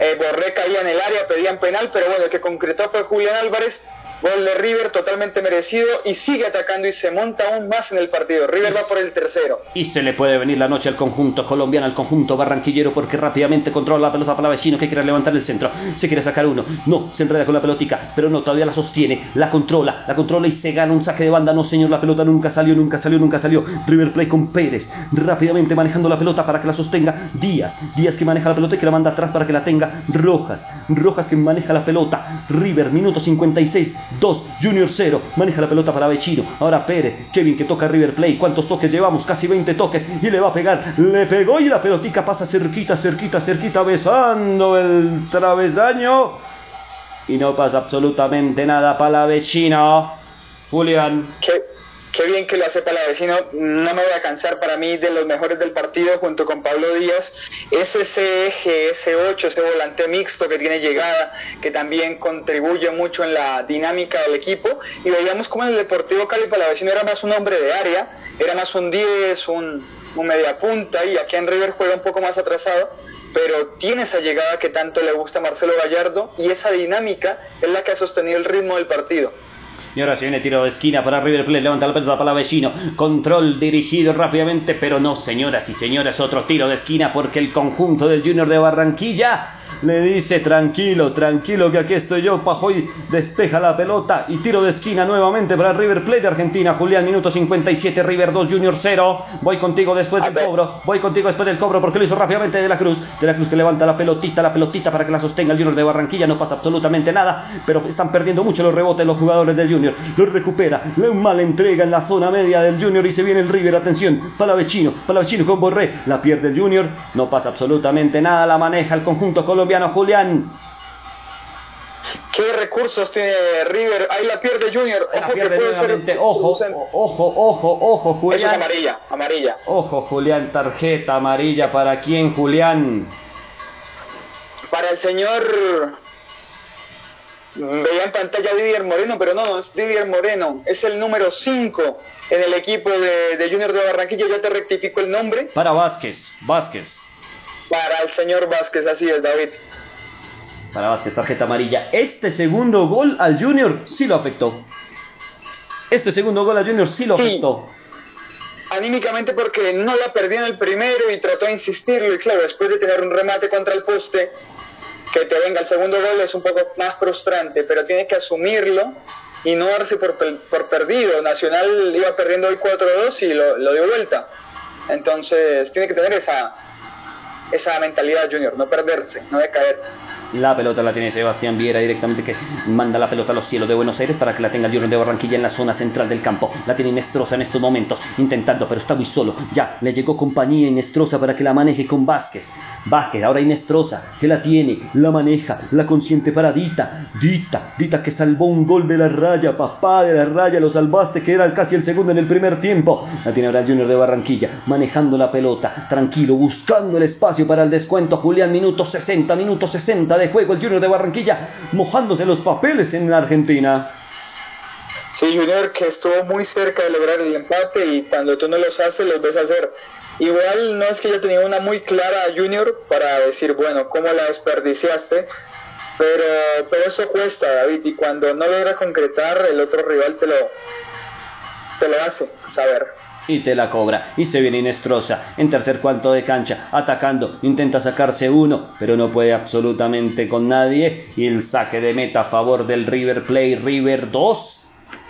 S2: eh, Borré caía en el área, pedían penal, pero bueno, el que concretó fue Julián Álvarez, Gol de River totalmente merecido y sigue atacando y se monta aún más en el partido. River va por el tercero.
S1: Y se le puede venir la noche al conjunto colombiano, al conjunto barranquillero, porque rápidamente controla la pelota para vecino que quiere levantar el centro. Se quiere sacar uno. No, se enreda con la pelotica, pero no, todavía la sostiene. La controla, la controla y se gana un saque de banda. No, señor, la pelota nunca salió, nunca salió, nunca salió. River Play con Pérez, rápidamente manejando la pelota para que la sostenga. Díaz, Díaz que maneja la pelota y que la manda atrás para que la tenga. Rojas, Rojas que maneja la pelota. River, minuto 56 2, Junior 0. Maneja la pelota para Vecino. Ahora Pérez. Kevin que toca River Play. ¿Cuántos toques llevamos? Casi 20 toques. Y le va a pegar. Le pegó y la pelotica pasa cerquita, cerquita, cerquita, besando el travesaño. Y no pasa absolutamente nada para Vecino. Julián.
S2: ¿Qué? Qué bien que lo hace Palavecino, no me voy a cansar para mí de los mejores del partido junto con Pablo Díaz. Es ese eje, ese 8, ese volante mixto que tiene llegada, que también contribuye mucho en la dinámica del equipo. Y veíamos como en el Deportivo Cali Palavecino era más un hombre de área, era más un 10, un, un media punta, y aquí en River juega un poco más atrasado pero tiene esa llegada que tanto le gusta a Marcelo Gallardo y esa dinámica es la que ha sostenido el ritmo del partido.
S1: Y ahora se viene tiro de esquina para River Plate. Levanta la pelota para Vecino. Control dirigido rápidamente. Pero no, señoras y señores. Otro tiro de esquina porque el conjunto del Junior de Barranquilla le dice tranquilo, tranquilo que aquí estoy yo. Pajoy despeja la pelota y tiro de esquina nuevamente para River Plate de Argentina. Julián, minuto 57, River 2, Junior 0. Voy contigo después del cobro. Voy contigo después del cobro porque lo hizo rápidamente de la Cruz. De la Cruz que levanta la pelotita, la pelotita para que la sostenga el Junior de Barranquilla. No pasa absolutamente nada, pero están perdiendo mucho los rebotes los jugadores del Junior. Lo recupera, le mala entrega en la zona media del Junior y se viene el River. Atención, Palavecino, Palavecino con Borré. La pierde el Junior. No pasa absolutamente nada, la maneja el conjunto colombiano. Julián.
S2: ¿Qué recursos tiene River? Ahí la pierde Junior.
S1: Ojo que puede ser... Ojo, ojo, ojo, ojo, Julián.
S2: Es amarilla, amarilla.
S1: Ojo, Julián, tarjeta amarilla. ¿Para quién, Julián?
S2: Para el señor... Veía en pantalla Didier Moreno, pero no, no es Didier Moreno. Es el número 5 en el equipo de, de Junior de Barranquilla. Ya te rectifico el nombre.
S1: Para Vázquez, Vázquez.
S2: Para el señor Vázquez, así es, David.
S1: Para Vázquez, tarjeta amarilla. Este segundo gol al Junior sí lo afectó. Este segundo gol al Junior sí lo afectó.
S2: Anímicamente porque no la perdió en el primero y trató de insistirlo. Y claro, después de tener un remate contra el poste, que te venga el segundo gol es un poco más frustrante, pero tiene que asumirlo y no darse por, por perdido. Nacional iba perdiendo hoy 4-2 y lo, lo dio vuelta. Entonces tiene que tener esa, esa mentalidad Junior, no perderse, no decaer.
S1: La pelota la tiene Sebastián Viera directamente que manda la pelota a los cielos de Buenos Aires para que la tenga Junior de Barranquilla en la zona central del campo. La tiene Inestrosa en estos momentos, intentando, pero está muy solo. Ya le llegó compañía Inestrosa para que la maneje con Vázquez. Vázquez, ahora Inestrosa, que la tiene, la maneja, la consiente para Dita. Dita, Dita que salvó un gol de la raya, papá de la raya, lo salvaste, que era casi el segundo en el primer tiempo. La tiene ahora Junior de Barranquilla, manejando la pelota, tranquilo, buscando el espacio para el descuento. Julián, minuto 60, minuto 60 de juego el Junior de Barranquilla, mojándose los papeles en la Argentina.
S2: Sí, Junior que estuvo muy cerca de lograr el empate y cuando tú no los haces, los ves hacer. Igual no es que ya tenía una muy clara Junior para decir, bueno, ¿cómo la desperdiciaste? Pero, pero eso cuesta, David, y cuando no logra concretar, el otro rival te lo, te lo hace saber
S1: y te la cobra. Y se viene Inestrosa en tercer cuarto de cancha, atacando, intenta sacarse uno, pero no puede absolutamente con nadie. Y el saque de meta a favor del River Play, River 2,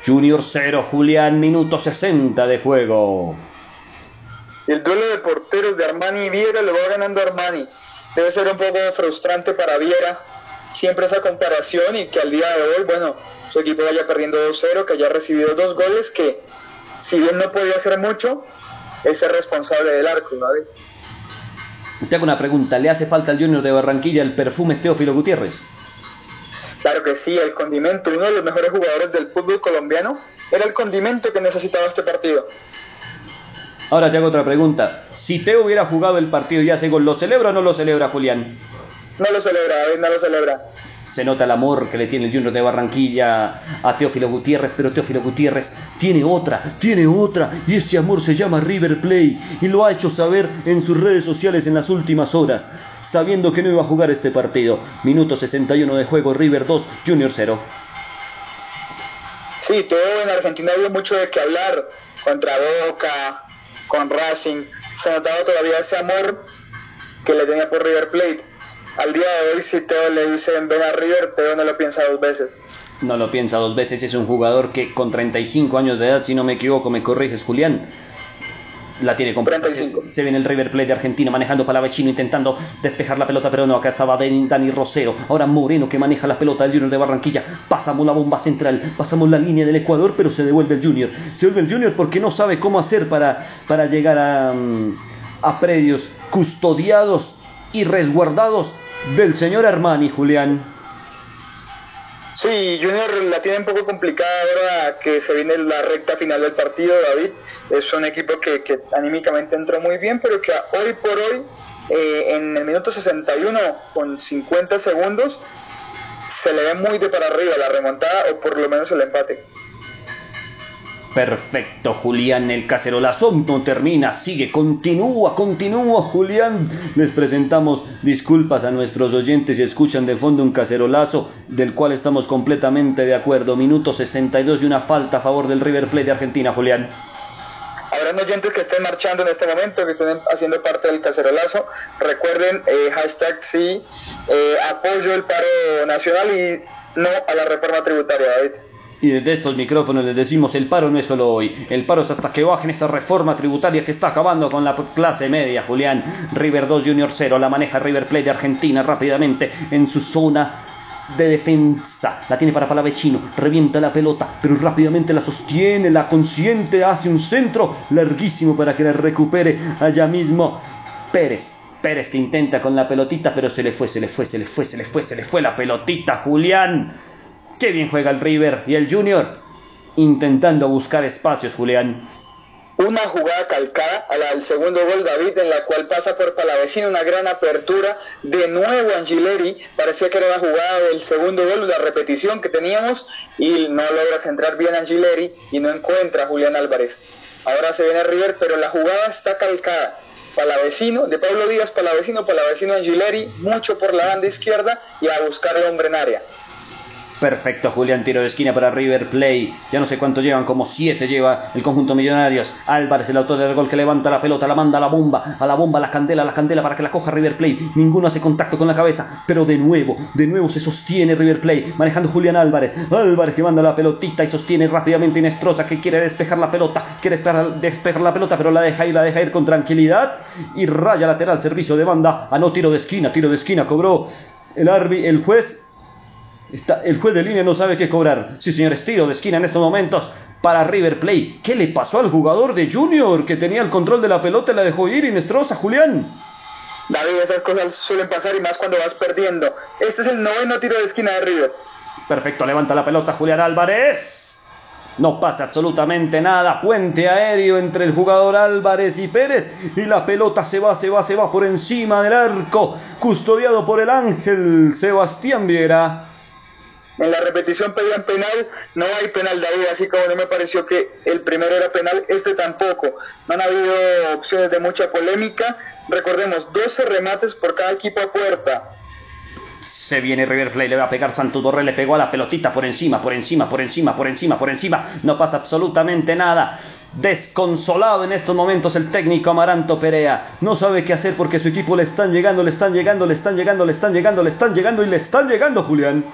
S1: Junior 0, Julián, minuto 60 de juego.
S2: El duelo de porteros de Armani y Viera lo va ganando Armani. Debe ser un poco frustrante para Viera siempre esa comparación y que al día de hoy, bueno, su equipo vaya perdiendo 2-0, que haya recibido dos goles que si bien no podía hacer mucho, es el responsable del arco, ¿vale?
S1: Te hago una pregunta, ¿le hace falta al Junior de Barranquilla el perfume Teófilo Gutiérrez?
S2: Claro que sí, el condimento, uno de los mejores jugadores del fútbol colombiano, era el condimento que necesitaba este partido.
S1: Ahora te hago otra pregunta, si Teo hubiera jugado el partido y hace gol, ¿lo celebra o no lo celebra Julián?
S2: No lo celebra, no lo celebra
S1: se nota el amor que le tiene el Junior de Barranquilla a Teófilo Gutiérrez, pero Teófilo Gutiérrez tiene otra, tiene otra, y ese amor se llama River Play, y lo ha hecho saber en sus redes sociales en las últimas horas, sabiendo que no iba a jugar este partido. Minuto 61 de juego, River 2, Junior 0.
S2: Sí, todo en Argentina había mucho de qué hablar, contra Boca, con Racing, se notaba todavía ese amor que le tenía por River Plate al día de hoy si Teo le dicen ven a River, Teo no lo piensa dos veces.
S1: No lo piensa dos veces, es un jugador que con 35 años de edad, si no me equivoco, me corriges Julián. La tiene con
S2: 35.
S1: Se, viene el River Plate de Argentina manejando para Vecino, intentando despejar la pelota, pero no, acá estaba Dani Rosero. Ahora Moreno que maneja la pelota del Junior de Barranquilla. Pasamos la bomba central, pasamos la línea del Ecuador, pero se devuelve el Junior. Se devuelve el Junior porque no sabe cómo hacer para, para llegar a, mm, a predios custodiados y resguardados del señor Armani, Julián.
S2: Sí, Junior la tiene un poco complicada ahora que se viene la recta final del partido, David. Es un equipo que, anímicamente entró muy bien, pero que hoy por hoy, eh, en el minuto 61 con 50 segundos, se le ve muy de para arriba la remontada o por lo menos el empate.
S1: Perfecto, Julián. El cacerolazo no termina, sigue, continúa, continúa, Julián. Les presentamos disculpas a nuestros oyentes si escuchan de fondo un cacerolazo, del cual estamos completamente de acuerdo. Minuto 62 y una falta a favor del River Plate de Argentina, Julián.
S2: Habrán oyentes que estén marchando en este momento, que estén haciendo parte del cacerolazo. Recuerden, eh, hashtag sí, eh, apoyo el paro nacional y no a la reforma tributaria, David.
S1: Y desde estos micrófonos les decimos, el paro no es solo hoy, el paro es hasta que bajen esa reforma tributaria que está acabando con la clase media, Julián. River 2 Junior 0, la maneja River Plate de Argentina rápidamente en su zona de defensa. La tiene para Palavecino, revienta la pelota, pero rápidamente la sostiene, la consiente, hace un centro larguísimo para que la recupere allá mismo Pérez. Pérez que intenta con la pelotita, pero se le fue, se le fue, se le fue, se le fue, se le fue la pelotita, Julián. Qué bien juega el River y el Junior intentando buscar espacios, Julián.
S2: Una jugada calcada a la del segundo gol David en la cual pasa por Palavecino una gran apertura. De nuevo Angileri, parecía que era la jugada del segundo gol, la repetición que teníamos y no logra centrar bien Angileri y no encuentra a Julián Álvarez. Ahora se viene River, pero la jugada está calcada. Palavecino, de Pablo Díaz, Palavecino, Palavecino Angileri, mucho por la banda izquierda y a buscar el hombre en área.
S1: Perfecto, Julián, tiro de esquina para River Play. Ya no sé cuánto llevan, como siete lleva el conjunto Millonarios. Álvarez, el autor del gol que levanta la pelota, la manda a la bomba, a la bomba, a la candela, a la candela para que la coja River Play. Ninguno hace contacto con la cabeza, pero de nuevo, de nuevo se sostiene River Play, manejando Julián Álvarez. Álvarez que manda la pelotita y sostiene rápidamente Inestrosa que quiere despejar la pelota, quiere despejar la pelota, pero la deja ir, la deja ir con tranquilidad. Y raya lateral, servicio de banda, a no tiro de esquina, tiro de esquina, cobró el, arbi, el juez el juez de línea no sabe qué cobrar. Sí, señor, estilo de esquina en estos momentos para River Play. ¿Qué le pasó al jugador de Junior que tenía el control de la pelota y la dejó ir Inestrosa, Julián?
S2: David, esas cosas suelen pasar y más cuando vas perdiendo. Este es el noveno tiro de esquina de River.
S1: Perfecto, levanta la pelota Julián Álvarez. No pasa absolutamente nada. Puente aéreo entre el jugador Álvarez y Pérez. Y la pelota se va, se va, se va por encima del arco. Custodiado por el ángel Sebastián Viera.
S2: En la repetición pedían penal, no hay penal David, así como no me pareció que el primero era penal, este tampoco. No han habido opciones de mucha polémica. Recordemos, 12 remates por cada equipo a puerta.
S1: Se viene River Plate, le va a pegar Santo Torre, le pegó a la pelotita por encima, por encima, por encima, por encima, por encima. No pasa absolutamente nada. Desconsolado en estos momentos el técnico Amaranto Perea. No sabe qué hacer porque su equipo le están llegando, le están llegando, le están llegando, le están llegando, le están llegando y le están llegando, Julián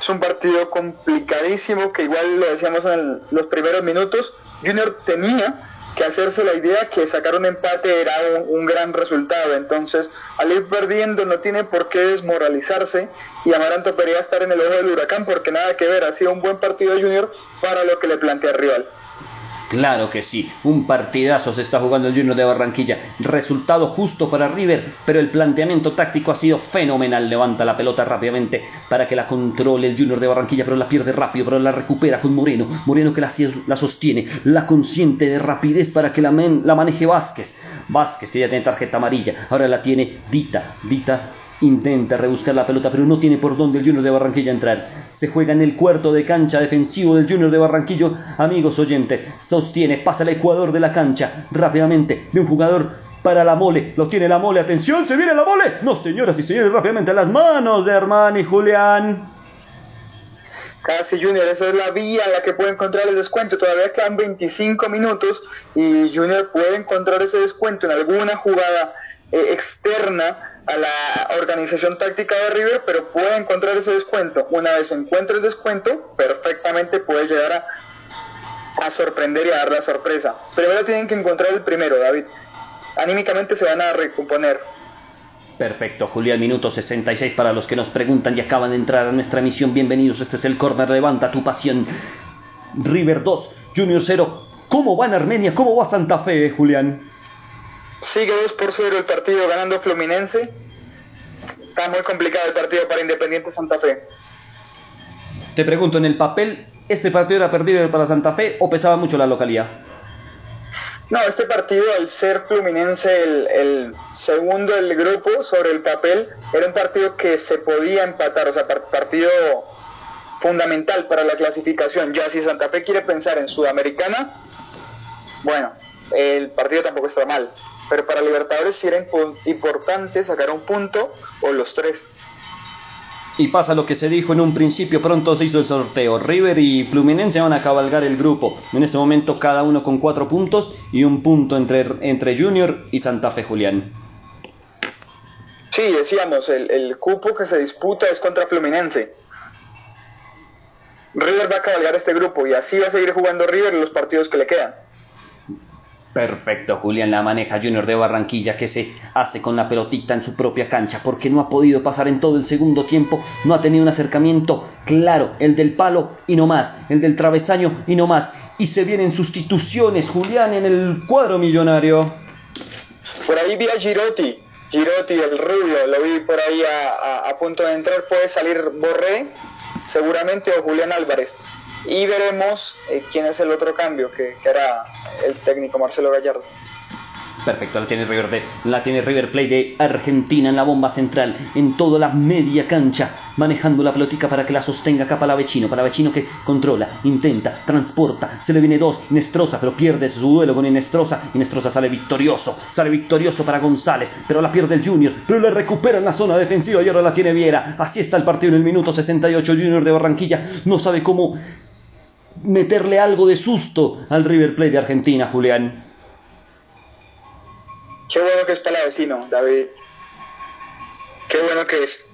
S2: es un partido complicadísimo que igual lo decíamos en los primeros minutos. Junior tenía que hacerse la idea que sacar un empate era un, gran resultado. Entonces, al ir perdiendo no tiene por qué desmoralizarse y Amaranto Perea estar en el ojo del huracán porque nada que ver. Ha sido un buen partido de Junior para lo que le plantea rival.
S1: Claro que sí, un partidazo se está jugando el Junior de Barranquilla. Resultado justo para River, pero el planteamiento táctico ha sido fenomenal. Levanta la pelota rápidamente para que la controle el Junior de Barranquilla, pero la pierde rápido, pero la recupera con Moreno. Moreno que la, la sostiene, la consiente de rapidez para que la, la maneje Vázquez. Vázquez que ya tiene tarjeta amarilla, ahora la tiene Dita. Dita Intenta rebuscar la pelota, pero no tiene por dónde el Junior de Barranquilla entrar. Se juega en el cuarto de cancha defensivo del Junior de Barranquillo. Amigos oyentes, sostiene, pasa el ecuador de la cancha rápidamente de un jugador para la mole. Lo tiene la mole. Atención, se viene la mole. No, señoras y señores, rápidamente a las manos de Armani Julián.
S2: Casi Junior, esa es la vía en la que puede encontrar el descuento. Todavía quedan 25 minutos y Junior puede encontrar ese descuento en alguna jugada eh, externa a la organización táctica de River, pero puede encontrar ese descuento. Una vez encuentre el descuento, perfectamente puede llegar a a sorprender y a dar la sorpresa. Primero tienen que encontrar el primero, David. Anímicamente se van a recomponer.
S1: Perfecto, Julián, minuto 66 para los que nos preguntan y acaban de entrar a nuestra emisión. Bienvenidos, este es el Corner Levanta tu pasión. River 2, Junior 0. ¿Cómo va en Armenia? ¿Cómo va Santa Fe, Julián?
S2: Sigue 2 por 0 el partido ganando Fluminense. Está muy complicado el partido para Independiente Santa Fe.
S1: Te pregunto, en el papel, ¿este partido era perdido para Santa Fe o pesaba mucho la localidad?
S2: No, este partido, al ser Fluminense el, segundo del grupo sobre el papel, era un partido que se podía empatar, o sea, partido fundamental para la clasificación. Ya si Santa Fe quiere pensar en Sudamericana, bueno, el partido tampoco está mal. Pero para Libertadores sí era importante sacar un punto o los tres.
S1: Y pasa lo que se dijo en un principio, pronto se hizo el sorteo. River y Fluminense van a cabalgar el grupo. En este momento cada uno con cuatro puntos y un punto entre, entre Junior y Santa Fe Julián.
S2: Sí, decíamos, el, el cupo que se disputa es contra Fluminense. River va a cabalgar este grupo y así va a seguir jugando River los partidos que le quedan.
S1: Perfecto, Julián la maneja Junior de Barranquilla que se hace con la pelotita en su propia cancha porque no ha podido pasar en todo el segundo tiempo, no ha tenido un acercamiento claro, el del palo y no más, el del travesaño y no más. Y se vienen sustituciones, Julián, en el cuadro millonario.
S2: Por ahí vi a Girotti, Girotti, el rubio, lo vi por ahí a, a punto de entrar, puede salir Borré, seguramente, o Julián Álvarez y veremos eh, quién es el otro cambio que, que, hará el técnico Marcelo Gallardo.
S1: Perfecto, la tiene River de, la tiene River Play de Argentina en la bomba central, en toda la media cancha, manejando la pelotica para que la sostenga acá para Vecino, para Vecino que controla, intenta, transporta, se le viene dos, Nestroza, pero pierde su duelo con Inestrosa, Inestrosa sale victorioso, sale victorioso para González, pero la pierde el Junior, pero le recupera en la zona defensiva y ahora la tiene Viera, así está el partido en el minuto 68, Junior de Barranquilla no sabe cómo meterle algo de susto al River Plate de Argentina, Julián.
S2: Qué bueno que es para vecino, David. Qué bueno que es.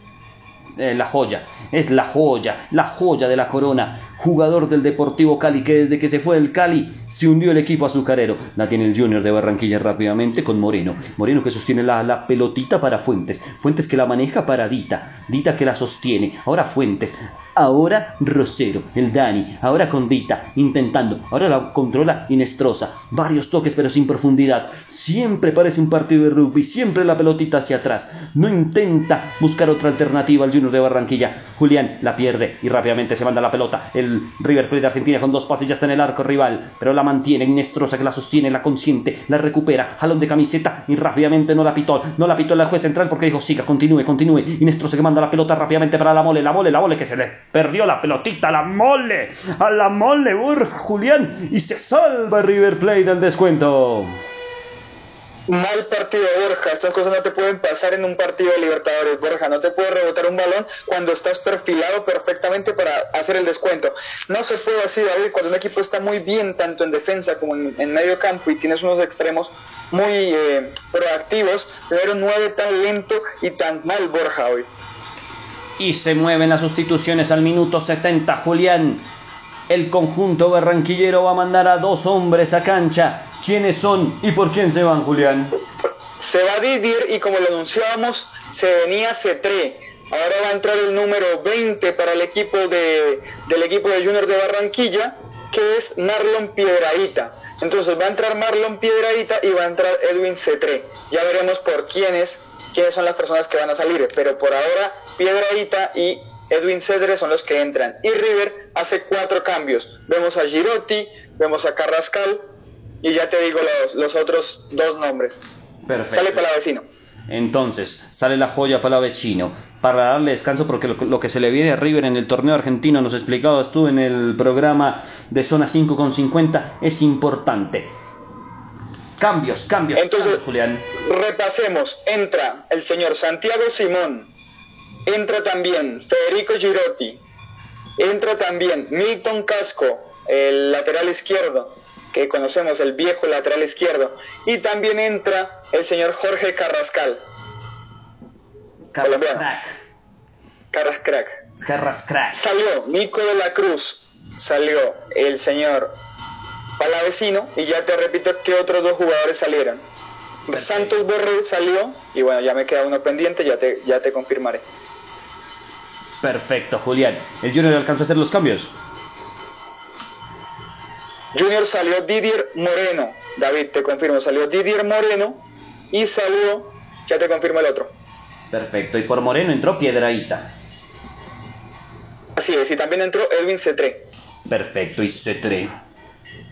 S1: Eh, la joya, es la joya, la joya de la corona. Jugador del Deportivo Cali que desde que se fue del Cali se hundió el equipo azucarero. La tiene el Junior de Barranquilla rápidamente con Moreno. Moreno que sostiene la, la pelotita para Fuentes. Fuentes que la maneja para Dita. Dita que la sostiene. Ahora Fuentes. Ahora Rosero, el Dani. Ahora con Dita. Intentando. Ahora la controla Inestrosa. Varios toques pero sin profundidad. Siempre parece un partido de rugby. Siempre la pelotita hacia atrás. No intenta buscar otra alternativa al Junior de Barranquilla. Julián la pierde y rápidamente se manda la pelota. El River Plate de Argentina con dos pases ya está en el arco rival. Pero la mantiene, Inestrosa que la sostiene, la consiente, la recupera, jalón de camiseta y rápidamente no la pitó, no la pitó la juez central porque dijo, siga, continúe, continúe. Inestrosa que manda la pelota rápidamente para la mole, la mole, la mole que se le perdió la pelotita, la mole, a la mole, Burja, Julián, y se salva River Plate del descuento
S2: mal partido Borja. Estas cosas no te pueden pasar en un partido de Libertadores, Borja. No te puede rebotar un balón cuando estás perfilado perfectamente para hacer el descuento. No se puede así, David, cuando un equipo está muy bien, tanto en defensa como en, medio campo, y tienes unos extremos muy eh, proactivos, tener 9 tan lento y tan mal, Borja, hoy.
S1: Y se mueven las sustituciones al minuto 70, Julián. El conjunto barranquillero va a mandar a dos hombres a cancha ¿Quiénes son y por quién se van, Julián?
S2: Se va Didier y como lo anunciábamos, se venía Cetré. Ahora va a entrar el número 20 para el equipo de, del equipo de Junior de Barranquilla, que es Marlon Piedradita. Entonces va a entrar Marlon Piedradita y va a entrar Edwin Cetré. Ya veremos por quiénes, quiénes son las personas que van a salir. Pero por ahora, Piedradita y Edwin Cedre son los que entran. Y River hace cuatro cambios. Vemos a Girotti, vemos a Carrascal, y ya te digo los, otros dos nombres. Perfecto. Sale para vecino.
S1: Entonces, sale la joya para vecino. Para darle descanso, porque lo, que se le viene a River en el torneo argentino, nos explicabas tú en el programa de zona 5 con 50, es importante. Cambios, cambios.
S2: Entonces, Julián. repasemos. Entra el señor Santiago Simón. Entra también Federico Girotti. Entra también Milton Casco, el lateral izquierdo que conocemos, el viejo lateral izquierdo. Y también entra el señor Jorge Carrascal.
S1: Carrascrack.
S2: Carrascrack. Salió Nico de la Cruz. Salió el señor para la vecino y ya te repito que otros dos jugadores salieron. Santos Borrell salió y bueno, ya me queda uno pendiente, ya te, ya te confirmaré.
S1: Perfecto, Julián. ¿El Junior alcanzó a hacer los cambios?
S2: Junior salió Didier Moreno. David, te confirmo, salió Didier Moreno y salió, ya te confirmo el otro.
S1: Perfecto, y por Moreno entró Piedraíta.
S2: Así es, y también entró Elvin Cetré.
S1: Perfecto, y Cetré.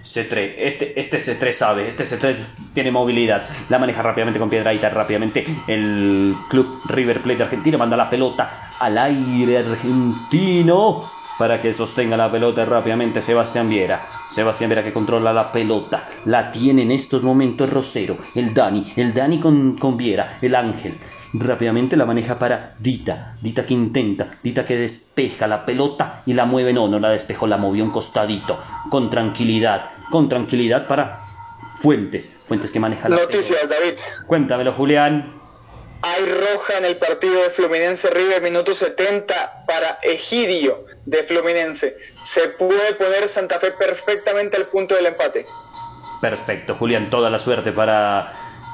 S1: C3, este, este C3 sabe, este C3 tiene movilidad, la maneja rápidamente con Piedraíta, rápidamente el club River Plate de Argentina manda la pelota al aire argentino para que sostenga la pelota rápidamente Sebastián Viera. Sebastián Viera que controla la pelota, la tiene en estos momentos Rosero, el Dani, el Dani con, con Viera, el Ángel. Rápidamente la maneja para Dita. Dita que intenta. Dita que despeja la pelota y la mueve. No, no la despejó, la movió un costadito. Con tranquilidad. Con tranquilidad para Fuentes. Fuentes que maneja la
S2: Noticias, David.
S1: Cuéntamelo, Julián.
S2: Hay roja en el partido de Fluminense River, minuto 70 para Egidio de Fluminense. Se puede poner Santa Fe perfectamente al punto del empate.
S1: Perfecto, Julián. Toda la suerte para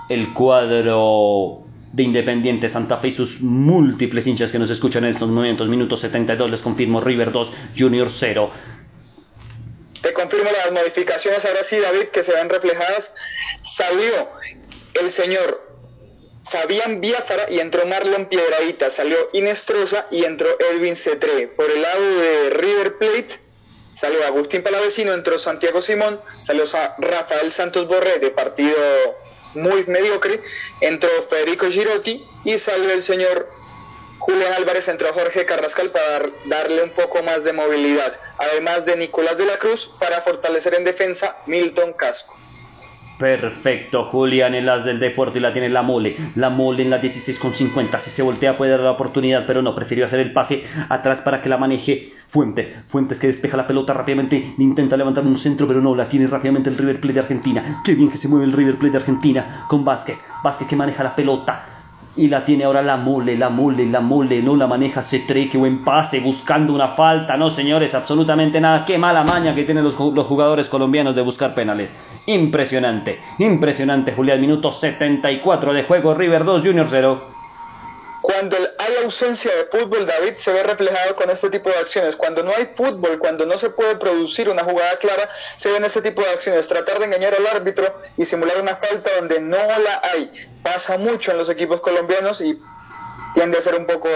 S1: el cuadro de Independiente Santa Fe y sus múltiples hinchas que nos escuchan en estos momentos. Minuto 72, les confirmo River 2, Junior 0.
S2: Te confirmo las modificaciones ahora sí, David, que se ven reflejadas. Salió el señor Fabián Biafara y entró Marlon Piedradita. Salió Inestrosa y entró Edwin Cetré. Por el lado de River Plate salió Agustín Palavecino, entró Santiago Simón, salió Rafael Santos Borré de partido muy mediocre, entró Federico Girotti y salió el señor Julián Álvarez, entró Jorge Carrascal para darle un poco más de movilidad, además de Nicolás de la Cruz para fortalecer en defensa Milton Casco.
S1: Perfecto, Julián, el as del deporte la tiene la mole. La mole en la 16,50. Si se voltea puede dar la oportunidad, pero no, prefirió hacer el pase atrás para que la maneje Fuente. Fuentes que despeja la pelota rápidamente. Intenta levantar un centro, pero no, la tiene rápidamente el River Plate de Argentina. Qué bien que se mueve el River Plate de Argentina con Vázquez. Vázquez que maneja la pelota y la tiene ahora la mole, la mole, la mole, no la maneja C3, qué buen pase, buscando una falta, no señores, absolutamente nada, qué mala maña que tienen los, los jugadores colombianos de buscar penales. Impresionante, impresionante Julián, minuto 74 de juego, River 2, Junior 0.
S2: Cuando hay ausencia de fútbol, David, se ve reflejado con este tipo de acciones. Cuando no hay fútbol, cuando no se puede producir una jugada clara, se ven este tipo de acciones. Tratar de engañar al árbitro y simular una falta donde no la hay. Pasa mucho en los equipos colombianos y tiende a ser un poco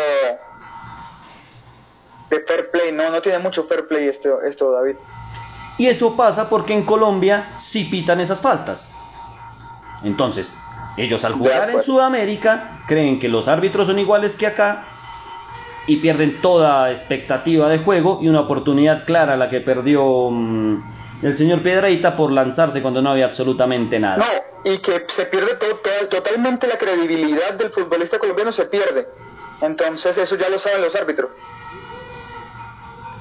S2: de fair play. No, no tiene mucho fair play esto, esto David.
S1: Y eso pasa porque en Colombia sí pitan esas faltas. Entonces, ellos al jugar en Sudamérica creen que los árbitros son iguales que acá y pierden toda expectativa de juego y una oportunidad clara la que perdió mm, el señor Piedraita por lanzarse cuando no había absolutamente nada.
S2: No, y que se pierde totalmente la credibilidad del futbolista colombiano, se pierde. Entonces eso ya lo saben los árbitros.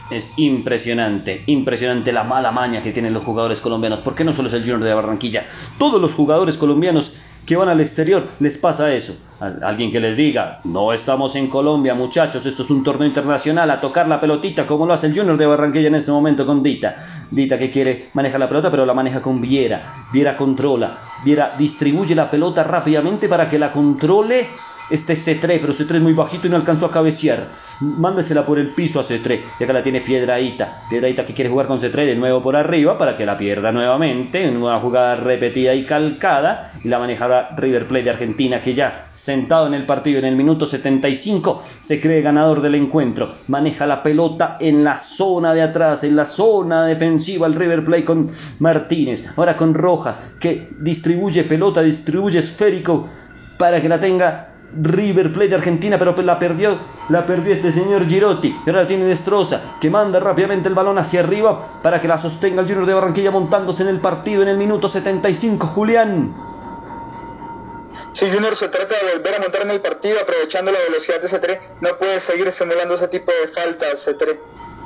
S1: Es impresionante, impresionante la mala maña que tienen los jugadores colombianos. ¿Por qué no solo es el Junior de Barranquilla? Todos los jugadores colombianos que van al exterior, les pasa eso. alguien que les diga, no estamos en Colombia, muchachos, esto es un torneo internacional, a tocar la pelotita como lo hace el Junior de Barranquilla en este momento con Dita. Dita que quiere manejar la pelota, pero la maneja con Viera. Viera controla, Viera distribuye la pelota rápidamente para que la controle este C3, pero C3 es muy bajito y no alcanzó a cabecear. Mándesela por el piso a C3. Y acá la tiene Piedraíta. Piedraíta que quiere jugar con C3 de nuevo por arriba para que la pierda nuevamente. En una jugada repetida y calcada. Y la manejará River Plate de Argentina que ya sentado en el partido en el minuto 75 se cree ganador del encuentro. Maneja la pelota en la zona de atrás, en la zona defensiva el River Plate con Martínez. Ahora con Rojas que distribuye pelota, distribuye esférico para que la tenga River Plate de Argentina, pero la perdió, la perdió este señor Girotti. Y ahora la tiene Destroza, que manda rápidamente el balón hacia arriba para que la sostenga el Junior de Barranquilla montándose en el partido en el minuto 75. Julián.
S2: Si Junior se trata de volver a montar en el partido aprovechando la velocidad de C3, no puede seguir simulando ese tipo de faltas C3.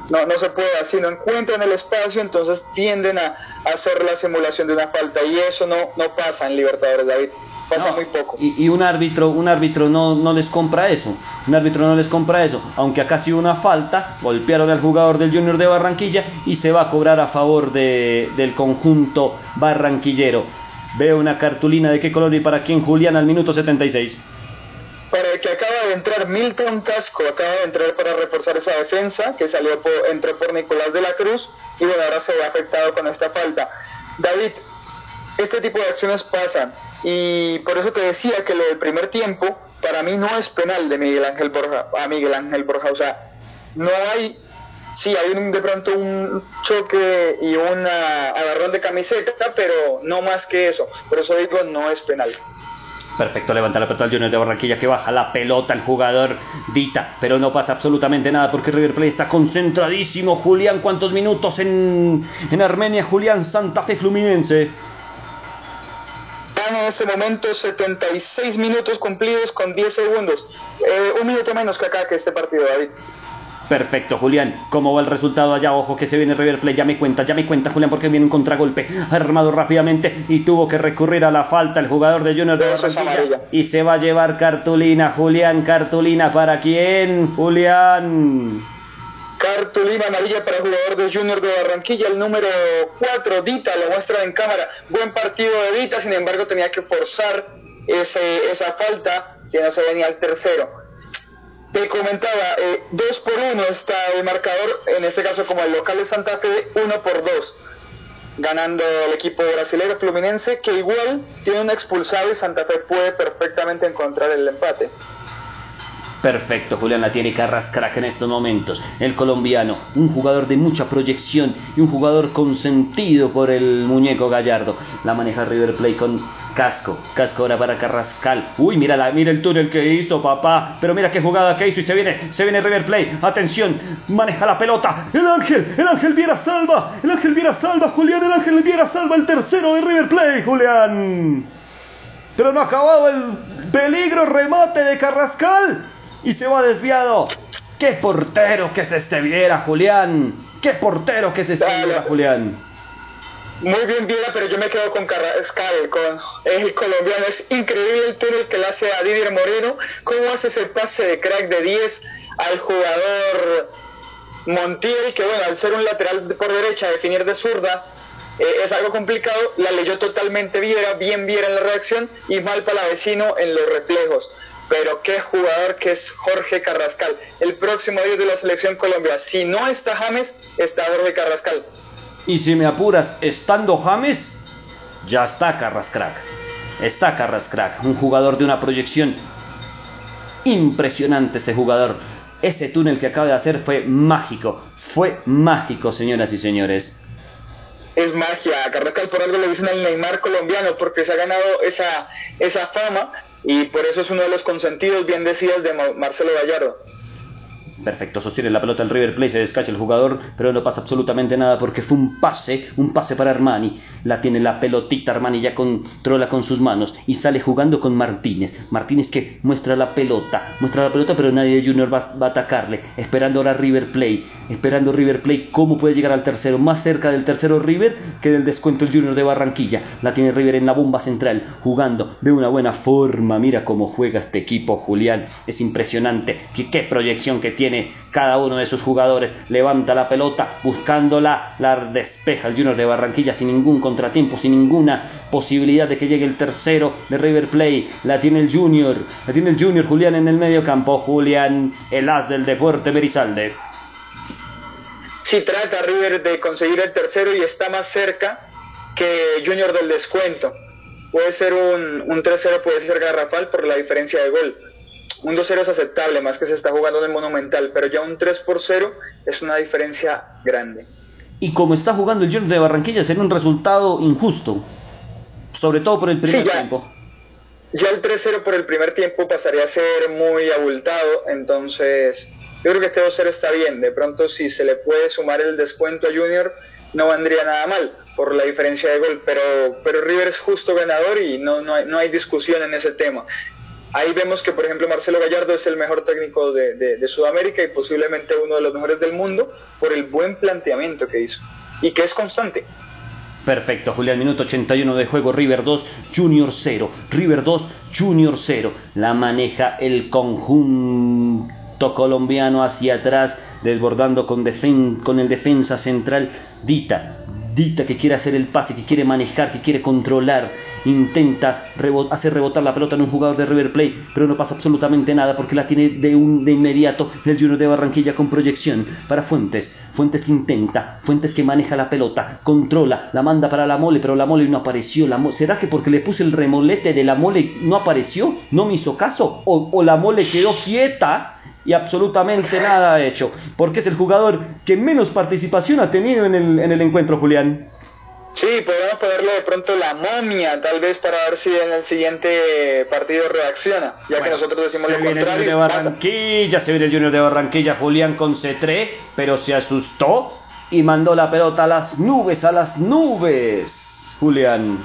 S2: No, no se puede así, no encuentran el espacio, entonces tienden a hacer la simulación de una falta y eso no, no pasa en Libertadores, David. Pasa muy poco.
S1: Y, un árbitro, un árbitro no, no les compra eso, un árbitro no les compra eso, aunque acá sí una falta, golpearon al jugador del Junior de Barranquilla y se va a cobrar a favor de, del conjunto barranquillero. Veo una cartulina de qué color y para quién Julián al minuto 76
S2: para el que acaba de entrar Milton Casco, acaba de entrar para reforzar esa defensa, que salió por, entró por Nicolás de la Cruz, y bueno, ahora se ve afectado con esta falta. David, este tipo de acciones pasan, y por eso te decía que lo del primer tiempo, para mí no es penal de Miguel Ángel Borja, a Miguel Ángel Borja, o sea, no hay sí hay un, de pronto un choque y un agarrón de camiseta, pero no más que eso. Por eso digo, no es penal.
S1: Perfecto, levanta la pelota al Junior de Barranquilla que baja la pelota el jugador Dita, pero no pasa absolutamente nada porque River Plate está concentradísimo. Julián, ¿cuántos minutos en, en Armenia? Julián Santa Fe Fluminense.
S2: En este momento 76 minutos cumplidos con 10 segundos. Eh, un minuto menos que acá que este partido, David.
S1: Perfecto, Julián. ¿Cómo va el resultado allá? Ojo que se viene River Plate. Ya me cuenta, ya me cuenta, Julián, porque viene un contragolpe armado rápidamente y tuvo que recurrir a la falta el jugador de Junior de Barranquilla. Y se va a llevar cartulina, Julián. Cartulina para quién, Julián.
S2: Cartulina amarilla para jugador de Junior de Barranquilla, el número 4, Dita, lo muestra en cámara. Buen partido de Dita, sin embargo tenía que forzar esa falta si no se venía al tercero. Te comentaba, eh, dos por uno está el marcador, en este caso como el local de Santa Fe, uno por dos, ganando el equipo brasileño Fluminense, que igual tiene un expulsado y Santa Fe puede perfectamente encontrar el empate.
S1: Perfecto, Julián la tiene Carrascrack en estos momentos. El colombiano, un jugador de mucha proyección y un jugador consentido por el muñeco Gallardo. La maneja River Play con Casco, casco ahora para Carrascal. Uy, mira, la, mira el túnel que hizo, papá. Pero mira qué jugada que hizo y se viene, se viene River Play. Atención, maneja la pelota. El Ángel, el Ángel Viera salva. El Ángel Viera salva, Julián. El Ángel Viera salva el tercero de River Play, Julián. Pero no ha acabado el peligro remate de Carrascal. Y se va desviado. ¡Qué portero que se este Viera, Julián! ¡Qué portero que se este Viera, Julián!
S2: Muy bien Viera, pero yo me quedo con Carrascal, con el colombiano. Es increíble el túnel que le hace a Didier Moreno. ¿Cómo hace ese pase de crack de 10 al jugador Montiel, que bueno, al ser un lateral por derecha, definir de zurda, eh, es algo complicado. La leyó totalmente Viera, bien Viera en la reacción y mal para la vecino en los reflejos. Pero qué jugador que es Jorge Carrascal. El próximo día de la selección Colombia. Si no está James, está Jorge Carrascal.
S1: Y si me apuras, estando James, ya está Carrascrack. Está Carrascrack, un jugador de una proyección impresionante este jugador. Ese túnel que acaba de hacer fue mágico, fue mágico, señoras y señores.
S2: Es magia, Carrascal por algo le dicen al Neymar colombiano, porque se ha ganado esa, esa fama y por eso es uno de los consentidos, bien decías, de Marcelo Gallardo.
S1: Perfecto, sostiene la pelota el River Plate, se descacha el jugador, pero no pasa absolutamente nada porque fue un pase, un pase para Armani. La tiene la pelotita, Armani ya controla con sus manos y sale jugando con Martínez. Martínez que muestra la pelota, muestra la pelota, pero nadie de Junior va, a atacarle. Esperando ahora River Plate, esperando River Plate cómo puede llegar al tercero, más cerca del tercero River que del descuento el Junior de Barranquilla. La tiene River en la bomba central, jugando de una buena forma. Mira cómo juega este equipo, Julián. Es impresionante. Qué proyección que tiene cada uno de sus jugadores. Levanta la pelota buscándola, la despeja el Junior de Barranquilla sin ningún contratiempo, sin ninguna posibilidad de que llegue el tercero de River Play. La tiene el Junior, la tiene el Junior Julián en el medio campo. Julián, el as del deporte Berizalde.
S2: Si trata River de conseguir el tercero y está más cerca que Junior del descuento. Puede ser un, un 3-0, puede ser garrafal por la diferencia de gol un 2-0 es aceptable, más que se está jugando en el Monumental, pero ya un 3 por 0 es una diferencia grande.
S1: Y como está jugando el Junior de Barranquilla, sería un resultado injusto, sobre todo por el primer tiempo.
S2: Ya el 3-0 por el primer tiempo pasaría a ser muy abultado, entonces yo creo que este 2-0 está bien. De pronto, si se le puede sumar el descuento a Junior, no vendría nada mal por la diferencia de gol, pero, pero River es justo ganador y no, no, hay, no hay discusión en ese tema. Ahí vemos que, por ejemplo, Marcelo Gallardo es el mejor técnico de, Sudamérica y posiblemente uno de los mejores del mundo por el buen planteamiento que hizo y que es constante.
S1: Perfecto, Julián, minuto 81 de juego, River 2, Junior 0, River 2, Junior 0. La maneja el conjunto colombiano hacia atrás, desbordando con, con el defensa central Dita. Dita que quiere hacer el pase, que quiere manejar, que quiere controlar, intenta hacer rebotar la pelota en un jugador de River Plate, pero no pasa absolutamente nada porque la tiene de, un, de inmediato el Junior de Barranquilla con proyección para Fuentes. Fuentes que intenta, Fuentes que maneja la pelota, controla, la manda para la mole, pero la mole no apareció. La ¿Será que porque le puse el remolete de la mole no apareció? ¿No me hizo caso? ¿O, o la mole quedó quieta? Y absolutamente nada ha hecho, porque es el jugador que menos participación ha tenido en el, en el encuentro, Julián.
S2: Sí, podemos ponerle de pronto la momia, tal vez para ver si en el siguiente partido reacciona, ya que nosotros decimos lo contrario.
S1: El de Barranquilla, se viene el Junior de Barranquilla, Julián con C3, pero se asustó y mandó la pelota a las nubes, a las nubes. Julián.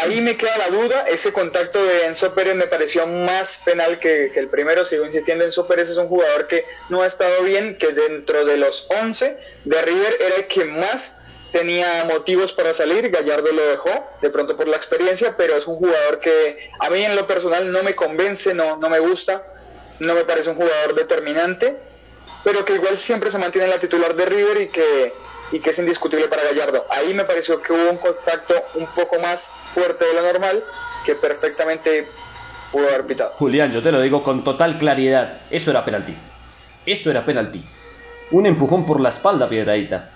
S2: Ahí me queda la duda, ese contacto de Enzo Pérez me pareció más penal que, el primero, sigo insistiendo, Enzo Pérez es un jugador que no ha estado bien, que dentro de los 11 de River era el que más tenía motivos para salir, Gallardo lo dejó, de pronto por la experiencia, pero es un jugador que a mí en lo personal no me convence, no, no me gusta, no me parece un jugador determinante, pero que igual siempre se mantiene en la titular de River y que, y que es indiscutible para Gallardo. Ahí me pareció que hubo un contacto un poco más fuerte de lo normal, que perfectamente pudo haber pitado.
S1: Julián, yo te lo digo con total claridad, eso era penalti. Eso era penalti. Un empujón por la espalda, Piedradita.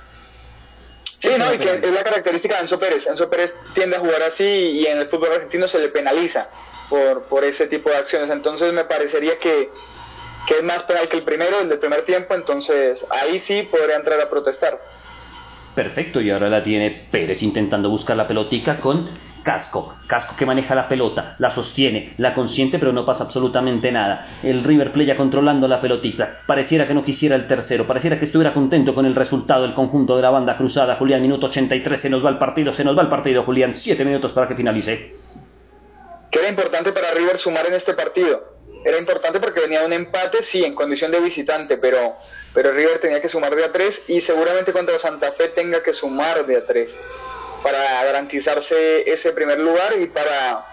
S2: Sí, no, y que es la característica de Enzo Pérez. Enzo Pérez tiende a jugar así y en el fútbol argentino se le penaliza por, por ese tipo de acciones. Entonces me parecería que, que es más penal que el primero, el del primer tiempo, entonces ahí sí podría entrar a protestar.
S1: Perfecto, y ahora la tiene Pérez intentando buscar la pelotica con Casco, Casco que maneja la pelota, la sostiene, la consiente, pero no pasa absolutamente nada. El River Play ya controlando la pelotita. Pareciera que no quisiera el tercero, pareciera que estuviera contento con el resultado del conjunto de la banda cruzada. Julián, minuto 83, se nos va el partido, se nos va el partido, Julián. Siete minutos para que finalice.
S2: ¿Qué era importante para River sumar en este partido? Era importante porque venía un empate, sí, en condición de visitante, pero, pero River tenía que sumar de a tres y seguramente contra Santa Fe tenga que sumar de a tres para garantizarse ese primer lugar y para,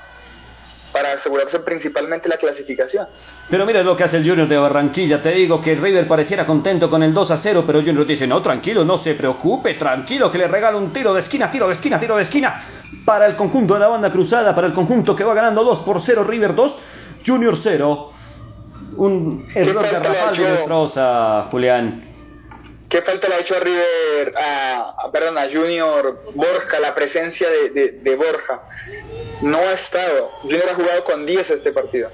S2: para asegurarse principalmente la clasificación.
S1: Pero mira lo que hace el Junior de Barranquilla. Te digo que el River pareciera contento con el 2 a 0, pero Junior dice, no, tranquilo, no se preocupe, tranquilo, que le regala un tiro de esquina, tiro de esquina, tiro de esquina para el conjunto de la banda cruzada, para el conjunto que va ganando 2 por 0, River 2, Junior 0. Un error de Rafael de Julián.
S2: ¿Qué falta le ha hecho a River, a, perdón, a Junior Borja, la presencia de, Borja? No ha estado. Junior ha jugado con 10 este partido.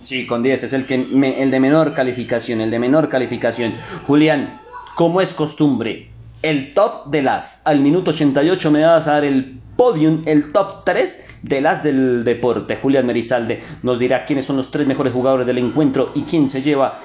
S1: Sí, con 10, es el, que el de menor calificación, el de menor calificación. Julián, como es costumbre, el top de las. Al minuto 88 me vas a dar el podium, el top 3 de las del deporte. Julián Merizalde nos dirá quiénes son los tres mejores jugadores del encuentro y quién se lleva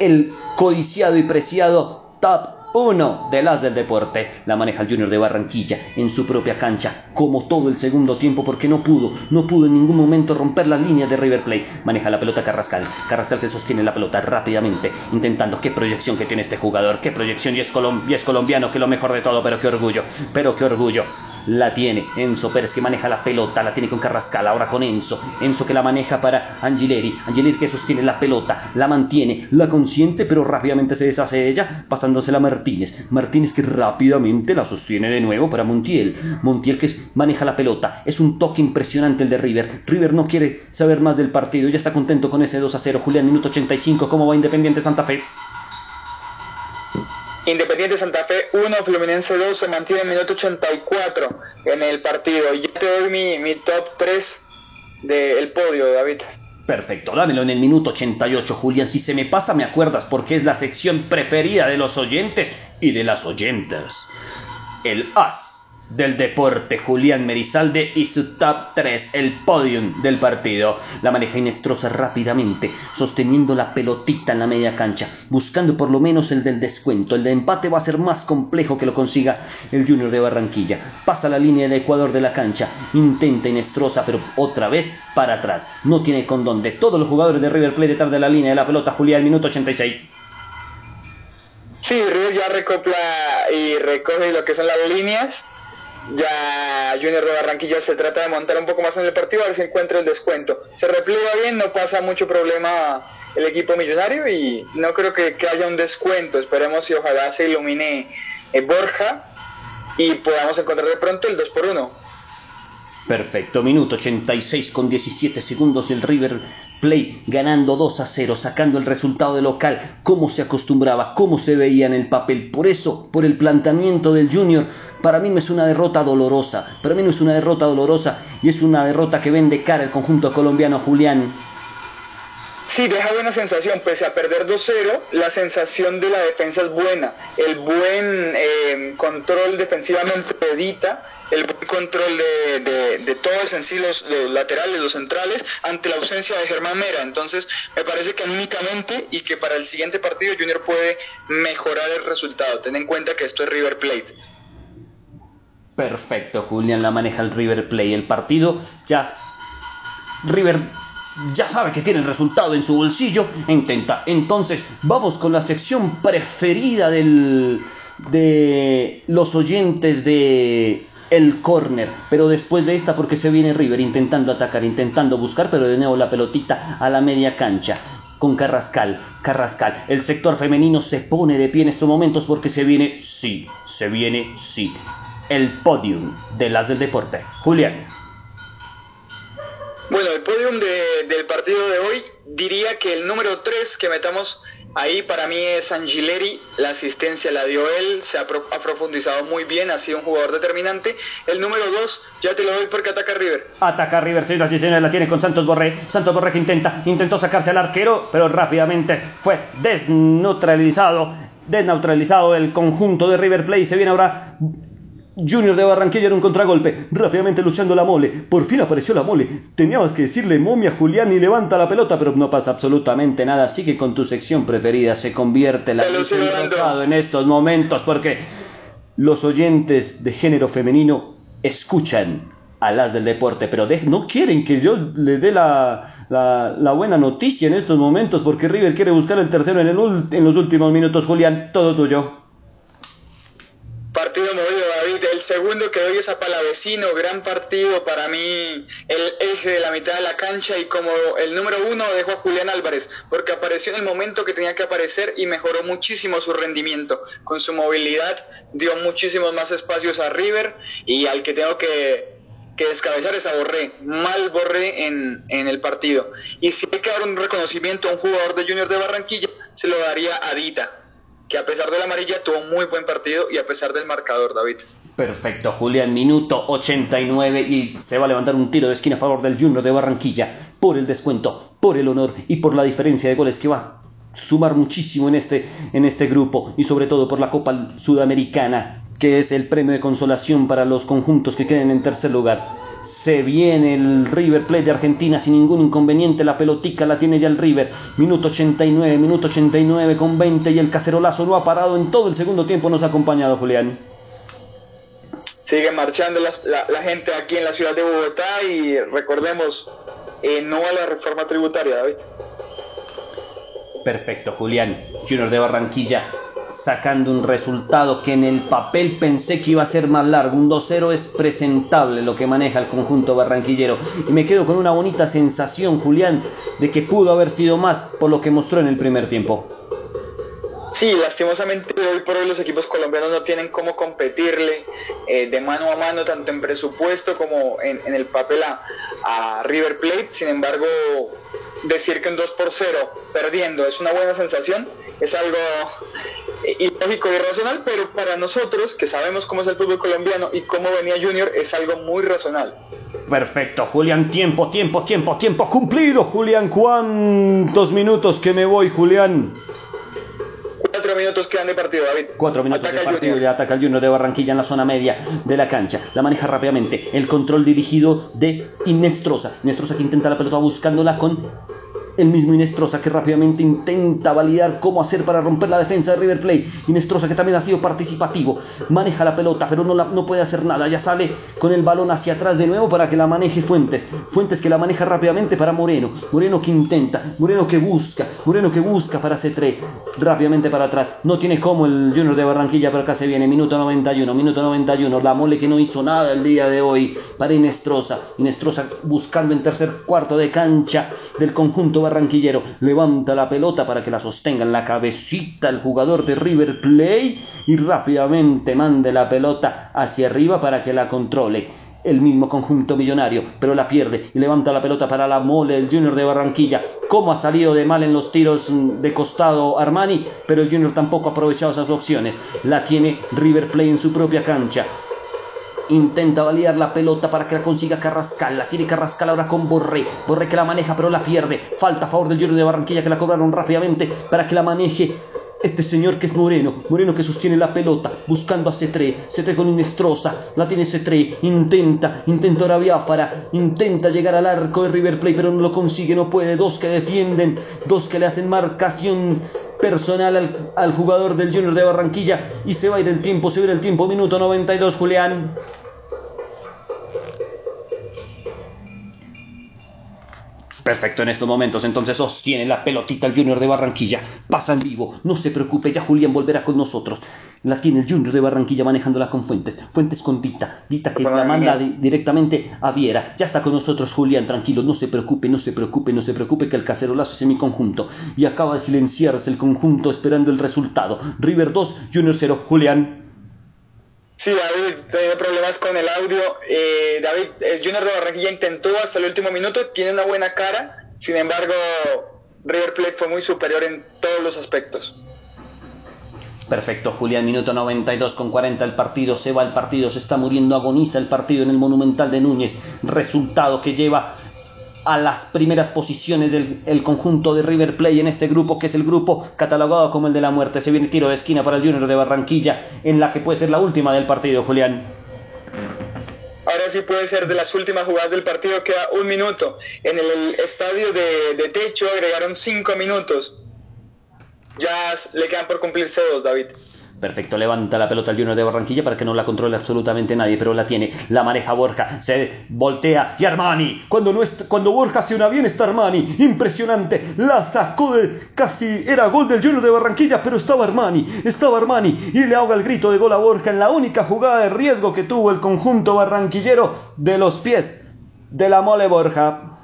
S1: el codiciado y preciado top 1 de las del deporte. La maneja el Junior de Barranquilla en su propia cancha, como todo el segundo tiempo, porque no pudo, no pudo en ningún momento romper la línea de River Plate. Maneja la pelota Carrascal. Carrascal que sostiene la pelota rápidamente, intentando qué proyección que tiene este jugador, qué proyección y es, y es colombiano, que lo mejor de todo, pero qué orgullo, pero qué orgullo la tiene Enzo Pérez que maneja la pelota, la tiene con Carrascal, ahora con Enzo, Enzo que la maneja para Angileri, Angileri que sostiene la pelota, la mantiene, la consiente, pero rápidamente se deshace de ella, pasándosela a Martínez, Martínez que rápidamente la sostiene de nuevo para Montiel, Montiel que maneja la pelota, es un toque impresionante el de River, River no quiere saber más del partido, ya está contento con ese 2 a 0, Julián, minuto 85, ¿cómo va Independiente Santa Fe?
S2: Independiente Santa Fe 1, Fluminense 2, se mantiene en minuto 84 en el partido. Ya te doy mi, top 3 del podio, David.
S1: Perfecto, dámelo en el minuto 88, Julián. Si se me pasa, me acuerdas porque es la sección preferida de los oyentes y de las oyentes. El As del deporte, Julián Merizalde y su top 3, el podium del partido. La maneja Inestrosa rápidamente, sosteniendo la pelotita en la media cancha, buscando por lo menos el del descuento. El de empate va a ser más complejo que lo consiga el Junior de Barranquilla. Pasa la línea del Ecuador de la cancha, intenta Inestrosa, pero otra vez para atrás. No tiene con dónde. Todos los jugadores de River Plate detrás de la línea de la pelota, Julián, minuto 86.
S2: Sí, River ya recopla y recoge lo que son las líneas. Ya Junior de Barranquilla se trata de montar un poco más en el partido a ver si encuentra el descuento. Se repliega bien, no pasa mucho problema el equipo millonario y no creo que, haya un descuento. Esperemos y ojalá se ilumine eh, Borja y podamos encontrar de pronto el 2 por 1
S1: Perfecto, minuto 86 con 17 segundos el River Play ganando 2 a 0, sacando el resultado de local, como se acostumbraba, cómo se veía en el papel. Por eso, por el planteamiento del Junior, para mí no es una derrota dolorosa, para mí no es una derrota dolorosa y es una derrota que vende cara el conjunto colombiano Julián.
S2: Sí, deja buena sensación, pese a perder 2-0, la sensación de la defensa es buena. El buen eh, control defensivamente edita, el buen control de, todos en sí, los, laterales, los centrales, ante la ausencia de Germán Mera. Entonces, me parece que anímicamente y que para el siguiente partido Junior puede mejorar el resultado. Ten en cuenta que esto es River Plate.
S1: Perfecto, Julián la maneja el River Plate. El partido ya River ya sabe que tiene el resultado en su bolsillo intenta. Entonces, vamos con la sección preferida de los oyentes de el corner, pero después de esta porque se viene River intentando atacar, intentando buscar, pero de nuevo la pelotita a la media cancha con Carrascal, Carrascal. El sector femenino se pone de pie en estos momentos porque se viene, sí, se viene, sí, el podium de las del deporte. Julián.
S2: Bueno, el podium del partido de hoy diría que el número 3 que metamos ahí para mí es Angileri, la asistencia la dio él, se ha, profundizado muy bien, ha sido un jugador determinante. El número 2 ya te lo doy porque ataca River.
S1: Ataca River, señoras y señores, la tiene con Santos Borré. Santos Borré que intenta, intentó sacarse al arquero, pero rápidamente fue desneutralizado, desneutralizado el conjunto de River Plate. Se viene ahora Junior de Barranquilla en un contragolpe, rápidamente luchando la mole. Por fin apareció la mole. Teníamos que decirle momia Julián y levanta la pelota, pero no pasa absolutamente nada. Sigue con tu sección preferida. Se convierte la luz en en estos momentos porque los oyentes de género femenino escuchan a las del deporte, pero no quieren que yo le dé la, la, buena noticia en estos momentos porque River quiere buscar el tercero en, el, en los últimos minutos. Julián, todo tuyo.
S2: Partido movido. Segundo que doy es a Palavecino, gran partido para mí, el eje de la mitad de la cancha y como el número uno dejo a Julián Álvarez, porque apareció en el momento que tenía que aparecer y mejoró muchísimo su rendimiento. Con su movilidad dio muchísimos más espacios a River y al que tengo que, descabezar es a Borré. Mal Borré en, el partido. Y si hay que dar un reconocimiento a un jugador de Junior de Barranquilla, se lo daría a Dita que a pesar de la amarilla tuvo muy buen partido y a pesar del marcador, David.
S1: Perfecto, Julián, minuto 89 y se va a levantar un tiro de esquina a favor del Junior de Barranquilla por el descuento, por el honor y por la diferencia de goles que va a sumar muchísimo en este, en este grupo y sobre todo por la Copa Sudamericana, que es el premio de consolación para los conjuntos que queden en tercer lugar. Se viene el River Plate de Argentina sin ningún inconveniente. La pelotica la tiene ya el River. Minuto 89, minuto 89 con 20 y el cacerolazo no ha parado en todo el segundo tiempo. Nos ha acompañado Julián.
S2: Sigue marchando la, gente aquí en la ciudad de Bogotá y recordemos, eh, no a la reforma tributaria, David.
S1: Perfecto, Julián. Junior de Barranquilla sacando un resultado que en el papel pensé que iba a ser más largo. Un 2-0 es presentable lo que maneja el conjunto barranquillero. Y me quedo con una bonita sensación, Julián, de que pudo haber sido más por lo que mostró en el primer tiempo.
S2: Sí, lastimosamente hoy por hoy los equipos colombianos no tienen cómo competirle eh, de mano a mano, tanto en presupuesto como en, el papel a, River Plate. Sin embargo, decir que un 2 por 0 perdiendo es una buena sensación, es algo eh, ilógico y irracional, pero para nosotros, que sabemos cómo es el fútbol colombiano y cómo venía Junior, es algo muy razonable.
S1: Perfecto, Julián, tiempo, tiempo, tiempo, tiempo cumplido, Julián. ¿Cuántos minutos que me voy, Julián?
S2: Cuatro minutos quedan de partido, David.
S1: Cuatro minutos de partido y ataca el Junior de Barranquilla en la zona media de la cancha. La maneja rápidamente. El control dirigido de Inestrosa. Inestrosa que intenta la pelota buscándola con el mismo Inestrosa que rápidamente intenta validar cómo hacer para romper la defensa de River Plate. Inestrosa que también ha sido participativo, maneja la pelota, pero no, la, no puede hacer nada. Ya sale con el balón hacia atrás de nuevo para que la maneje Fuentes. Fuentes que la maneja rápidamente para Moreno. Moreno que intenta, Moreno que busca, Moreno que busca para C3. Rápidamente para atrás. No tiene como el Junior de Barranquilla, pero acá se viene. Minuto 91, minuto 91. La mole que no hizo nada el día de hoy para Inestrosa. Inestrosa buscando en tercer cuarto de cancha del conjunto barranquillero. Levanta la pelota para que la sostenga en la cabecita el jugador de River Play y rápidamente mande la pelota hacia arriba para que la controle el mismo conjunto millonario, pero la pierde y levanta la pelota para la mole el Junior de Barranquilla. ¿Cómo ha salido de mal en los tiros de costado Armani? Pero el Junior tampoco ha aprovechado esas opciones. La tiene River Play en su propia cancha. Intenta validar la pelota para que la consiga Carrascal. La tiene Carrascal ahora con Borré. Borré que la maneja pero la pierde. Falta a favor del Junior de Barranquilla que la cobraron rápidamente para que la maneje este señor que es Moreno, Moreno que sostiene la pelota, buscando a C3, C3 con Inestrosa, la tiene C3, intenta, intenta ahora Biafara, intenta llegar al arco de River Plate, pero no lo consigue, no puede, dos que defienden, dos que le hacen marcación personal al, jugador del Junior de Barranquilla y se va a ir el tiempo, se va a ir el tiempo, minuto 92 Julián. Perfecto en estos momentos, entonces sostiene la pelotita el Junior de Barranquilla, pasa en vivo, no se preocupe, ya Julián volverá con nosotros. La tiene el Junior de Barranquilla manejándola con Fuentes, Fuentes con Dita, Dita que la manda di directamente a Viera. Ya está con nosotros Julián, tranquilo, no se preocupe, no se preocupe, no se preocupe que el cacerolazo es en mi conjunto. Y acaba de silenciarse el conjunto esperando el resultado. River 2, Junior 0, Julián.
S2: Sí, David, tenía problemas con el audio. Eh, David, el Junior de Barranquilla intentó hasta el último minuto, tiene una buena cara, sin embargo, River Plate fue muy superior en todos los aspectos.
S1: Perfecto, Julián, minuto 92 con 40 el partido, se va el partido, se está muriendo, agoniza el partido en el Monumental de Núñez, resultado que lleva a las primeras posiciones del el conjunto de River Play en este grupo, que es el grupo catalogado como el de la muerte. Se viene tiro de esquina para el Junior de Barranquilla, en la que puede ser la última del partido, Julián.
S2: Ahora sí puede ser de las últimas jugadas del partido, queda un minuto. En el estadio de techo agregaron cinco minutos. Ya le quedan por cumplirse dos, David.
S1: Perfecto, levanta la pelota al Junior de Barranquilla para que no la controle absolutamente nadie, pero la tiene, la maneja Borja, se voltea y Armani. Cuando, no es, cuando Borja hace una bien está Armani, impresionante, la sacó de casi, era gol del Junior de Barranquilla, pero estaba Armani, estaba Armani y le ahoga el grito de gol a Borja en la única jugada de riesgo que tuvo el conjunto barranquillero de los pies de la mole Borja.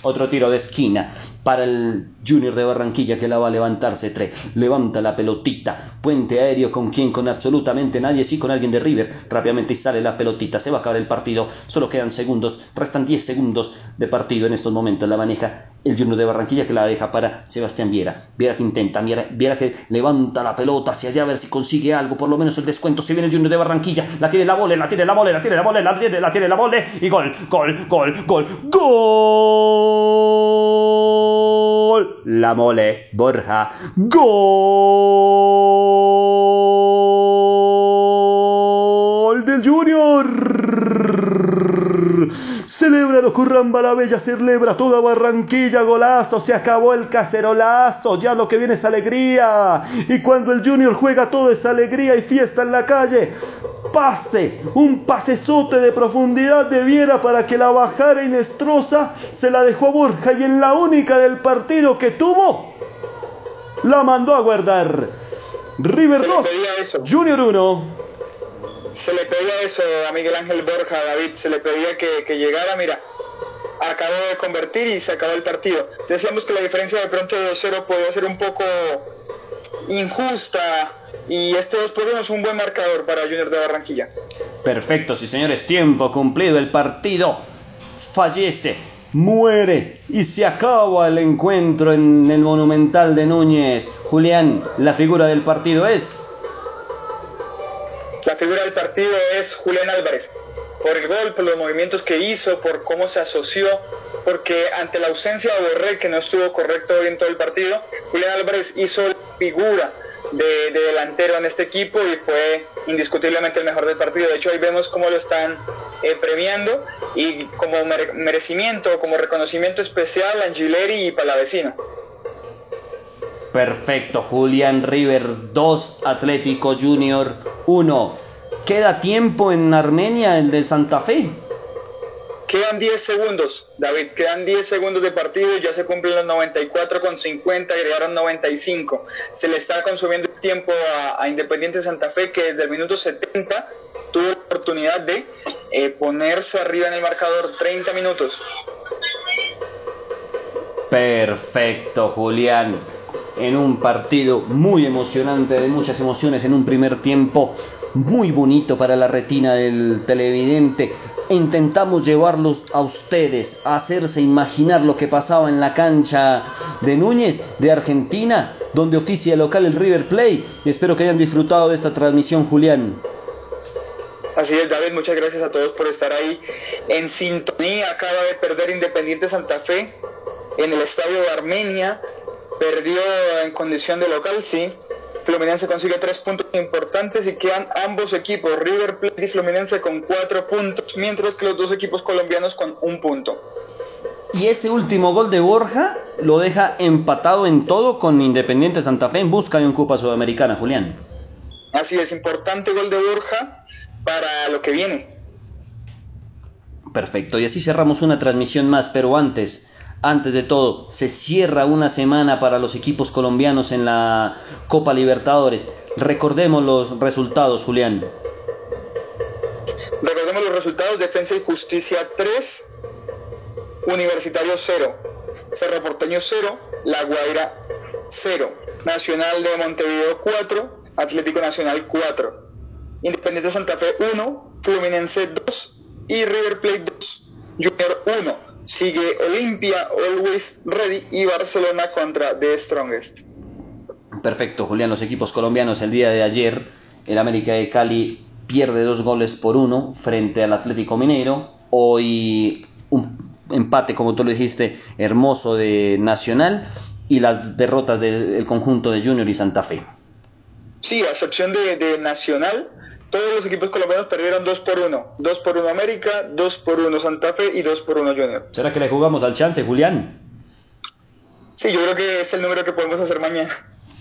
S1: Otro tiro de esquina para el Junior de Barranquilla que la va a levantarse tres. Levanta la pelotita. Puente aéreo con quien, con absolutamente nadie, sí con alguien de River. Rápidamente sale la pelotita. Se va a acabar el partido. Solo quedan segundos. Restan 10 segundos de partido en estos momentos. La maneja el Junior de Barranquilla que la deja para Sebastián Viera. Viera que intenta. Viera, Viera que levanta la pelota hacia allá a ver si consigue algo. Por lo menos el descuento. Se viene el Junior de Barranquilla. La tiene la mole, la tiene la mole, la tiene la mole, la tiene la, tiene la mole. Y gol, gol, gol, gol, gol. La mole, Borja. Gol del Junior. Celébralo, Curramba la Bella, celebra toda Barranquilla, golazo, se acabó el cacerolazo, ya lo que viene es alegría. Y cuando el Junior juega todo es alegría y fiesta en la calle. Pase, un pasesote de profundidad de Viera para que la bajara Inestrosa, se la dejó a Borja y en la única del partido que tuvo, la mandó a guardar. River 2, Junior 1
S2: se le pedía eso a Miguel Ángel Borja, a David, se le pedía que, que, llegara, mira, acabó de convertir y se acabó el partido. Decíamos que la diferencia de pronto de cero podía ser un poco injusta y este 2 por 1 es un buen marcador para Junior de Barranquilla.
S1: Perfecto, sí señores, tiempo cumplido, el partido fallece, muere y se acaba el encuentro en el Monumental de Núñez. Julián, la figura del partido es
S2: la figura del partido es Julián Álvarez, por el gol, por los movimientos que hizo, por cómo se asoció, porque ante la ausencia de Borrell, que no estuvo correcto hoy en todo el partido, Julián Álvarez hizo figura de, de, delantero en este equipo y fue indiscutiblemente el mejor del partido. De hecho, ahí vemos cómo lo están eh, premiando y como merecimiento, como reconocimiento especial Angileri y Palavecino.
S1: Perfecto, Julián River 2, Atlético Junior 1. ¿Queda tiempo en Armenia el de Santa Fe?
S2: Quedan 10 segundos, David, quedan 10 segundos de partido, ya se cumplen los 94 con 50, agregaron 95. Se le está consumiendo el tiempo a, Independiente Santa Fe, que desde el minuto 70 tuvo la oportunidad de eh, ponerse arriba en el marcador 30 minutos.
S1: Perfecto, Julián. En un partido muy emocionante, de muchas emociones en un primer tiempo muy bonito para la retina del televidente. Intentamos llevarlos a ustedes, a hacerse imaginar lo que pasaba en la cancha de Núñez, de Argentina, donde oficia local el River Play. Y espero que hayan disfrutado de esta transmisión, Julián.
S2: Así es, David, muchas gracias a todos por estar ahí en sintonía. Acaba de perder Independiente Santa Fe en el estadio de Armenia. Perdió en condición de local, sí, Fluminense consigue tres puntos importantes y quedan ambos equipos, River Plate y Fluminense con cuatro puntos, mientras que los dos equipos colombianos con un punto.
S1: Y ese último gol de Borja lo deja empatado en todo con Independiente Santa Fe en busca de un Copa Sudamericana, Julián.
S2: Así es, importante gol de Borja para lo que viene.
S1: Perfecto, y así cerramos una transmisión más, pero antes antes de todo, se cierra una semana para los equipos colombianos en la Copa Libertadores. Recordemos los resultados, Julián.
S2: Recordemos los resultados, Defensa y Justicia 3, Universitario 0, Cerro Porteño 0, La Guaira 0, Nacional de Montevideo 4, Atlético Nacional 4, Independiente Santa Fe 1, Fluminense 2 y River Plate 2, Junior 1 sigue Olimpia, Always Ready y Barcelona contra The Strongest.
S1: Perfecto, Julián. Los equipos colombianos el día de ayer, el América de Cali pierde dos goles por uno frente al Atlético Mineiro. Hoy un empate, como tú lo dijiste, hermoso de Nacional y las derrotas del conjunto de Junior y Santa Fe.
S2: Sí, a excepción de, de Nacional, todos los equipos colombianos perdieron 2 por 1. 2 por 1 América, 2 por 1 Santa Fe y 2 por 1 Junior.
S1: ¿Será que le jugamos al chance, Julián?
S2: Sí, yo creo que es el número que podemos hacer mañana.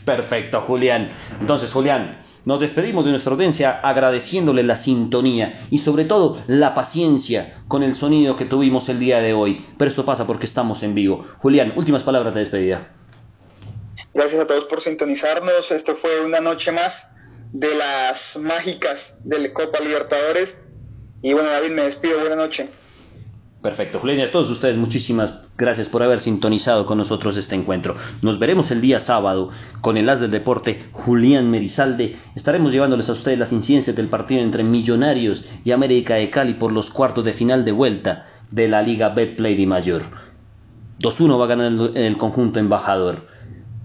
S1: Perfecto, Julián. Entonces, Julián, nos despedimos de nuestra audiencia agradeciéndole la sintonía y sobre todo la paciencia con el sonido que tuvimos el día de hoy. Pero esto pasa porque estamos en vivo. Julián, últimas palabras de despedida.
S2: Gracias a todos por sintonizarnos. Esto fue una noche más de las mágicas del Copa Libertadores. Y bueno, David, me despido. Buenas noches.
S1: Perfecto, Julián, y a todos ustedes muchísimas gracias por haber sintonizado con nosotros este encuentro. Nos veremos el día sábado con el as del deporte Julián Merizalde. Estaremos llevándoles a ustedes las incidencias del partido entre Millonarios y América de Cali por los cuartos de final de vuelta de la Liga Betplay de Mayor. 2-1 va a ganar el conjunto embajador.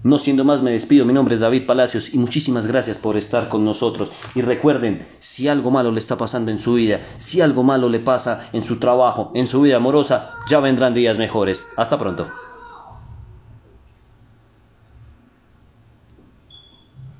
S1: No siendo más, me despido. Mi nombre es David Palacios y muchísimas gracias por estar con nosotros. Y recuerden, si algo malo le está pasando en su vida, si algo malo le pasa en su trabajo, en su vida amorosa, ya vendrán días mejores. Hasta pronto.